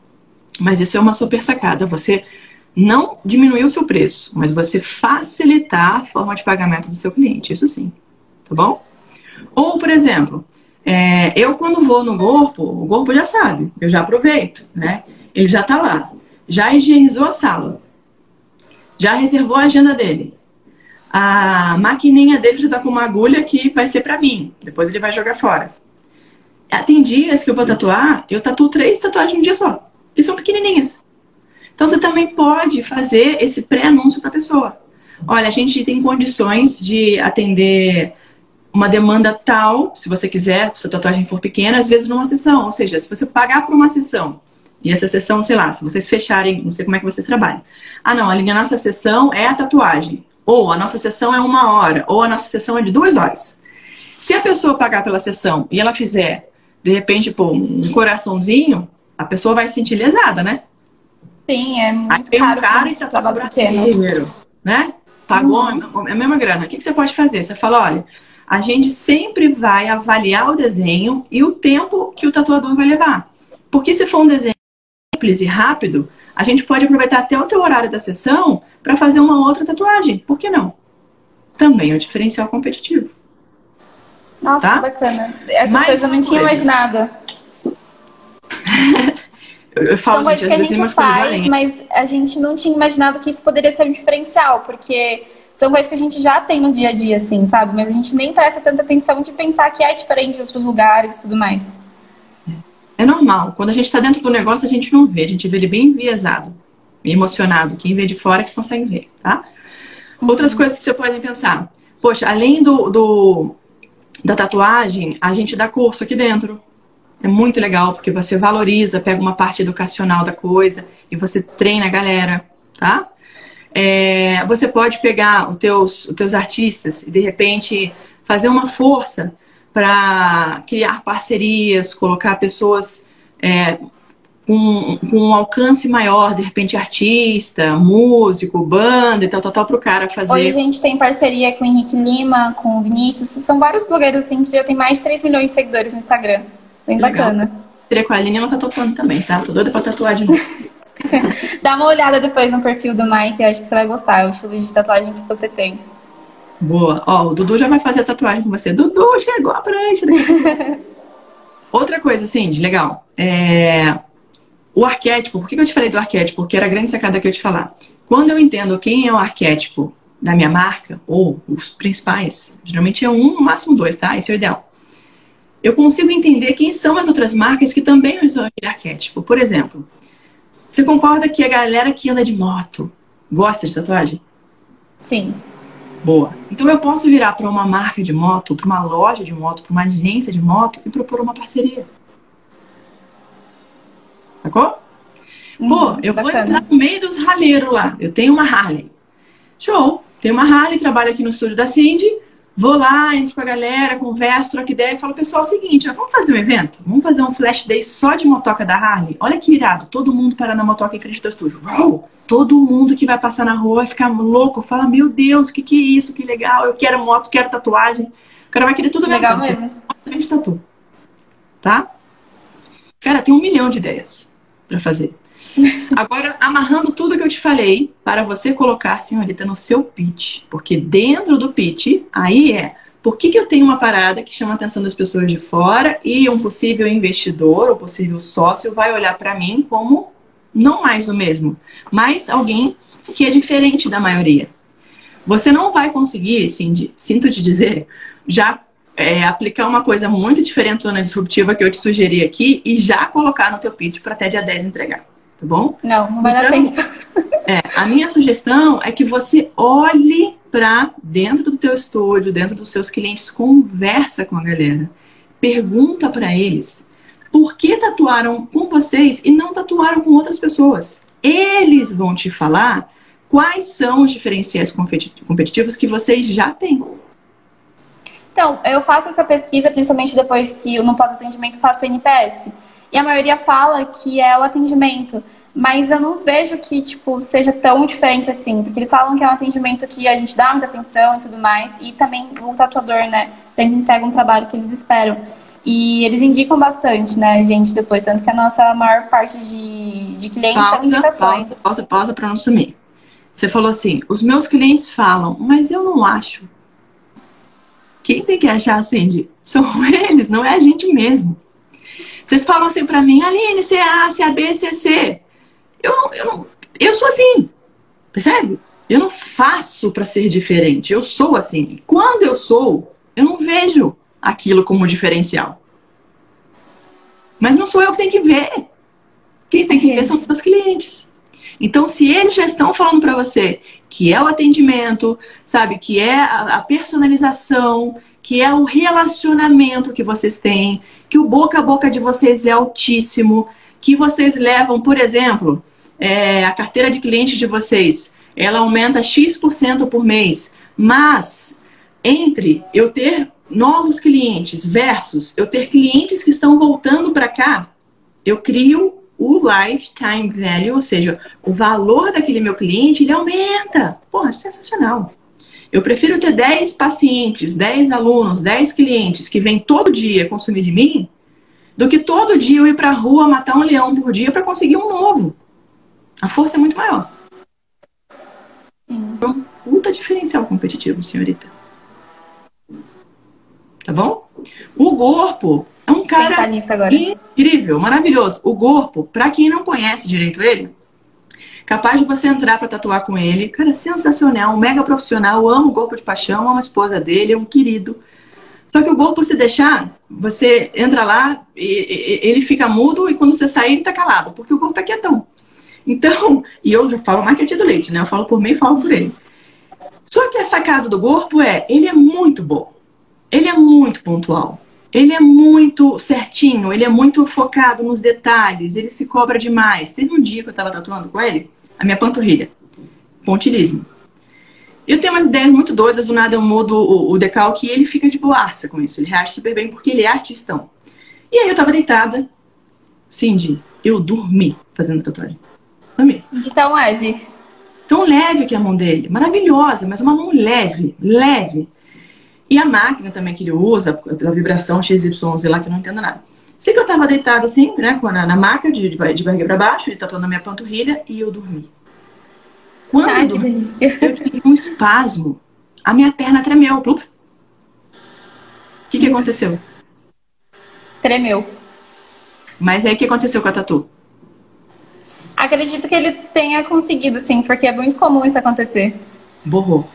B: Mas isso é uma super sacada. Você não diminuir o seu preço, mas você facilitar a forma de pagamento do seu cliente. Isso sim. Tá bom? Ou, por exemplo, é, eu quando vou no corpo, o corpo já sabe, eu já aproveito, né? Ele já tá lá, já higienizou a sala, já reservou a agenda dele. A maquininha dele já tá com uma agulha que vai ser para mim, depois ele vai jogar fora. Tem dias que eu vou tatuar, eu tatuo três tatuagens num dia só que são pequenininhas. Então você também pode fazer esse pré-anúncio para a pessoa. olha, a gente tem condições de atender uma demanda tal, se você quiser, se a tatuagem for pequena, às vezes numa sessão. Ou seja, se você pagar por uma sessão, e essa sessão, sei lá, se vocês fecharem, não sei como é que vocês trabalham. Ah, não, a nossa sessão é a tatuagem. Ou a nossa sessão é uma hora, ou a nossa sessão é de duas horas. Se a pessoa pagar pela sessão e ela fizer, de repente, pô, um coraçãozinho, a pessoa vai se sentir lesada, né?
D: Sim, é muito
B: Aí
D: caro.
B: um cara e tá
D: trabalho
B: brasileiro, né? Pagou uhum. a mesma grana. O que, que você pode fazer? Você fala, olha, a gente sempre vai avaliar o desenho e o tempo que o tatuador vai levar. Porque se for um desenho simples e rápido, a gente pode aproveitar até o teu horário da sessão para fazer uma outra tatuagem. Por que não? Também é um diferencial competitivo.
D: Nossa, tá? que bacana. Essas Mais coisas eu não tinha coisa. imaginado.
B: eu, eu falo,
D: São coisas que a gente faz, mas a gente não tinha imaginado que isso poderia ser um diferencial, porque são coisas que a gente já tem no dia a dia, assim, sabe? Mas a gente nem presta tanta atenção de pensar que é diferente de outros lugares e tudo mais.
B: É normal. Quando a gente está dentro do negócio, a gente não vê. A gente vê ele bem enviesado, emocionado. Quem vê de fora é que consegue ver, tá? Uhum. Outras coisas que você pode pensar. Poxa, além do, do, da tatuagem, a gente dá curso aqui dentro. É muito legal, porque você valoriza, pega uma parte educacional da coisa e você treina a galera, tá? É, você pode pegar os teus, os teus artistas e, de repente, fazer uma força para criar parcerias, colocar pessoas é, com, com, um alcance maior, de repente artista, músico, banda e tal, tal, tal, para o cara fazer.
D: Hoje a gente tem parceria com o Henrique Lima, com o Vinícius, são vários blogueiros assim que já tem mais de 3 milhões de seguidores no Instagram. Bem Legal. bacana.
B: Seria com a Aline, ela tá tatuando também, tá? Tô doida pra tatuar de novo.
D: Dá uma olhada depois no perfil do Mike, acho que você vai gostar, o estilo de tatuagem que você tem.
B: Boa. Ó, o Dudu já vai fazer a tatuagem com você. Dudu, chegou a prancha. Outra coisa, Cindy, legal. É... O arquétipo, por que eu te falei do arquétipo? Porque era a grande sacada que eu te falar. Quando eu entendo quem é o arquétipo da minha marca, ou os principais, geralmente é um, no máximo dois, tá? Esse é o ideal. Eu consigo entender quem são as outras marcas que também usam aquele arquétipo. Por exemplo, você concorda que a galera que anda de moto gosta de tatuagem?
D: Sim.
B: Boa. Então eu posso virar para uma marca de moto, para uma loja de moto, para uma agência de moto e propor uma parceria. Sacou? Hum, Pô, eu bacana. vou entrar no meio dos raleiros lá. Eu tenho uma Harley. Show! Tem uma Harley, trabalho aqui no estúdio da Cindy. Vou lá, entro com a galera, converso, troco ideia e falo, pessoal, é o seguinte, ó, vamos fazer um evento? Vamos fazer um flash day só de motoca da Harley? Olha que irado, todo mundo para na motoca em frente do estúdio. Todo mundo que vai passar na rua vai ficar louco, fala, meu Deus, o que, que é isso? Que legal, eu quero moto, quero tatuagem. O cara vai querer tudo
D: legal mesmo.
B: de tatu. Tá? Cara, tem um milhão de ideias para fazer. Agora, amarrando tudo que eu te falei, para você colocar, senhorita, no seu pitch. Porque dentro do pitch, aí é por que, que eu tenho uma parada que chama a atenção das pessoas de fora e um possível investidor ou possível sócio vai olhar para mim como não mais o mesmo, mas alguém que é diferente da maioria. Você não vai conseguir, Cindy, sinto te dizer, já é, aplicar uma coisa muito diferente na disruptiva que eu te sugeri aqui e já colocar no teu pitch para até dia 10 entregar, tá bom?
D: Não, não vai então, dar tempo.
B: É, a minha sugestão é que você olhe para dentro do teu estúdio, dentro dos seus clientes, conversa com a galera, pergunta para eles por que tatuaram com vocês e não tatuaram com outras pessoas. Eles vão te falar quais são os diferenciais competitivos que vocês já têm.
D: Então, eu faço essa pesquisa principalmente depois que eu no pós-atendimento faço o NPS. E a maioria fala que é o atendimento. Mas eu não vejo que, tipo, seja tão diferente assim. Porque eles falam que é um atendimento que a gente dá muita atenção e tudo mais. E também o tatuador, né? Sempre entrega um trabalho que eles esperam. E eles indicam bastante, né, gente, depois. Tanto que a nossa maior parte de, de clientes pausa, são indicações.
B: Pausa, pausa, pausa para não sumir. Você falou assim, os meus clientes falam, mas eu não acho. Quem tem que achar, Cindy? São eles, não é a gente mesmo. Vocês falam assim para mim, Aline, C A, A B, C. Eu não, eu não, eu sou assim. Percebe? Eu não faço para ser diferente. Eu sou assim. Quando eu sou, eu não vejo aquilo como diferencial. Mas não sou eu que tenho que ver. Quem tem que ver são os seus clientes. Então, se eles já estão falando para você que é o atendimento, sabe, que é a personalização, que é o relacionamento que vocês têm, que o boca a boca de vocês é altíssimo, que vocês levam, por exemplo, é, a carteira de clientes de vocês, ela aumenta X% por mês, mas entre eu ter novos clientes versus eu ter clientes que estão voltando para cá, eu crio o lifetime value, ou seja, o valor daquele meu cliente, ele aumenta. Porra, sensacional. Eu prefiro ter 10 pacientes, 10 alunos, 10 clientes que vêm todo dia consumir de mim, do que todo dia eu ir para a rua matar um leão por dia para conseguir um novo. A força é muito maior. Então, puta diferencial competitivo, senhorita. Tá bom? O corpo é um cara incrível, maravilhoso. O corpo, para quem não conhece direito ele, capaz de você entrar para tatuar com ele. Cara, sensacional, um mega profissional. Amo o Gorpo de paixão, amo a esposa dele, é um querido. Só que o Gorpo, se deixar, você entra lá, e, e, ele fica mudo e quando você sair, ele tá calado, porque o Gorpo é quietão. Então, e eu já falo mais que do leite, né? Eu falo por mim e falo por ele. Só que a sacada do Gorpo é, ele é muito bom. Ele é muito pontual. Ele é muito certinho, ele é muito focado nos detalhes, ele se cobra demais. Teve um dia que eu tava tatuando com ele, a minha panturrilha. Pontilismo. Eu tenho umas ideias muito doidas, do nada eu mudo o, o decalque e ele fica de boaça com isso. Ele reage super bem porque ele é artistão. E aí eu tava deitada, Cindy, eu dormi fazendo tatuagem. Dormi.
D: De tão leve.
B: Tão leve que é a mão dele. Maravilhosa, mas uma mão leve, leve. E a máquina também que ele usa, pela vibração XYZ lá, que eu não entendo nada. Sei que eu tava deitada assim, né, na, na maca, de, de, barriga pra baixo, ele tatuando na minha panturrilha, e eu dormi. Quando Ai, eu dormi, eu tive um espasmo. A minha perna tremeu. O que, que aconteceu?
D: Tremeu.
B: Mas aí o que aconteceu com a tatu?
D: Acredito que ele tenha conseguido, sim, porque é muito comum isso acontecer.
B: Borrou.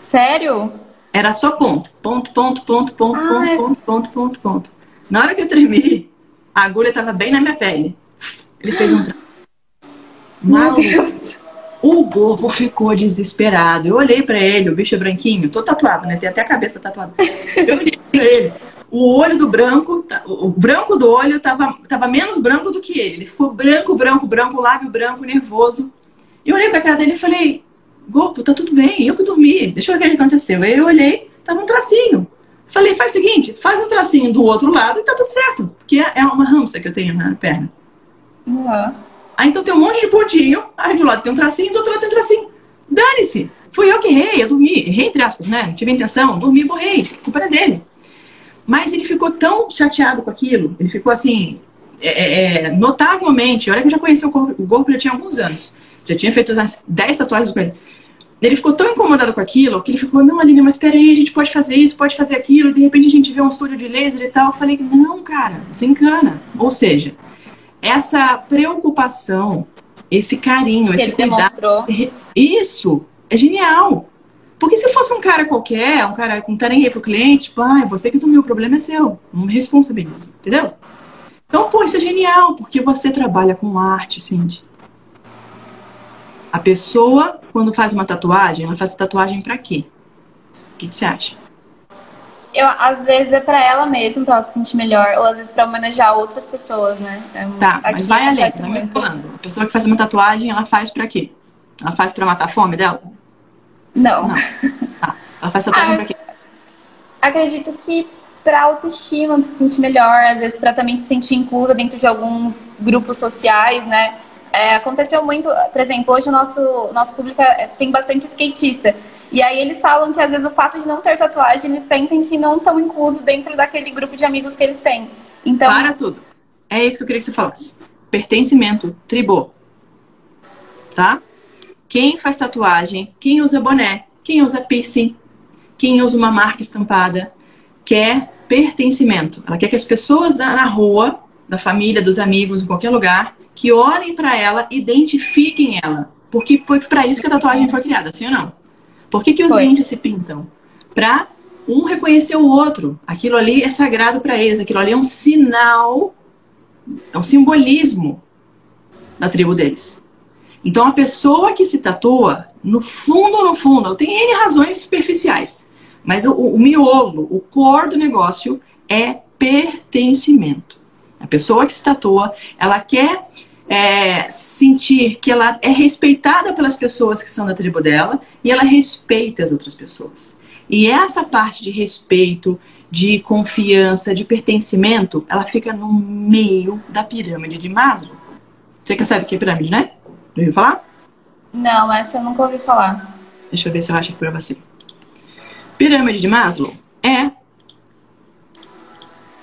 D: Sério?
B: Era só ponto. Ponto, ponto, ponto, ponto, ah, ponto, é... ponto, ponto, ponto, ponto. Na hora que eu tremi, a agulha estava bem na minha pele. Ele fez um.
D: Meu Deus!
B: O gorro ficou desesperado. Eu olhei para ele, o bicho é branquinho, tô tatuado, né? Tem até a cabeça tatuada. Eu olhei pra ele. O olho do branco, tá, o branco do olho tava, tava menos branco do que ele. Ele ficou branco, branco, branco, lábio branco, nervoso. Eu olhei pra cara dele e falei: Gopo, tá tudo bem, eu que dormi, deixa eu ver o que aconteceu. Aí eu olhei, tava um tracinho. Falei, faz o seguinte, faz um tracinho do outro lado e tá tudo certo. Porque é uma hamster que eu tenho na perna.
D: Uhum.
B: Aí então tem um monte de pontinho, aí do lado tem um tracinho, do outro lado tem um tracinho. Dane-se! Fui eu que errei, eu dormi, errei entre aspas, né? Não tive intenção, dormi e borrei, a culpa é dele. Mas ele ficou tão chateado com aquilo, ele ficou assim, é, é, é notavelmente, olha que eu já conheci o corpo, o corpo já tinha alguns anos, já tinha feito umas 10 tatuagens com ele. Ele ficou tão incomodado com aquilo que ele ficou, não, Aline, mas peraí, a gente pode fazer isso, pode fazer aquilo, e de repente a gente vê um estúdio de laser e tal. Eu falei, não, cara, desencana. Ou seja, essa preocupação, esse carinho, que esse cuidado. Demonstrou. Isso é genial. Porque se fosse um cara qualquer, um cara que não tá nem aí pro cliente, tipo, ah, você que dormiu, o problema é seu. Não me responsabiliza, entendeu? Então, pô, isso é genial, porque você trabalha com arte, Cindy. A pessoa, quando faz uma tatuagem, ela faz a tatuagem para quê? O que, que, você acha?
D: Eu, às vezes é para ela mesma, para ela se sentir melhor, ou às vezes para homenagear outras pessoas, né?
B: É tá, mas vai além, tá me falando. A pessoa que faz uma tatuagem, ela faz para quê? Ela faz para matar a fome dela?
D: Não. Não.
B: Tá. Ela faz tatuagem ah, pra quê?
D: Acredito que para autoestima, pra se sentir melhor, às vezes para também se sentir inclusa dentro de alguns grupos sociais, né? É, aconteceu muito, por exemplo, hoje o nosso, nosso público é, tem bastante skatista. E aí eles falam que às vezes o fato de não ter tatuagem, eles sentem que não estão inclusos dentro daquele grupo de amigos que eles têm. Então...
B: Para tudo. É isso que eu queria que você falasse. Pertencimento, tribo. Tá? Quem faz tatuagem, quem usa boné, quem usa piercing, quem usa uma marca estampada, quer pertencimento. Ela quer que as pessoas na rua, da família, dos amigos, em qualquer lugar, que olhem para ela, identifiquem ela. Porque foi para isso que a tatuagem foi criada, sim ou não? Por que, que os foi. índios se pintam? Para um reconhecer o outro. Aquilo ali é sagrado para eles, aquilo ali é um sinal, é um simbolismo da tribo deles. Então, a pessoa que se tatua, no fundo, no fundo, tem N razões superficiais, mas o, o miolo, o core do negócio é pertencimento. A pessoa que se tatua, ela quer é, sentir que ela é respeitada pelas pessoas que são da tribo dela e ela respeita as outras pessoas. E essa parte de respeito, de confiança, de pertencimento, ela fica no meio da pirâmide de Maslow. Você quer saber o que é pirâmide, né? Já ouviu falar?
D: Não, essa eu nunca ouvi falar.
B: Deixa eu ver se eu acho aqui pra você. Pirâmide de Maslow é.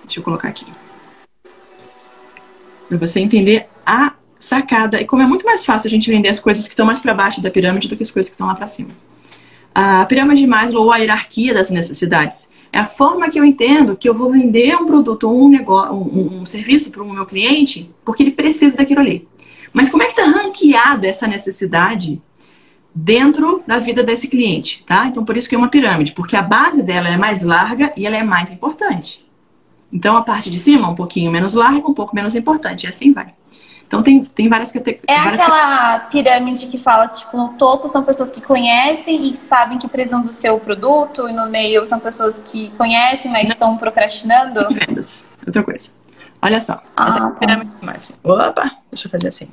B: Deixa eu colocar aqui. Pra você entender a sacada. E como é muito mais fácil a gente vender as coisas que estão mais para baixo da pirâmide do que as coisas que estão lá para cima. A pirâmide de Maslow, ou a hierarquia das necessidades, é a forma que eu entendo que eu vou vender um produto ou um, negócio, um, um serviço para o meu cliente porque ele precisa daquilo ali. Mas como é que está ranqueada essa necessidade dentro da vida desse cliente, tá? Então, por isso que é uma pirâmide, porque a base dela é mais larga e ela é mais importante. Então, a parte de cima, um pouquinho menos larga, um pouco menos importante, e assim vai. Então tem, tem várias categorias.
D: É aquela pirâmide que fala que, tipo, no topo são pessoas que conhecem e sabem que precisam do seu produto, e no meio são pessoas que conhecem, mas Não. estão procrastinando.
B: Vendas. Outra coisa. Olha só. Ah, essa é a tá. pirâmide mais. Opa! Deixa eu fazer assim.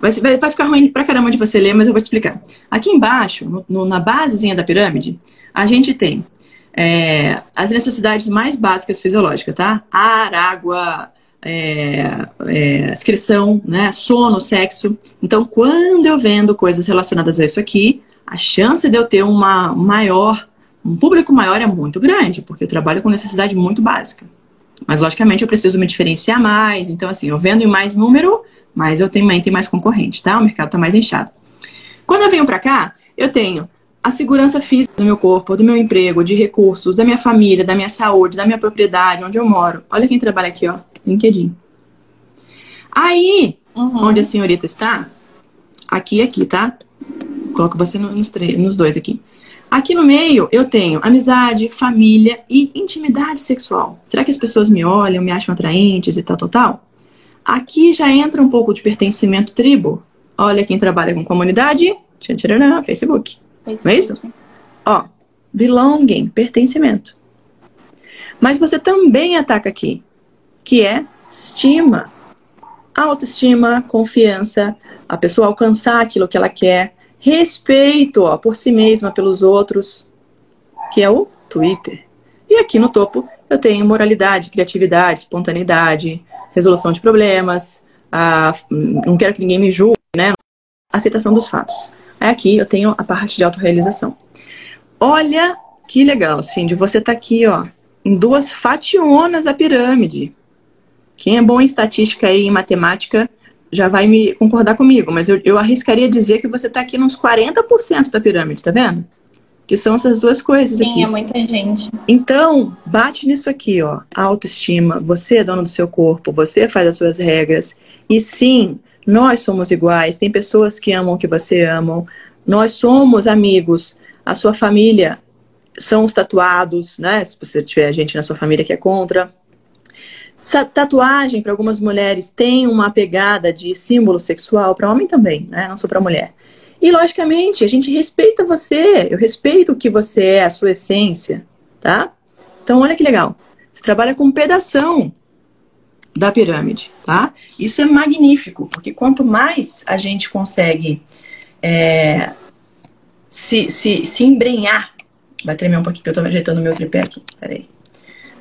B: Vai, vai ficar ruim pra caramba de você ler, mas eu vou explicar. Aqui embaixo, no, no, na basezinha da pirâmide, a gente tem é, as necessidades mais básicas fisiológicas, tá? Ar, água, é, é, excreção, né, sono, sexo. Então, quando eu vendo coisas relacionadas a isso aqui, a chance de eu ter uma maior, um público maior é muito grande, porque eu trabalho com necessidade muito básica. Mas, logicamente, eu preciso me diferenciar mais. Então, assim, eu vendo em mais número, mas eu também tenho mais concorrente, tá? O mercado está mais inchado. Quando eu venho para cá, eu tenho a segurança física do meu corpo, do meu emprego, de recursos, da minha família, da minha saúde, da minha propriedade, onde eu moro. Olha quem trabalha aqui, ó. LinkedIn. Aí, uhum. onde a senhorita está, aqui e aqui, tá? Coloco você nos, nos dois aqui. Aqui no meio eu tenho amizade, família e intimidade sexual. Será que as pessoas me olham, me acham atraentes e tal, tal, tal? Aqui já entra um pouco de pertencimento tribo. Olha quem trabalha com comunidade. Tchan, Facebook. Facebook. Não é isso? Ó, belonging, pertencimento. Mas você também ataca aqui que é estima. Autoestima, confiança, a pessoa alcançar aquilo que ela quer, respeito ó, por si mesma, pelos outros, que é o Twitter. E aqui no topo eu tenho moralidade, criatividade, espontaneidade, resolução de problemas, a, não quero que ninguém me julgue, né? Aceitação dos fatos. Aí aqui eu tenho a parte de autorrealização. Olha que legal, Cindy, você tá aqui, ó, em duas fationas a pirâmide. Quem é bom em estatística e em matemática já vai me concordar comigo, mas eu, eu arriscaria dizer que você está aqui nos 40% da pirâmide, tá vendo? Que são essas duas coisas
D: Sim,
B: aqui.
D: Sim, é muita gente.
B: Então, bate nisso aqui, ó. Autoestima, você é dono do seu corpo, você faz as suas regras. E sim, nós somos iguais. Tem pessoas que amam o que você ama. Nós somos amigos. A sua família são os tatuados, né? Se você tiver gente na sua família que é contra. Tatuagem, para algumas mulheres, tem uma pegada de símbolo sexual, para homem também, né? Não só para mulher. E, logicamente, a gente respeita você, eu respeito o que você é, a sua essência, tá? Então, olha que legal. Você trabalha com pedação da pirâmide, tá? Isso é magnífico, porque quanto mais a gente consegue é, se, se, se embrenhar. Vai tremer um pouquinho que eu tô ajeitando meu tripé aqui. Peraí.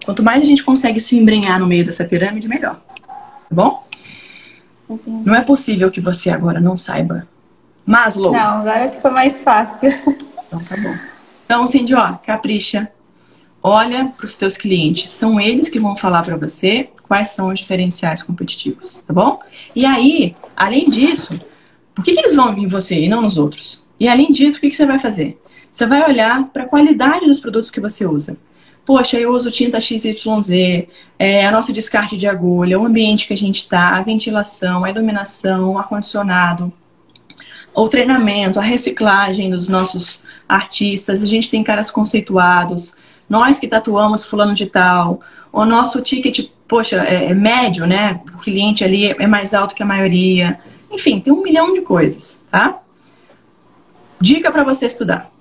B: Quanto mais a gente consegue se embrenhar no meio dessa pirâmide, melhor. Tá bom? Entendi. Não é possível que você agora não saiba. Maslow.
D: Não, agora ficou mais fácil.
B: Então tá bom. Então, Cindy, ó, capricha. Olha para os teus clientes. São eles que vão falar para você quais são os diferenciais competitivos, tá bom? E aí, além disso, por que, que eles vão em você e não nos outros? E além disso, o que, que você vai fazer? Você vai olhar para a qualidade dos produtos que você usa poxa, eu uso tinta XYZ, é, a nosso descarte de agulha, o ambiente que a gente está, a ventilação, a iluminação, o ar-condicionado, o treinamento, a reciclagem dos nossos artistas, a gente tem caras conceituados, nós que tatuamos fulano de tal, o nosso ticket, poxa, é, é médio, né? O cliente ali é mais alto que a maioria. Enfim, tem um milhão de coisas, tá? Dica para você estudar: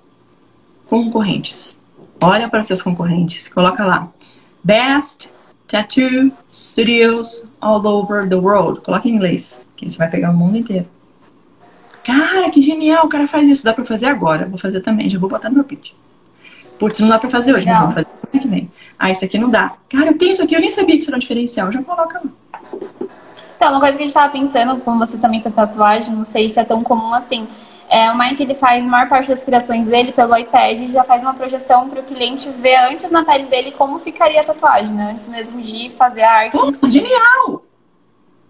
B: concorrentes. Olha para seus concorrentes, coloca lá. Best Tattoo Studios all over the world. Coloca em inglês, que você vai pegar o mundo inteiro. Cara, que genial, o cara faz isso. Dá pra fazer agora. Vou fazer também, já vou botar no meu pitch. Putz, não dá pra fazer hoje, Legal. mas vamos fazer semana que vem. Ah, isso aqui não dá. Cara, eu tenho isso aqui, eu nem sabia que isso era um diferencial. Já coloca lá.
D: Então, uma coisa que a gente tava pensando, como você também tem tatuagem, não sei se é tão comum assim. É, o Mike ele faz a maior parte das criações dele pelo iPad e já faz uma projeção para o cliente ver antes na pele dele como ficaria a tatuagem, né? Antes mesmo de fazer a arte.
B: Pô, genial!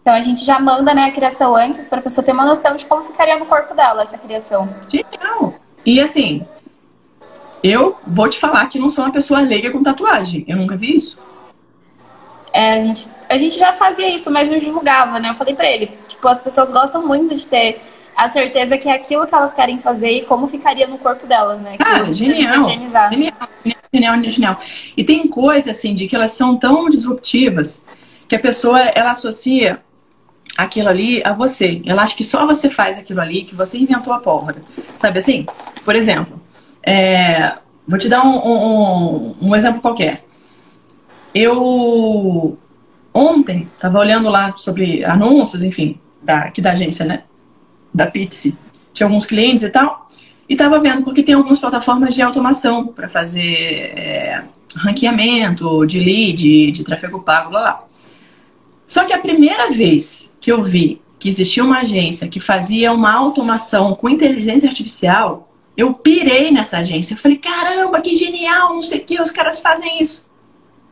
D: Então a gente já manda né, a criação antes para a pessoa ter uma noção de como ficaria no corpo dela essa criação.
B: Genial! E assim, eu vou te falar que não sou uma pessoa leiga com tatuagem. Eu nunca vi isso.
D: É, a gente, a gente já fazia isso, mas não divulgava, né? Eu falei pra ele, tipo, as pessoas gostam muito de ter a certeza que é aquilo que elas querem fazer e como ficaria no corpo delas, né?
B: Ah, genial, genial, genial, genial. E tem coisas, assim, de que elas são tão disruptivas que a pessoa, ela associa aquilo ali a você. Ela acha que só você faz aquilo ali, que você inventou a pólvora. Sabe assim? Por exemplo, é, vou te dar um, um, um exemplo qualquer. Eu ontem estava olhando lá sobre anúncios, enfim, da, aqui da agência, né? Da Pizzi. Tinha alguns clientes e tal. E estava vendo, porque tem algumas plataformas de automação para fazer é, ranqueamento de lead, de tráfego pago, lá lá. Só que a primeira vez que eu vi que existia uma agência que fazia uma automação com inteligência artificial, eu pirei nessa agência. Eu falei, caramba, que genial, não sei o que, os caras fazem isso.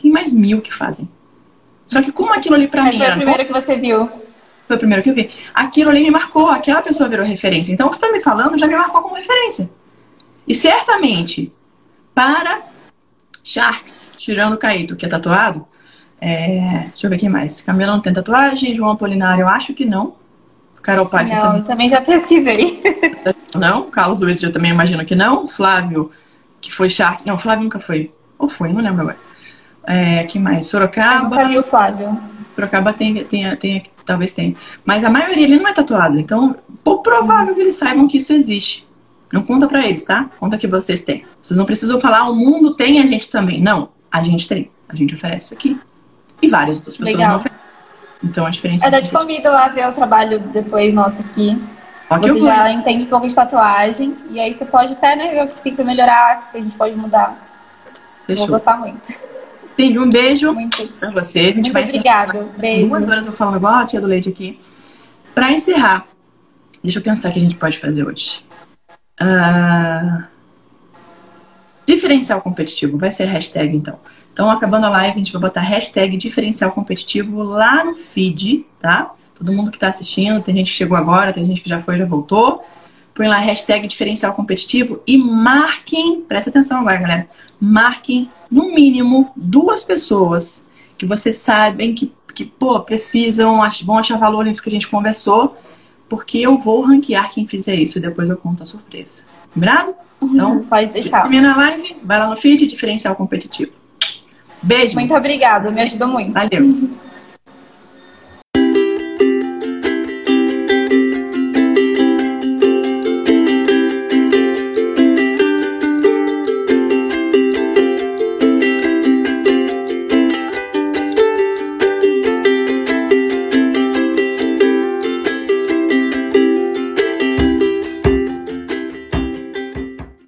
B: Tem mais mil que fazem. Só que como aquilo ali pra
D: Mas
B: mim.
D: Foi o primeiro que você viu.
B: Foi o primeiro que eu vi. Aquilo ali me marcou, aquela pessoa virou referência. Então o que você tá me falando já me marcou como referência. E certamente, para Sharks, tirando o Caíto, que é tatuado, é... deixa eu ver quem mais. Camila não tem tatuagem, João Apolinário, eu acho que não. Carol Paiva
D: não, também. também já pesquisei.
B: Não, Carlos Luiz eu também imagino que não. Flávio, que foi Shark. Não, Flávio nunca foi. Ou foi, não lembro agora. É, que mais? Sorocaba. Eu
D: nunca vi o Flávio.
B: Sorocaba tem, tem, tem, talvez tenha. Mas a maioria ele não é tatuado. Então, pouco provável que eles saibam que isso existe. Não conta pra eles, tá? Conta que vocês têm. Vocês não precisam falar, o mundo tem, a gente também. Não, a gente tem. A gente oferece isso aqui. E várias outras pessoas Legal. não oferecem. Então a diferença
D: Eu é te convido a ver o trabalho depois nosso aqui. você já entende um pouco de tatuagem. E aí você pode até né, ver o que tem que melhorar, o que a gente pode mudar. Fechou. Vou gostar muito.
B: Sim, um beijo muito. pra você. A gente
D: muito
B: vai
D: obrigado. Beijo.
B: Duas horas eu falando igual a tia do leite aqui. Pra encerrar, deixa eu pensar o que a gente pode fazer hoje. Uh... Diferencial competitivo, vai ser hashtag então. Então, acabando a live, a gente vai botar hashtag diferencial competitivo lá no feed, tá? Todo mundo que está assistindo, tem gente que chegou agora, tem gente que já foi, já voltou. Põe lá hashtag diferencial competitivo e marquem, presta atenção agora, galera. Marquem, no mínimo, duas pessoas que vocês sabem que, que pô, precisam, vão achar valor nisso que a gente conversou, porque eu vou ranquear quem fizer isso e depois eu conto a surpresa. Lembrado?
D: Uhum, então, pode deixar.
B: Termina a live, vai lá no feed, diferencial competitivo. Beijo.
D: Muito obrigada, me ajudou muito.
B: Valeu.